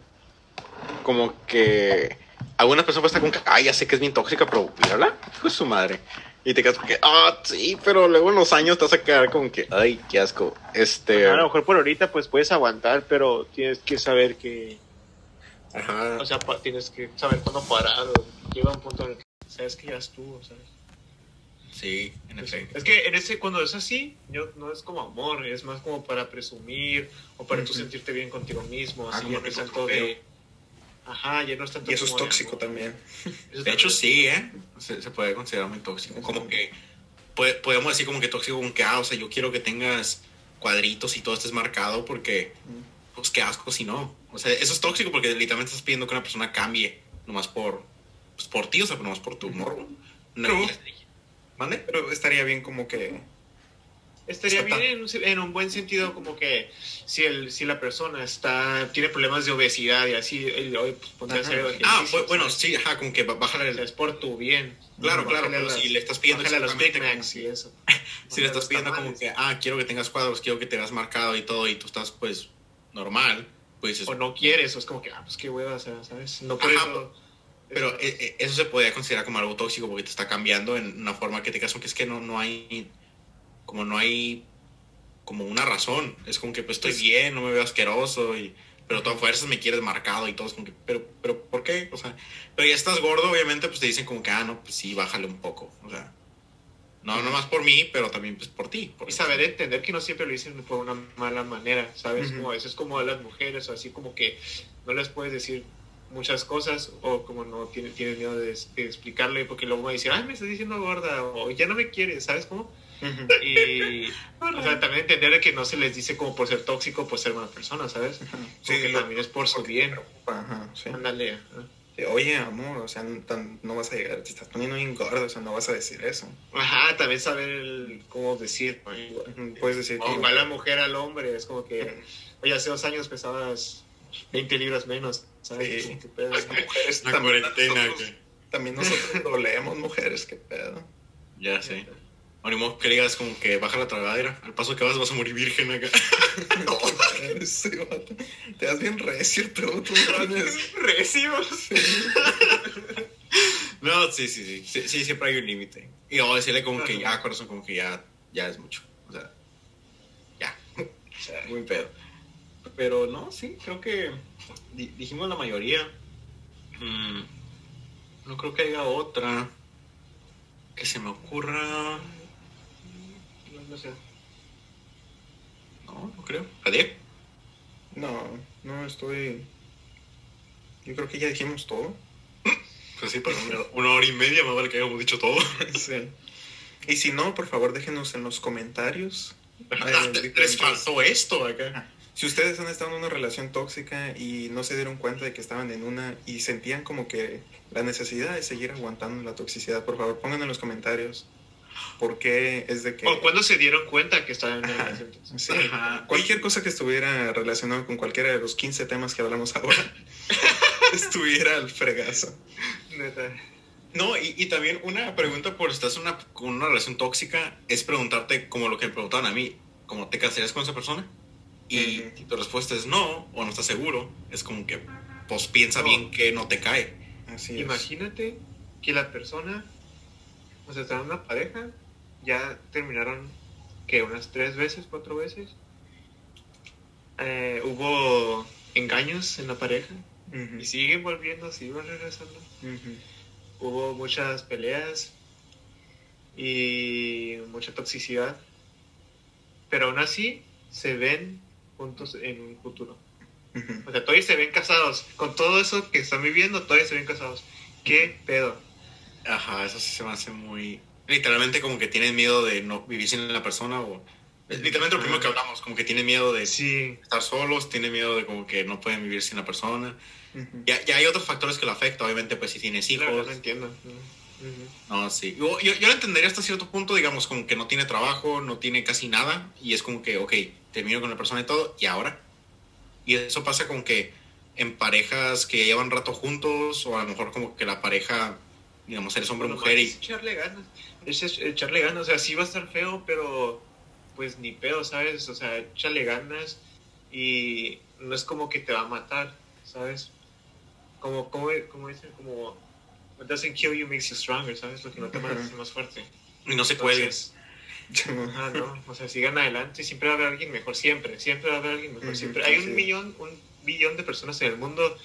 Speaker 3: Como que. Algunas personas estar con que, ay, ya sé que es bien tóxica, pero mírala, hijo de su madre. Y te quedas como que, ah, sí, pero luego en los años te vas a quedar como que, ay, qué asco. Este.
Speaker 1: A lo mejor por ahorita pues puedes aguantar, pero tienes que saber que,
Speaker 3: Ajá.
Speaker 1: o sea, tienes que saber cuándo parar o llega un punto en el que sabes que ya estuvo, ¿sabes?
Speaker 3: Sí, en efecto.
Speaker 1: Es que en ese, cuando es así, yo, no es como amor, es más como para presumir o para tú
Speaker 2: Ujú.
Speaker 1: sentirte bien contigo mismo,
Speaker 3: Ah,
Speaker 1: así
Speaker 3: como
Speaker 1: tanto
Speaker 3: trofeo.
Speaker 1: de... Ajá, ya no es tanto
Speaker 2: Y eso es tóxico también.
Speaker 3: De hecho, sí, ¿eh? Se, se puede considerar muy tóxico. Como que puede- podemos decir como que tóxico, como que, ah, o sea, yo quiero que tengas cuadritos y todo estés marcado porque, pues, qué asco si no. O sea, eso es tóxico porque literalmente estás pidiendo que una persona cambie nomás por, pues, por ti, o sea, nomás por tu humor. No,
Speaker 2: Pero-
Speaker 3: ¿Mande?
Speaker 2: Pero estaría bien como que...
Speaker 1: Estaría bien en un, en un buen sentido como que si el si la persona está tiene problemas de obesidad y así el, pues ponte a
Speaker 2: Ajá.
Speaker 1: hacer
Speaker 3: Ah, bueno,
Speaker 1: ¿sabes?
Speaker 3: sí, ajá, como que ba- bájale
Speaker 1: O sea,
Speaker 3: el...
Speaker 1: es por tu bien.
Speaker 3: Claro, claro, pero si le estás pidiendo
Speaker 1: a los
Speaker 3: exactamente
Speaker 1: Macs
Speaker 3: como-
Speaker 1: y eso.
Speaker 3: Si le estás pidiendo como que, ah, quiero que tengas cuadros, quiero que te veas marcado y todo, y tú estás, pues, normal, pues dices,
Speaker 1: o no quieres o es como que ah pues qué hueva o sea, sabes no eso
Speaker 3: Pero
Speaker 1: eso-
Speaker 3: eh, eh, eso se podría considerar como algo tóxico porque te está cambiando en una forma que te como que es que no, no hay, como no hay, como una razón. Es como que pues estoy bien, no me veo asqueroso, y, pero a todas fuerzas me quieres marcado y todo. Es como que, pero, pero, ¿por qué? O sea, pero ya estás gordo, obviamente, pues te dicen como que, ah, no, pues sí, bájale un poco. O sea, no, no más por mí, pero también pues por ti. Por
Speaker 1: y saber entender que no siempre lo dicen por una mala manera sabes como a veces como a las mujeres o así como que no les puedes decir muchas cosas o como no tienes, tienes miedo de, de explicarle porque luego a decir ay me estás diciendo gorda o ya no me quieres sabes cómo. Y o sea también entender que no se les dice como por ser tóxico por ser mala persona sabes
Speaker 2: Sí,
Speaker 1: porque
Speaker 2: lo-
Speaker 1: también es por su bien
Speaker 2: Ajá, sí.
Speaker 1: ándale.
Speaker 2: Sí, Oye, amor, o sea, no, tan- no vas a llegar, te estás poniendo bien gordo, o sea, no vas a decir eso.
Speaker 1: Ajá, también saber el- cómo decir.
Speaker 2: Puedes decir
Speaker 1: O
Speaker 2: que...
Speaker 1: igual la mujer al hombre, es como que, oye, hace dos años pesabas 20 libras menos, ¿sabes?
Speaker 2: Sí.
Speaker 1: Que pedo.
Speaker 2: Las mujeres
Speaker 3: La
Speaker 2: también,
Speaker 3: cuarentena,
Speaker 2: nosotros,
Speaker 3: que-
Speaker 2: también nosotros dolemos mujeres, qué pedo.
Speaker 3: Ya sé. O ni modo que digas como que baja la tragadera. Al paso que vas vas a morir virgen acá.
Speaker 2: No, sí, te das bien recio, tú, tú.
Speaker 1: Recio.
Speaker 3: No, sí, sí, sí, sí, sí, siempre hay un límite. Y o decirle como que ya, corazón, como que ya, ya es mucho. O sea, ya. Muy pedo. Pero no, sí, creo que di- dijimos la mayoría. Mm, no creo que haya otra que se me ocurra.
Speaker 1: No sé.
Speaker 3: No, no creo. ¿Adiós?
Speaker 2: No, no estoy. Yo creo que ya dijimos todo.
Speaker 3: Pues sí, pero una, hora y media más vale que hayamos dicho todo.
Speaker 2: Sí. Y si no, por favor, déjenos en los comentarios. eh,
Speaker 3: Les faltó esto acá.
Speaker 2: Si ustedes han estado en una relación tóxica y no se dieron cuenta de que estaban en una y sentían como que la necesidad de seguir aguantando la toxicidad, por favor, pongan en los comentarios por qué es de que...
Speaker 1: O cuando se dieron cuenta que estaban en tóxica.
Speaker 2: Sí.
Speaker 3: Ajá.
Speaker 2: Cualquier cosa que estuviera relacionado con cualquiera de los 15 temas que hablamos ahora estuviera al fregazo.
Speaker 1: Neta.
Speaker 3: No, y, y también una pregunta por si estás en una, con una relación tóxica es preguntarte como lo que me preguntaban a mí, como te casarías con esa persona y
Speaker 2: Ujú.
Speaker 3: si tu respuesta es no o no estás seguro, es como que pues piensa
Speaker 1: No.
Speaker 3: bien que no te cae.
Speaker 2: Así es.
Speaker 1: Imagínate que la persona, o sea, están en una pareja, ya terminaron, que unas tres veces, cuatro veces. Eh, hubo engaños en la pareja y siguen volviendo, siguen regresando. Hubo muchas peleas y mucha toxicidad, pero aún así se ven juntos en un futuro. O sea, todavía se ven casados. Con todo eso que están viviendo, todavía se ven casados. ¿Qué pedo?
Speaker 3: Ajá, eso sí se me hace muy... Literalmente como que tienen miedo de no vivir sin la persona o... Literalmente lo primero que hablamos, como que tienen miedo de
Speaker 1: Sí,
Speaker 3: estar solos, tienen miedo de como que no pueden vivir sin la persona.
Speaker 2: Ujú.
Speaker 3: Ya, ya hay otros factores que lo afectan, obviamente, pues si tienes hijos.
Speaker 1: no entiendo. Ujú.
Speaker 3: No, sí. Yo, yo, yo lo entendería hasta cierto punto, digamos, como que no tiene trabajo, no tiene casi nada, y es como que, ok, termino con la persona y todo, y ahora. Y eso pasa como que en parejas que llevan rato juntos, o a lo mejor como que la pareja, digamos, eres hombre o
Speaker 1: Lo
Speaker 3: mujer
Speaker 1: más
Speaker 3: y...
Speaker 1: echarle ganas. Es echarle ganas. O sea, sí va a estar feo, pero pues ni pedo, ¿sabes? O sea, échale ganas y no es como que te va a matar, ¿sabes? Como, como, como dicen, como... What doesn't kill you makes you stronger, ¿sabes? Lo que no te mata hace más fuerte.
Speaker 3: Y no se cuelgue.
Speaker 1: Entonces, Ajá, no, o sea, sigan adelante, siempre va a haber alguien mejor, siempre, siempre va a haber alguien mejor,
Speaker 2: Ujú,
Speaker 1: siempre. Hay un millón, un billón de personas en el mundo,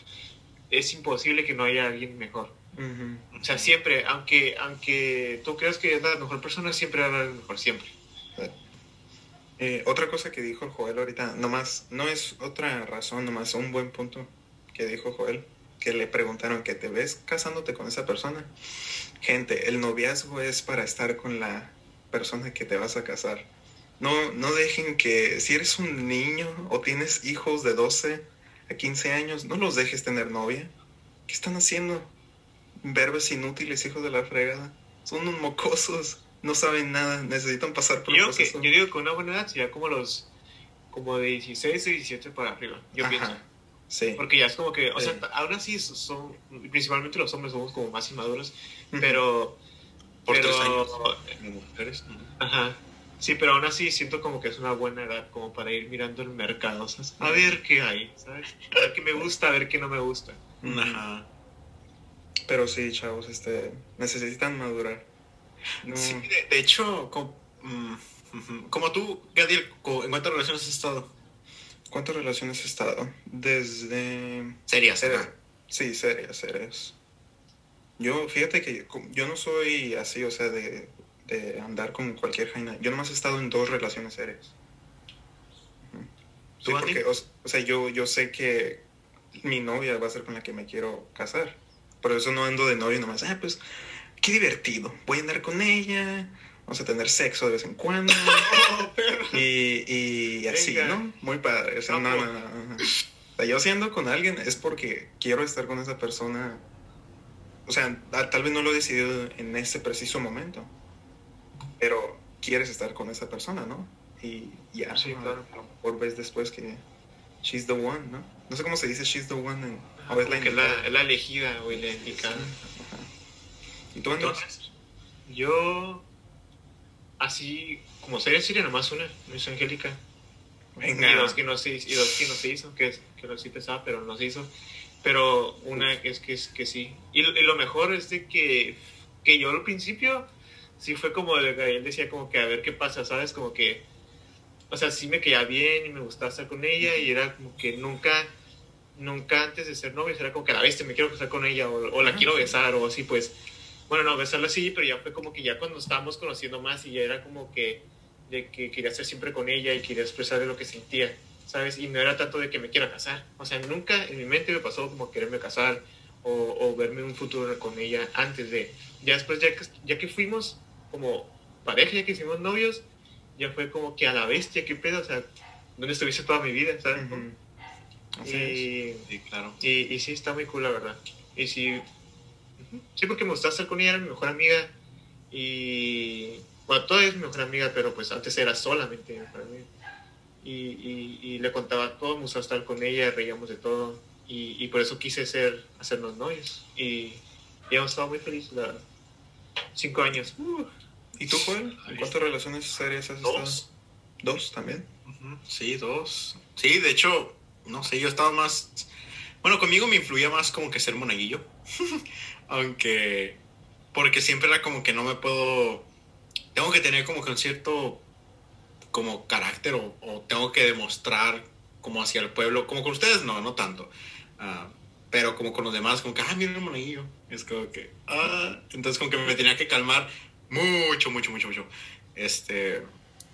Speaker 1: es imposible que no haya alguien mejor. O sea, siempre, aunque, aunque tú creas que es la mejor persona, siempre va a alguien mejor, siempre.
Speaker 2: Eh, otra cosa que dijo Joel ahorita, nomás, no es otra razón, nomás un buen punto que dijo Joel, que le preguntaron que te ves casándote con esa persona. Gente, el noviazgo es para estar con la persona que te vas a casar. No, no dejen que, si eres un niño o tienes hijos de 12 a 15 años, no los dejes tener novia. ¿Qué están haciendo? Verbes inútiles, hijos de la fregada. Son unos mocosos, no saben nada, necesitan pasar por el
Speaker 1: Yo, que,
Speaker 2: proceso.
Speaker 1: yo digo que una buena edad sería como los, como de 16 o 17 para arriba, yo
Speaker 2: Ajá,
Speaker 1: pienso.
Speaker 2: Sí.
Speaker 1: Porque ya es como que, o sea,
Speaker 2: Sí.
Speaker 1: ahora sí son, principalmente los hombres somos como más inmaduros, pero...
Speaker 3: Por
Speaker 1: pero,
Speaker 3: tres años. Mujeres. ¿no?
Speaker 1: Ajá. Sí, pero aún así siento como que es una buena edad como para ir mirando el mercado, o sea, a ver qué hay, ¿sabes? A ver qué me gusta, a ver qué no me gusta.
Speaker 3: Ajá.
Speaker 2: Pero sí, chavos, este, necesitan madurar. No,
Speaker 3: Sí, de, de hecho, como, mm, como tú, Gadiel, co- ¿en cuántas relaciones has estado?
Speaker 2: ¿Cuántas relaciones he estado? Desde...
Speaker 3: Serias,
Speaker 2: Serias. Sí, serias, serias. Yo, fíjate que yo no soy así, o sea, de, de andar con cualquier jaina. Yo nomás he estado en dos relaciones serias. Sí, porque, o, o sea, yo, yo sé que mi novia va a ser con la que me quiero casar. Por eso no ando de novio nomás, ah, pues, qué divertido. Voy a andar con ella, vamos a tener sexo de vez en cuando. y, y así,
Speaker 1: Venga.
Speaker 2: ¿no? Muy padre. O sea, no, no, no, ajá. O sea, yo siendo con alguien es porque quiero estar con esa persona. O sea, a- tal vez no lo he decidido en ese preciso momento. Pero quieres estar con esa persona, ¿no? Y ya.
Speaker 1: Sí, claro.
Speaker 2: mejor ves después que she's the one, ¿no? No sé cómo se dice she's the one en. O es la
Speaker 1: la, es la elegida, güey, la indicada.
Speaker 2: Ajá. ¿Y tú?
Speaker 1: Entonces, yo, así, como serie serie, nomás una, Miss Angélica.
Speaker 2: Venga.
Speaker 1: Y dos que no se, y dos que no se hizo, que, es- que lo sí pensaba, pero no se hizo. Pero una que es que, es que sí. Y, lo- y lo mejor es de que, que yo al principio sí fue como que él decía como que a ver qué pasa, ¿sabes? Como que, o sea, sí me caía bien y me gustaba estar con ella y era como que nunca, nunca antes de ser novios era como que a la vez me quiero casar con ella o, o la quiero besar o así, pues. Bueno, no, besarla sí, pero ya fue como que ya cuando estábamos conociendo más y ya era como que de que quería estar siempre con ella y quería expresarle lo que sentía, ¿sabes? Y no era tanto de que me quiera casar. O sea, nunca en mi mente me pasó como quererme casar o, o verme un futuro con ella antes de... Ya después, ya que, ya que fuimos como pareja, ya que hicimos novios, ya fue como que a la bestia, qué pedo, o sea, ¿dónde estuviste toda mi vida, ¿sabes? Y,
Speaker 3: Sí, claro.
Speaker 1: y, y sí, está muy cool, la verdad. Y sí, sí, porque me gustaba estar con ella, era mi mejor amiga. Y bueno, todavía es mi mejor amiga, pero pues antes era solamente mi mejor amiga. Y, y, y le contaba todo, me gustaba estar con ella, reíamos de todo. Y, y por eso quise ser, hacernos novios. Y, y hemos estado muy felices, la verdad. Cinco años. Uh,
Speaker 2: ¿Y tú, Joel? ¿En cuántas relaciones serias has
Speaker 3: Dos.
Speaker 2: estado? ¿Dos también?
Speaker 3: Ujú, Sí, dos. Sí, de hecho, no sé, yo estaba más... Bueno, conmigo me influía más como que ser monaguillo. Aunque... Porque siempre era como que no me puedo... Tengo que tener como que un cierto como carácter o, tengo que demostrar como hacia el pueblo, como con ustedes no, no tanto. Ah, pero como con los demás, como que, ah, mira el monaguillo. Es como que, ah, entonces como que me tenía que calmar mucho, mucho, mucho, mucho. Este,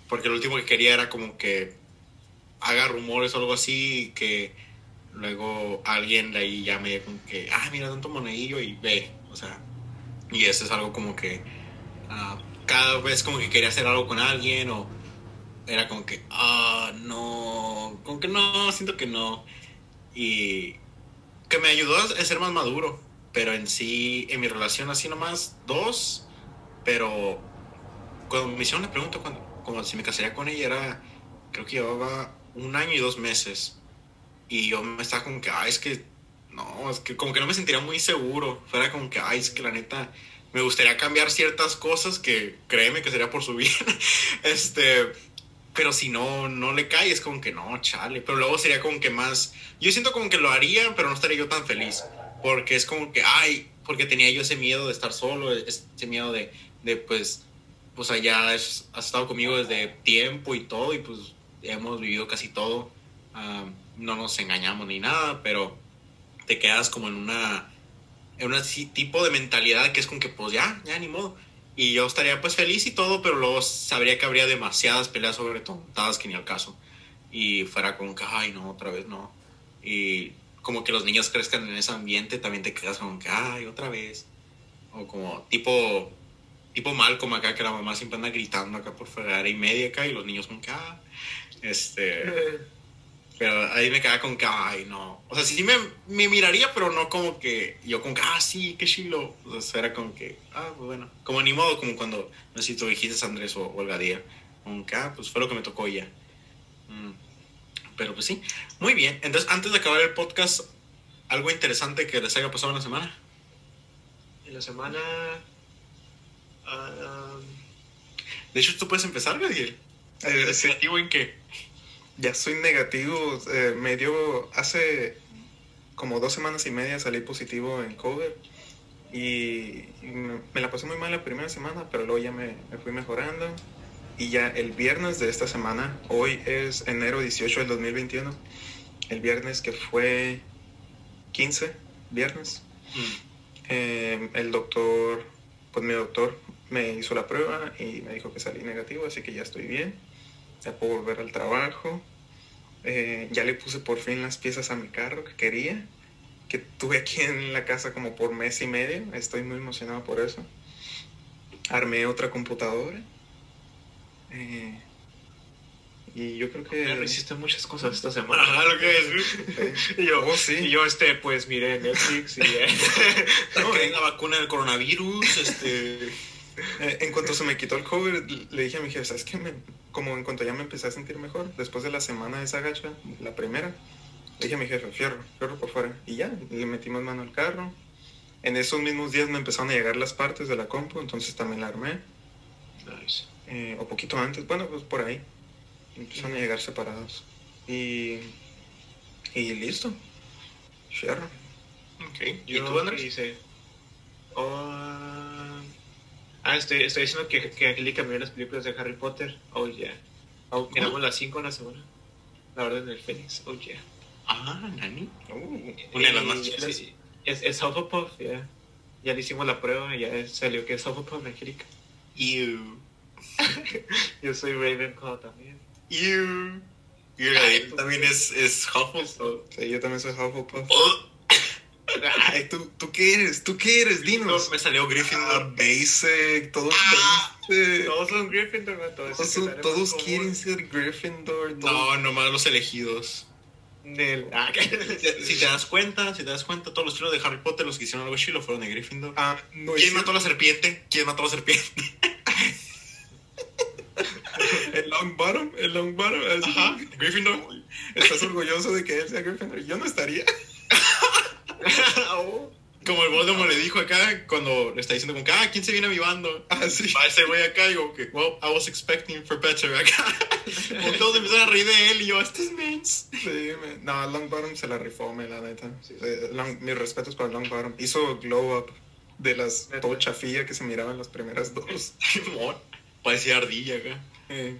Speaker 3: porque lo último que quería era como que haga rumores o algo así que luego alguien de ahí llame como que, ah, mira tanto monaguillo y ve, o sea, y eso es algo como que ah, cada vez como que quería hacer algo con alguien o era como que, ah, no, como que no, siento que no. Y que me ayudó a ser más maduro, pero en sí, en mi relación así nomás, dos, pero cuando me hicieron la pregunta, cuando, como si me casaría con ella, era, creo que llevaba un año y dos meses. Y yo me estaba como que, ay, es que, no, es que como que no me sentiría muy seguro. Fuera como que, ay, es que la neta, me gustaría cambiar ciertas cosas que créeme que sería por su bien. este, pero si no, no le cae, es como que no, chale. Pero luego sería como que más, yo siento como que lo haría, pero no estaría yo tan feliz. Porque es como que, ay, porque tenía yo ese miedo de estar solo, ese miedo de, de pues, pues allá has, has estado conmigo desde tiempo y todo, y pues hemos vivido casi todo. Ah, no nos engañamos ni nada, pero te quedas como en una, en un tipo de mentalidad que es como que, pues ya, ya ni modo. Y yo estaría pues feliz y todo, pero luego sabría que habría demasiadas peleas sobre tontadas que ni al caso. Y fuera como que, ay, no, otra vez no. Y como que los niños crezcan en ese ambiente, también te quedas como que, ay, otra vez. O como tipo, tipo mal como acá, que la mamá siempre anda gritando acá por fuera y media acá, y los niños como que, ah, este... Pero ahí me quedaba con que, ay, no. O sea, sí me, me miraría, pero no como que yo como que, ah, sí, qué chilo. O sea, era como que, ah, pues bueno. Como ni modo, como cuando, no sé si tú dijiste Andrés o, o el Gadía. Como que, ah, pues fue lo que me tocó ya. Mm. Pero pues sí. Muy bien. Entonces, antes de acabar el podcast, ¿algo interesante que les haya pasado en la semana?
Speaker 1: En la semana. ah,
Speaker 3: De hecho, tú puedes empezar, Gadiel.
Speaker 2: Eh.
Speaker 3: ¿Negativo en qué?
Speaker 2: Ya soy negativo. eh, me dio hace como dos semanas y media salí positivo en COVID y, me, me la pasé muy mal la primera semana, pero luego ya me, me fui mejorando. Y ya el viernes de esta semana, hoy es enero 18 del 2021, el viernes que fue 15, viernes, eh, el doctor, pues mi doctor me hizo la prueba y me dijo que salí negativo, así que ya estoy bien, ya puedo volver al trabajo. Eh, ya le puse por fin las piezas a mi carro que quería, que tuve aquí en la casa como por mes y medio, estoy muy emocionado por eso. Armé otra computadora. eh, y yo creo que...
Speaker 1: No hiciste muchas cosas esta semana.
Speaker 3: Ajá, lo que es.
Speaker 2: Eh,
Speaker 1: Y yo,
Speaker 2: Oh, sí.
Speaker 1: y yo, este, pues miré Netflix y eh,
Speaker 3: No, la vacuna del coronavirus, este...
Speaker 2: Eh, en cuanto se me quitó el COVID, le dije a mi jefe, ¿sabes qué? Me- como en cuanto ya me empecé a sentir mejor, después de la semana de esa gacha, la primera, le dije a mi jefe, fierro, fierro por fuera. Y ya, le metimos mano al carro. En esos mismos días me empezaron a llegar las partes de la compu, entonces también la armé.
Speaker 1: Nice.
Speaker 2: eh, o poquito antes, bueno, pues por ahí. Empezaron a llegar separados. Y, y listo. Fierro.
Speaker 3: Ok. ¿Y
Speaker 1: Yo
Speaker 3: tú,
Speaker 1: ¿qué
Speaker 3: Andrés?
Speaker 1: hice? Oh, ah, estoy, estoy diciendo que, que Angélica miró las películas de Harry Potter. Oh, yeah. Oh, miramos las 5 en la semana. La Orden del Fénix. Oh, yeah.
Speaker 3: Ah, Nani.
Speaker 2: Uh,
Speaker 3: Una de las más
Speaker 1: es-
Speaker 3: chidas.
Speaker 1: Es, es Hufflepuff, ya. Ya le hicimos la prueba y ya salió que es Hufflepuff, Angélica.
Speaker 3: Uh,
Speaker 1: Yo soy Ravenclaw también.
Speaker 3: You. Y también es, es Hufflepuff.
Speaker 2: Sí, yo también soy Hufflepuff.
Speaker 3: Oh,
Speaker 2: Ay, ¿tú, ¿tú qué eres? ¿Tú qué eres? Dinos.
Speaker 3: me salió
Speaker 2: Ah,
Speaker 3: Gryffindor.
Speaker 2: basic, todos
Speaker 3: Ah,
Speaker 2: basic.
Speaker 1: Todos son Gryffindor, ¿no? Todos,
Speaker 2: Todos, son- todos quieren ser Gryffindor. todos-
Speaker 3: No, nomás los elegidos.
Speaker 1: Del... Ah,
Speaker 3: Si te das cuenta, si te das cuenta, todos los chilos de Harry Potter, los que hicieron algo chilo, fueron de Gryffindor.
Speaker 2: Ah, no
Speaker 3: ¿Quién mató a la serpiente? ¿Quién mató a la serpiente?
Speaker 2: El Long Bottom, el Long Bottom. así.
Speaker 3: Ajá, Gryffindor.
Speaker 2: ¿Estás orgulloso de que él sea Gryffindor? Yo no estaría.
Speaker 3: Como el Voldemort le dijo acá, cuando le está diciendo como que, ah, ¿quién se viene a mi bando?
Speaker 2: Ah, sí.
Speaker 3: Ese güey acá y digo que, well, I was expecting for better acá. Como todos empezaron a reír de él y yo, este es Mens.
Speaker 2: Sí, me- no, Long Bottom se la rifó, me, la neta. Eh, Long- mis respetos para Long Bottom. Hizo Glow Up de las todo chafilla que se miraban las primeras dos.
Speaker 3: Parecía ardilla acá.
Speaker 2: Eh,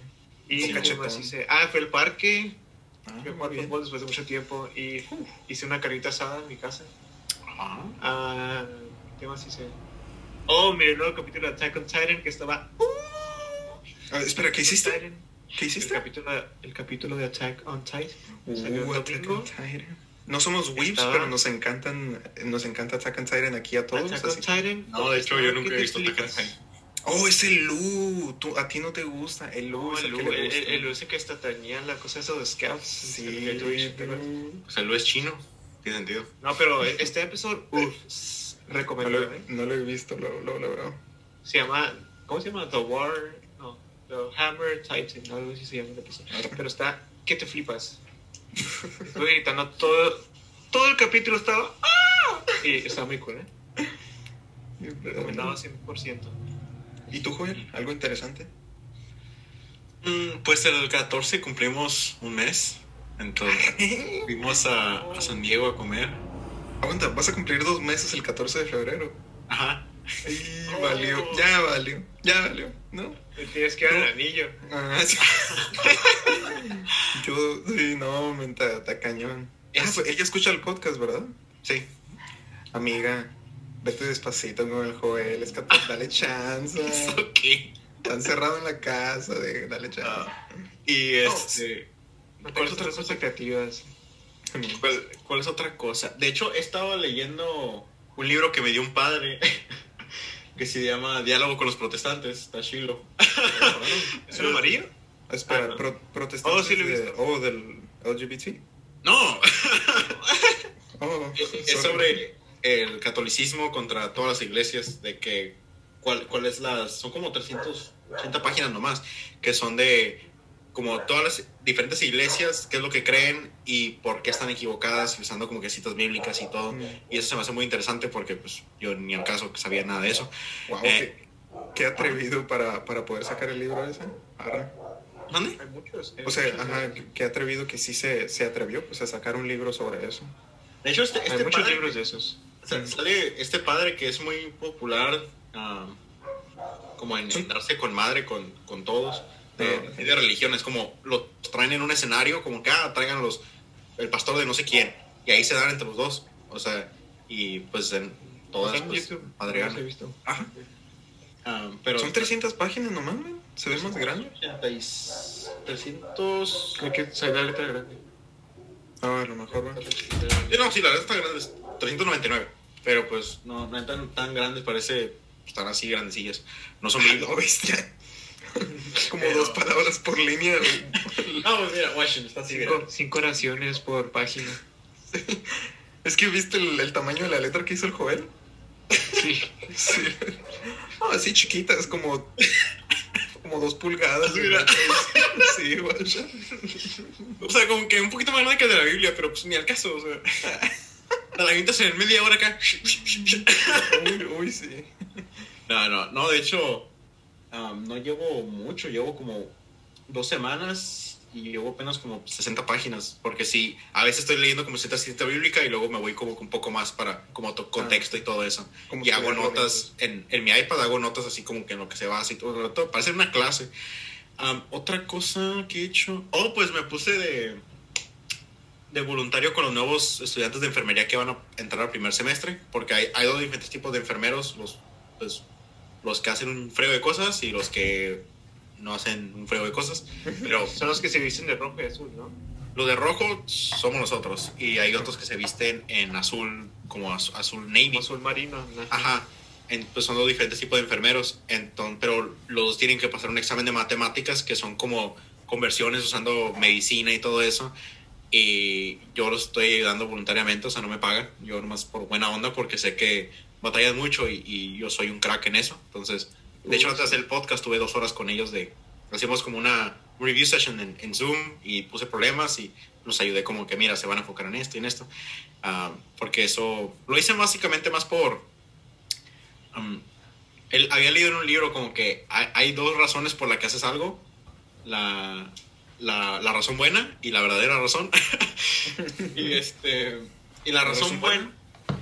Speaker 1: Y
Speaker 2: Sí,
Speaker 1: ¿qué
Speaker 2: cachetón.
Speaker 1: más hice? Ah, fue al parque.
Speaker 2: Ah,
Speaker 1: Fui a
Speaker 2: muy
Speaker 1: jugar
Speaker 2: bien.
Speaker 1: fútbol después de mucho tiempo y uf, hice una carnita asada en mi casa.
Speaker 3: Ajá.
Speaker 1: Ah, ¿Qué más hice? Oh, miré el nuevo capítulo de Attack on Titan que estaba...
Speaker 2: Ah, espera, ¿qué hiciste?
Speaker 1: Titan.
Speaker 2: ¿Qué
Speaker 1: El
Speaker 2: hiciste?
Speaker 1: capítulo, el capítulo de Attack on Titan. El
Speaker 2: Uh, Attack on Titan. No somos weebs,
Speaker 1: Estaba-
Speaker 2: pero nos encantan, nos encanta Attack on Titan aquí a todos.
Speaker 1: Attack on
Speaker 2: así-
Speaker 1: Titan.
Speaker 3: No, de hecho, yo nunca he visto Attack on. Titan.
Speaker 2: Oh, es el Lu. Tú, a ti no te gusta. El Lu
Speaker 1: No,
Speaker 2: es
Speaker 1: el
Speaker 2: el, que
Speaker 1: Lu,
Speaker 2: le
Speaker 1: el,
Speaker 2: gusta.
Speaker 1: el, el Lu ese que hasta tenía la cosa esa de Scouts.
Speaker 2: Sí,
Speaker 1: el Twitch, ¿te acuerdas?
Speaker 2: Lu.
Speaker 3: O sea, es chino. Tiene sentido.
Speaker 1: No, pero este episodio, uff,
Speaker 2: No lo,
Speaker 1: ¿eh?
Speaker 2: no lo he visto, lo, lo, lo veo.
Speaker 1: Se llama, ¿cómo se llama? The War, no, The Hammer Titan, algo así se llama el episodio. Pero está, que te flipas. Estoy gritando todo, todo el capítulo estaba, ¡ah! Y está muy cool, ¿eh? Recomendado 100%.
Speaker 2: ¿Y tú, Joel? ¿Algo interesante?
Speaker 3: Mm, pues el 14 cumplimos un mes. Entonces fuimos a, a San Diego a comer.
Speaker 2: Aguanta, vas a cumplir dos meses el 14 de febrero.
Speaker 3: Ajá.
Speaker 1: Oh.
Speaker 2: valió, ya valió, ya valió, ¿no?
Speaker 1: Tienes que dar el anillo.
Speaker 2: Ah, sí. Yo, sí, no, me está, cañón. Ah,
Speaker 3: Es-
Speaker 2: pues ella escucha el podcast, ¿verdad?
Speaker 3: Sí.
Speaker 2: Amiga, vete despacito con el Joel, es que dale chance.
Speaker 3: Ok.
Speaker 2: Está encerrado en la casa, de, dale chance.
Speaker 3: Ah, y este.
Speaker 1: No
Speaker 3: ¿Cuál
Speaker 1: tengas
Speaker 3: es otra
Speaker 1: otras
Speaker 3: cosa?
Speaker 1: expectativas.
Speaker 3: ¿Cuál, cuál es otra cosa? De hecho, estaba leyendo un libro que me dio un padre que se llama Diálogo con los protestantes. Está chilo.
Speaker 1: ¿Es un amarillo?
Speaker 2: Espera,
Speaker 1: Ah, no.
Speaker 2: pro- protestantes
Speaker 1: Oh, sí lo he
Speaker 2: de-
Speaker 1: visto.
Speaker 2: oh, del LGBT.
Speaker 3: No,
Speaker 2: Oh,
Speaker 3: es sobre el catolicismo contra todas las iglesias. De que. ¿Cuál, cuál es las.? Son como 380 páginas nomás. Que son de. Como todas las diferentes iglesias, qué es lo que creen y por qué están equivocadas, usando como que citas bíblicas y todo.
Speaker 2: Mm,
Speaker 3: Y eso se me hace muy interesante porque pues yo ni al caso que sabía nada de eso.
Speaker 2: Wow,
Speaker 3: Eh.
Speaker 2: qué, qué atrevido para, para poder sacar el libro ese. Arre.
Speaker 3: ¿Dónde?
Speaker 1: Hay muchos. hay
Speaker 2: O sea,
Speaker 1: muchos.
Speaker 2: ajá, qué atrevido que sí se, se atrevió pues, a sacar un libro sobre eso.
Speaker 3: De hecho, este,
Speaker 1: Hay
Speaker 3: este
Speaker 1: muchos
Speaker 3: padre,
Speaker 1: libros de esos.
Speaker 3: Sale este padre que es muy popular, ah, como en, en darse con madre con, con todos, de,
Speaker 2: Ah.
Speaker 3: de religiones, como lo traen en un escenario, como que ah, traigan los, el pastor de no sé quién, y ahí se dan entre los dos, o sea, y pues en todas, pues, padre
Speaker 1: no los visto.
Speaker 3: Ajá. Ah, pero
Speaker 2: Son 300 páginas nomás, man. Se ve más grande.
Speaker 3: 80 y 300...
Speaker 1: Hay que saber la letra grande.
Speaker 2: Ah, a lo mejor, va.
Speaker 3: Sí, no, sí, la verdad está grande, es 399. Pero pues no, no están tan grandes, parece están así grandecillas. No son libros.
Speaker 2: no, bestia. Como
Speaker 3: Pero-
Speaker 2: dos palabras por línea.
Speaker 3: No, pues mira, Washington está así.
Speaker 1: Cinco, cinco oraciones por página.
Speaker 2: Es que viste el, el tamaño de la letra que hizo el Joel.
Speaker 1: Sí.
Speaker 2: Sí. No, así chiquita, es como. Como dos pulgadas.
Speaker 3: Mira.
Speaker 2: Sí, guacha.
Speaker 3: O sea, como que un poquito más grande que de la Biblia, pero pues ni al caso. O sea, la avientas en media hora acá.
Speaker 2: Uy, uy, sí.
Speaker 3: No, no, no, de hecho, um, no llevo mucho, llevo como dos semanas y llevo apenas como 60 páginas, porque sí, a veces estoy leyendo como cierta cita bíblica y luego me voy como un poco más para como to- contexto y todo eso.
Speaker 2: Como
Speaker 3: y hago notas, en, en mi iPad hago notas así como que en lo que se basa y todo, todo parece una clase. Um, otra cosa que he hecho, oh, pues me puse de, de voluntario con los nuevos estudiantes de enfermería que van a entrar al primer semestre, porque hay, hay dos diferentes tipos de enfermeros, los, pues, los que hacen un frío de cosas y los que no hacen un frío de cosas. Pero
Speaker 1: Son los que se visten de rojo y azul, ¿no?
Speaker 3: los de rojo somos nosotros. Y hay otros que se visten en azul, como az- azul navy.
Speaker 1: Azul marino. ¿no?
Speaker 3: Ajá. En- pues son dos diferentes tipos de enfermeros. Entonces, pero los dos tienen que pasar un examen de matemáticas que son como conversiones usando medicina y todo eso. Y yo los estoy ayudando voluntariamente, o sea, no me pagan. Yo nomás por buena onda porque sé que batallan mucho y, y yo soy un crack en eso. Entonces, de hecho, antes de hacer el podcast tuve dos horas con ellos de... Hacíamos como una review session en, en Zoom y puse problemas y los ayudé como que, mira, se van a enfocar en esto y en esto. Ah, porque eso lo hice básicamente más por... um, él había leído en un libro como que hay, hay dos razones por las que haces algo. La, la, la razón buena y la verdadera razón. y este y la razón
Speaker 2: razón
Speaker 3: buena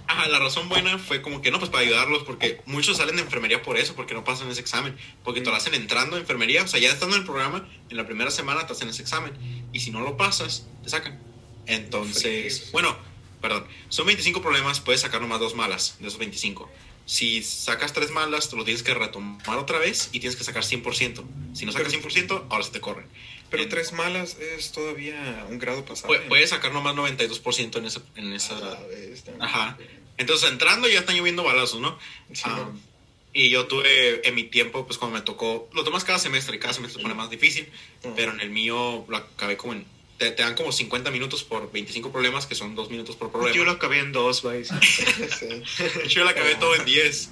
Speaker 3: Ajá, la razón buena fue como que no, pues para ayudarlos, porque muchos salen de enfermería por eso, porque no pasan ese examen, porque te lo hacen entrando a enfermería, o sea, ya estando en el programa, en la primera semana te hacen ese examen, y si no lo pasas, te sacan. Entonces, bueno, perdón, son 25 problemas, puedes sacar nomás dos malas de esos 25. Si sacas tres malas, te lo tienes que retomar otra vez y tienes que sacar 100%. Si no sacas 100%, ahora se te corren.
Speaker 2: Pero tres malas es todavía un grado pasado.
Speaker 3: Pu- Puedes sacar nomás 92% en esa... En esa
Speaker 2: Ah, este,
Speaker 3: Ajá. Entonces, entrando ya están lloviendo balazos, ¿no?
Speaker 2: Sí,
Speaker 3: Ah,
Speaker 2: no.
Speaker 3: y yo tuve en mi tiempo, pues cuando me tocó, lo tomas cada semestre y cada semestre se pone más difícil, pero en el mío lo acabé como en... Te, te dan como 50 minutos por 25 problemas, que son 2 minutos por
Speaker 1: Yo lo
Speaker 3: problema.
Speaker 1: acabé en dos, güey.
Speaker 2: Sí.
Speaker 3: Yo lo acabé todo en 10.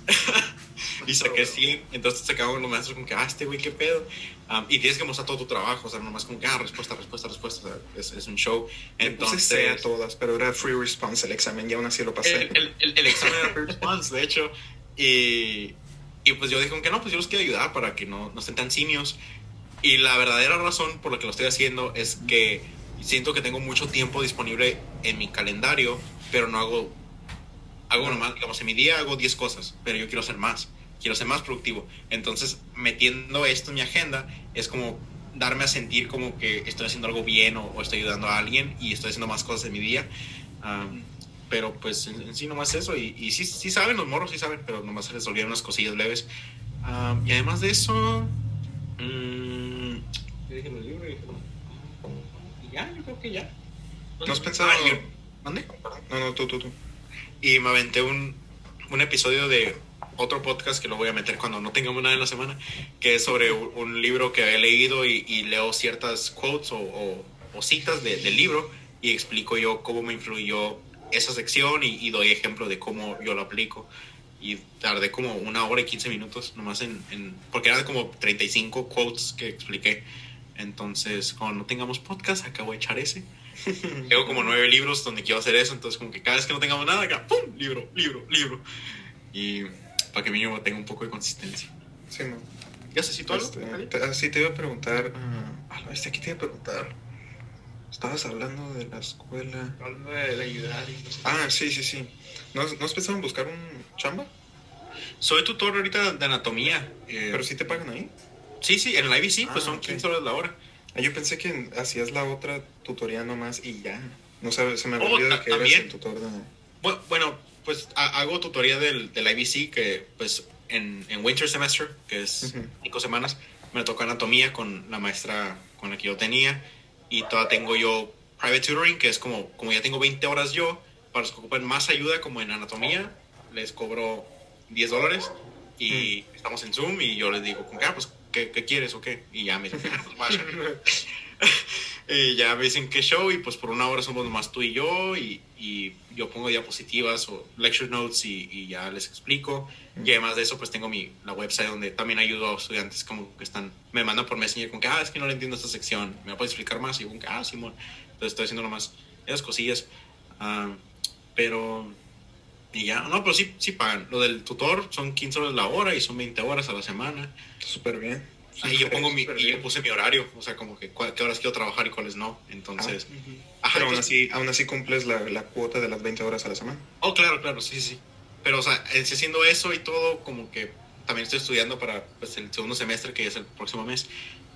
Speaker 3: y saqué 100. Entonces se quedaban los maestros como que, ah, este güey, qué pedo. Y tienes que mostrar todo tu trabajo, o sea, nomás como que, ah, respuesta, respuesta, respuesta. O sea, es, es un show.
Speaker 2: Puse
Speaker 3: Entonces,
Speaker 2: C a todas, pero era free response el examen y aún así lo pasé.
Speaker 3: el, el, el- el examen era free response, de hecho. Y, y pues yo dije como que no, pues yo los quiero ayudar para que no, no estén tan simios. Y la verdadera razón por la que lo estoy haciendo es que siento que tengo mucho tiempo disponible en mi calendario, pero no hago, hago nomás, digamos, en mi día hago 10 cosas, pero yo quiero hacer más, quiero ser más productivo. Entonces, metiendo esto en mi agenda es como darme a sentir como que estoy haciendo algo bien o, estoy ayudando a alguien y estoy haciendo más cosas en mi día. Um, pero pues en, en sí nomás eso. Y, y sí, sí saben, los morros sí saben, pero nomás se les olvidan unas cosillas leves. Um, y además de eso... mm, ya, yo creo que ya.
Speaker 2: ¿No has pensado-
Speaker 3: Ah, y- ¿Mande?
Speaker 2: No, no, tú, tú, tú.
Speaker 3: Y me aventé un, un episodio de otro podcast que lo voy a meter cuando no tengamos nada en la semana, que es sobre un, un libro que he leído y, y leo ciertas quotes o, o- o citas de- del libro y explico yo cómo me influyó esa sección y, y doy ejemplo de cómo yo lo aplico. Y tardé como una hora y 15 minutos nomás en, en- porque eran como 35 quotes que expliqué. Entonces, cuando no tengamos podcast, acabo de echar ese. Tengo como nueve libros donde quiero hacer eso, entonces como que cada vez que no tengamos nada, acá, ¡pum! Libro, libro, libro. Y para que mi niño tenga un poco de consistencia.
Speaker 2: Sí, no.
Speaker 3: ¿Ya sé si tú algo?
Speaker 2: Este, te- ah, sí, te iba a preguntar. ah, ah, este, ¿qué te iba a preguntar? Estabas hablando de la escuela.
Speaker 1: Hablando de, de ayudar y no sé.
Speaker 2: Ah, sí, sí, sí. ¿No, ¿no has pensado en buscar un chamba?
Speaker 3: Soy tutor ahorita de anatomía. eh,
Speaker 2: Pero sí te pagan ahí.
Speaker 3: Sí, sí, en el IBC pues
Speaker 2: Ah,
Speaker 3: son
Speaker 2: ok.
Speaker 3: 15 dólares la hora.
Speaker 2: Ah, yo pensé que hacías la otra tutoría nomás y ya. No sabes, se me
Speaker 3: Oh,
Speaker 2: olvidado
Speaker 3: ta-
Speaker 2: que
Speaker 3: también.
Speaker 2: el tutor de.
Speaker 3: Bueno, bueno, pues ha- hago tutoría del, del IBC que pues en, en winter semester, que es
Speaker 2: Ujú.
Speaker 3: cinco semanas, me tocó anatomía con la maestra con la que yo tenía y todavía tengo yo private tutoring, que es como, como ya tengo 20 horas yo, para los que ocupan más ayuda como en anatomía, les cobro 10 dólares y estamos en Zoom y yo les digo, ah, pues, ¿qué, qué quieres o qué? Y ya me dicen, "Ah, pues, vaya". y ya me dicen qué show y pues por una hora somos nomás tú y yo y, y yo pongo diapositivas o lecture notes y, y ya les explico. Y además de eso pues tengo mi, la website donde también ayudo a estudiantes como que están, me mandan por Messenger como que, ah, es que no le entiendo esta sección, ¿me puedes explicar más? Y yo ah, Simón. Entonces estoy haciendo nomás esas cosillas. Ah, pero... Y ya, no, pero sí, sí pagan. Lo del tutor son 15 horas la hora y son 20 horas a la semana.
Speaker 2: Súper bien.
Speaker 3: Ahí yo pongo mi, y yo puse mi horario, o sea, como que qué horas quiero trabajar y cuáles no. Entonces, ajá,
Speaker 2: Pero aún así, aún así cumples la, la cuota de las 20 horas a la semana.
Speaker 3: oh, claro, claro, sí, sí. Pero, o sea, haciendo eso y todo, como que también estoy estudiando para pues, el segundo semestre, que es el próximo mes.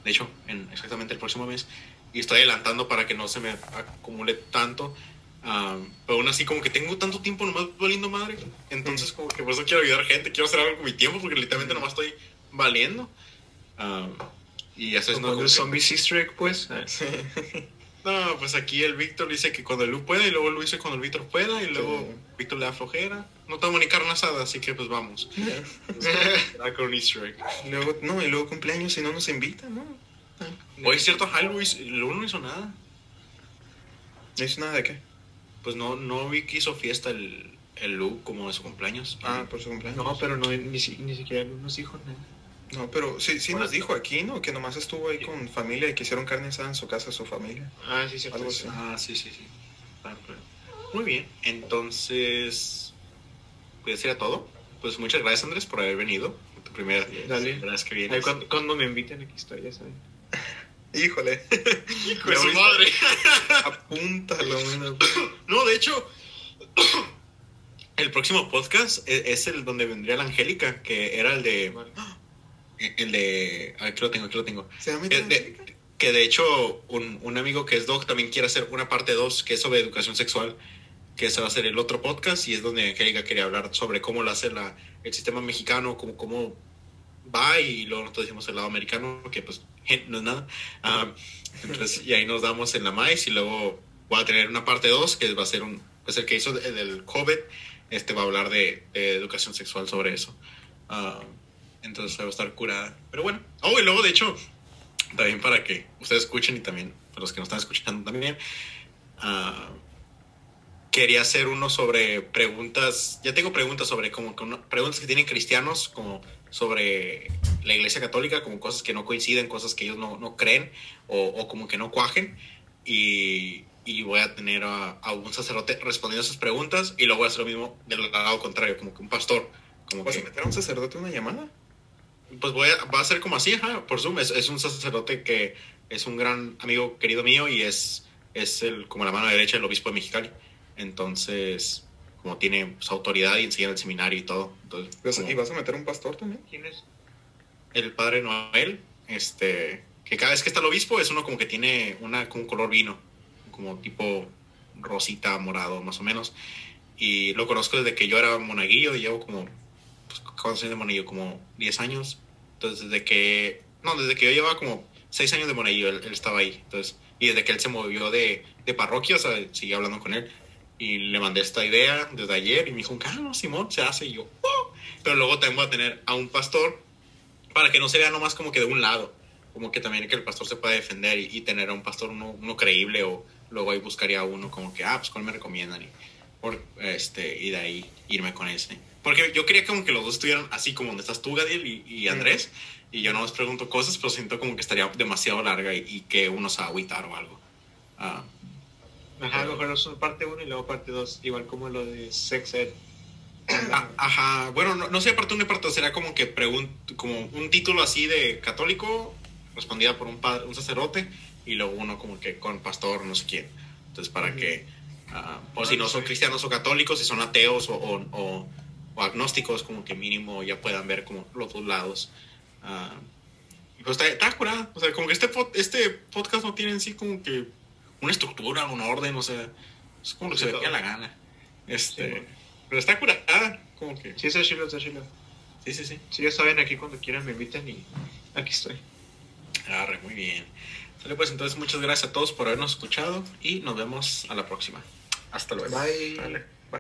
Speaker 3: De hecho, en exactamente el próximo mes. Y estoy adelantando para que no se me acumule tanto. Ah, pero aún así, como que tengo tanto tiempo nomás valiendo madre. Entonces, como que por eso quiero ayudar a gente, quiero hacer algo con mi tiempo, porque literalmente nomás estoy valiendo. Ah, Y ya sabes, no,
Speaker 1: Como
Speaker 3: que-
Speaker 1: zombie easter egg, pues. Ah,
Speaker 3: no, pues aquí el Víctor dice que cuando el Lu pueda y luego Lu dice cuando el Víctor pueda y luego
Speaker 2: Sí.
Speaker 3: Víctor le da flojera. No tengo ni carne asada, así que pues vamos. Con easter egg.
Speaker 2: Luego, no, y luego cumpleaños y no nos invitan, ¿no?
Speaker 3: Oye, es cierto, ajá, Luis, Lu no hizo nada.
Speaker 2: No hizo nada de qué.
Speaker 3: Pues no, no vi que hizo fiesta el, el Lu como de su cumpleaños.
Speaker 2: Ah, por su cumpleaños.
Speaker 1: No, pero no, ni, si- ni siquiera nos dijo nada.
Speaker 2: No, pero sí, sí nos dijo aquí, ¿no? Que nomás estuvo ahí con familia y que hicieron carne asada en su casa, su familia.
Speaker 1: Ah, sí, sí.
Speaker 2: Algo así.
Speaker 3: Ah, sí, sí, sí. Claro, claro. Muy bien, entonces, pues sería todo. Pues muchas gracias Andrés por haber venido. Tu primera
Speaker 1: Dale.
Speaker 3: primera vez que vienes.
Speaker 1: cuando, cuando me inviten, aquí estoy, ya saben.
Speaker 2: Híjole.
Speaker 3: Hijo de su madre.
Speaker 2: Apúntalo.
Speaker 3: No, de hecho, el próximo podcast e- es el donde vendría la Angélica, que era el de... El de... Aquí lo tengo, aquí lo tengo.
Speaker 2: ¿Se llama
Speaker 3: Eh, de- que de hecho un, un amigo que es Doc también quiere hacer una parte 2 que es sobre educación sexual, que ese va a ser el otro podcast y es donde Angélica quería hablar sobre cómo lo hace la, el sistema mexicano, cómo, cómo va y luego nosotros decimos el lado americano, que pues no es nada. Ah, entonces, y ahí nos damos en la maíz y luego voy a tener una parte 2 que va a ser un, pues el que hizo el del COVID, este va a hablar de, de educación sexual sobre eso. Ah, entonces va a estar curada. Pero bueno, oh, y luego de hecho, también para que ustedes escuchen y también para los que nos están escuchando también, ah, quería hacer uno sobre preguntas, ya tengo preguntas sobre como preguntas que tienen cristianos como sobre la iglesia católica, como cosas que no coinciden, cosas que ellos no, no creen o, o como que no cuajen y, y voy a tener a, a un sacerdote respondiendo esas preguntas y luego voy a hacer lo mismo del lado contrario, como que un pastor. Como
Speaker 2: ¿Vas
Speaker 3: que,
Speaker 2: a meter a un sacerdote una llamada?
Speaker 3: pues voy a, va a ser como así, ajá, por Zoom. Es, es un sacerdote que es un gran amigo querido mío y es, es el, como la mano derecha del obispo de Mexicali. Entonces, como tiene pues, autoridad y enseña en el seminario y todo. Entonces,
Speaker 2: ¿Vas-
Speaker 3: como
Speaker 2: ¿Y vas a meter un pastor también?
Speaker 1: ¿Quién es?
Speaker 3: el padre Noel, este, que cada vez que está el obispo es uno como que tiene una, con un color vino, como tipo rosita, morado, más o menos. Y lo conozco desde que yo era monaguillo, y llevo como, pues, ¿cuántos años de monaguillo? Como 10 años. Entonces, desde que, no, desde que yo llevaba como 6 años de monaguillo, él, él estaba ahí. Entonces, y desde que él se movió de, de parroquia, o sea, seguí hablando con él. Y le mandé esta idea desde ayer y me dijo, ah, no, Simón, se hace. Y yo, "Oh". Pero luego también voy a tener a un pastor para que no se vea nomás como que de un lado, como que también que el pastor se pueda defender y, y tener a un pastor uno, uno creíble o luego ahí buscaría a uno como que, ah, pues cuál me recomiendan y, por, este, y de ahí irme con ese. Porque yo quería como que los dos estuvieran así como donde estás tú, Gadiel y, y Andrés, y yo no les pregunto cosas, pero siento como que estaría demasiado larga y, y que uno se va a agüitar o algo. Ah,
Speaker 1: Ajá, a lo mejor es parte 1 y luego parte 2, igual como lo de Sex Ed.
Speaker 3: Ah, ajá, bueno, no, no sé, parte uno y parte dos, sería como que pregun como un título así de católico, respondida por un padre, un sacerdote, y luego uno como que con pastor, no sé quién. Entonces, para que, ah, o si no son cristianos o católicos, si son ateos o, o, o- o agnósticos, como que mínimo ya puedan ver como los dos lados. Ah, y pues está, está curada, o sea, como que este, este podcast no tiene en sí como que una estructura, un orden, o sea, es como lo que se le la gana. Este,
Speaker 1: Sí, bueno.
Speaker 3: pero está curada, como que...
Speaker 1: Sí, está chilo, está chilo.
Speaker 3: Sí, sí, sí.
Speaker 1: Sí, ya saben, aquí cuando quieran me invitan y aquí estoy.
Speaker 3: Arre, muy bien. Sale, pues entonces muchas gracias a todos por habernos escuchado y nos vemos a la próxima. Hasta luego.
Speaker 1: Bye.
Speaker 2: Vale.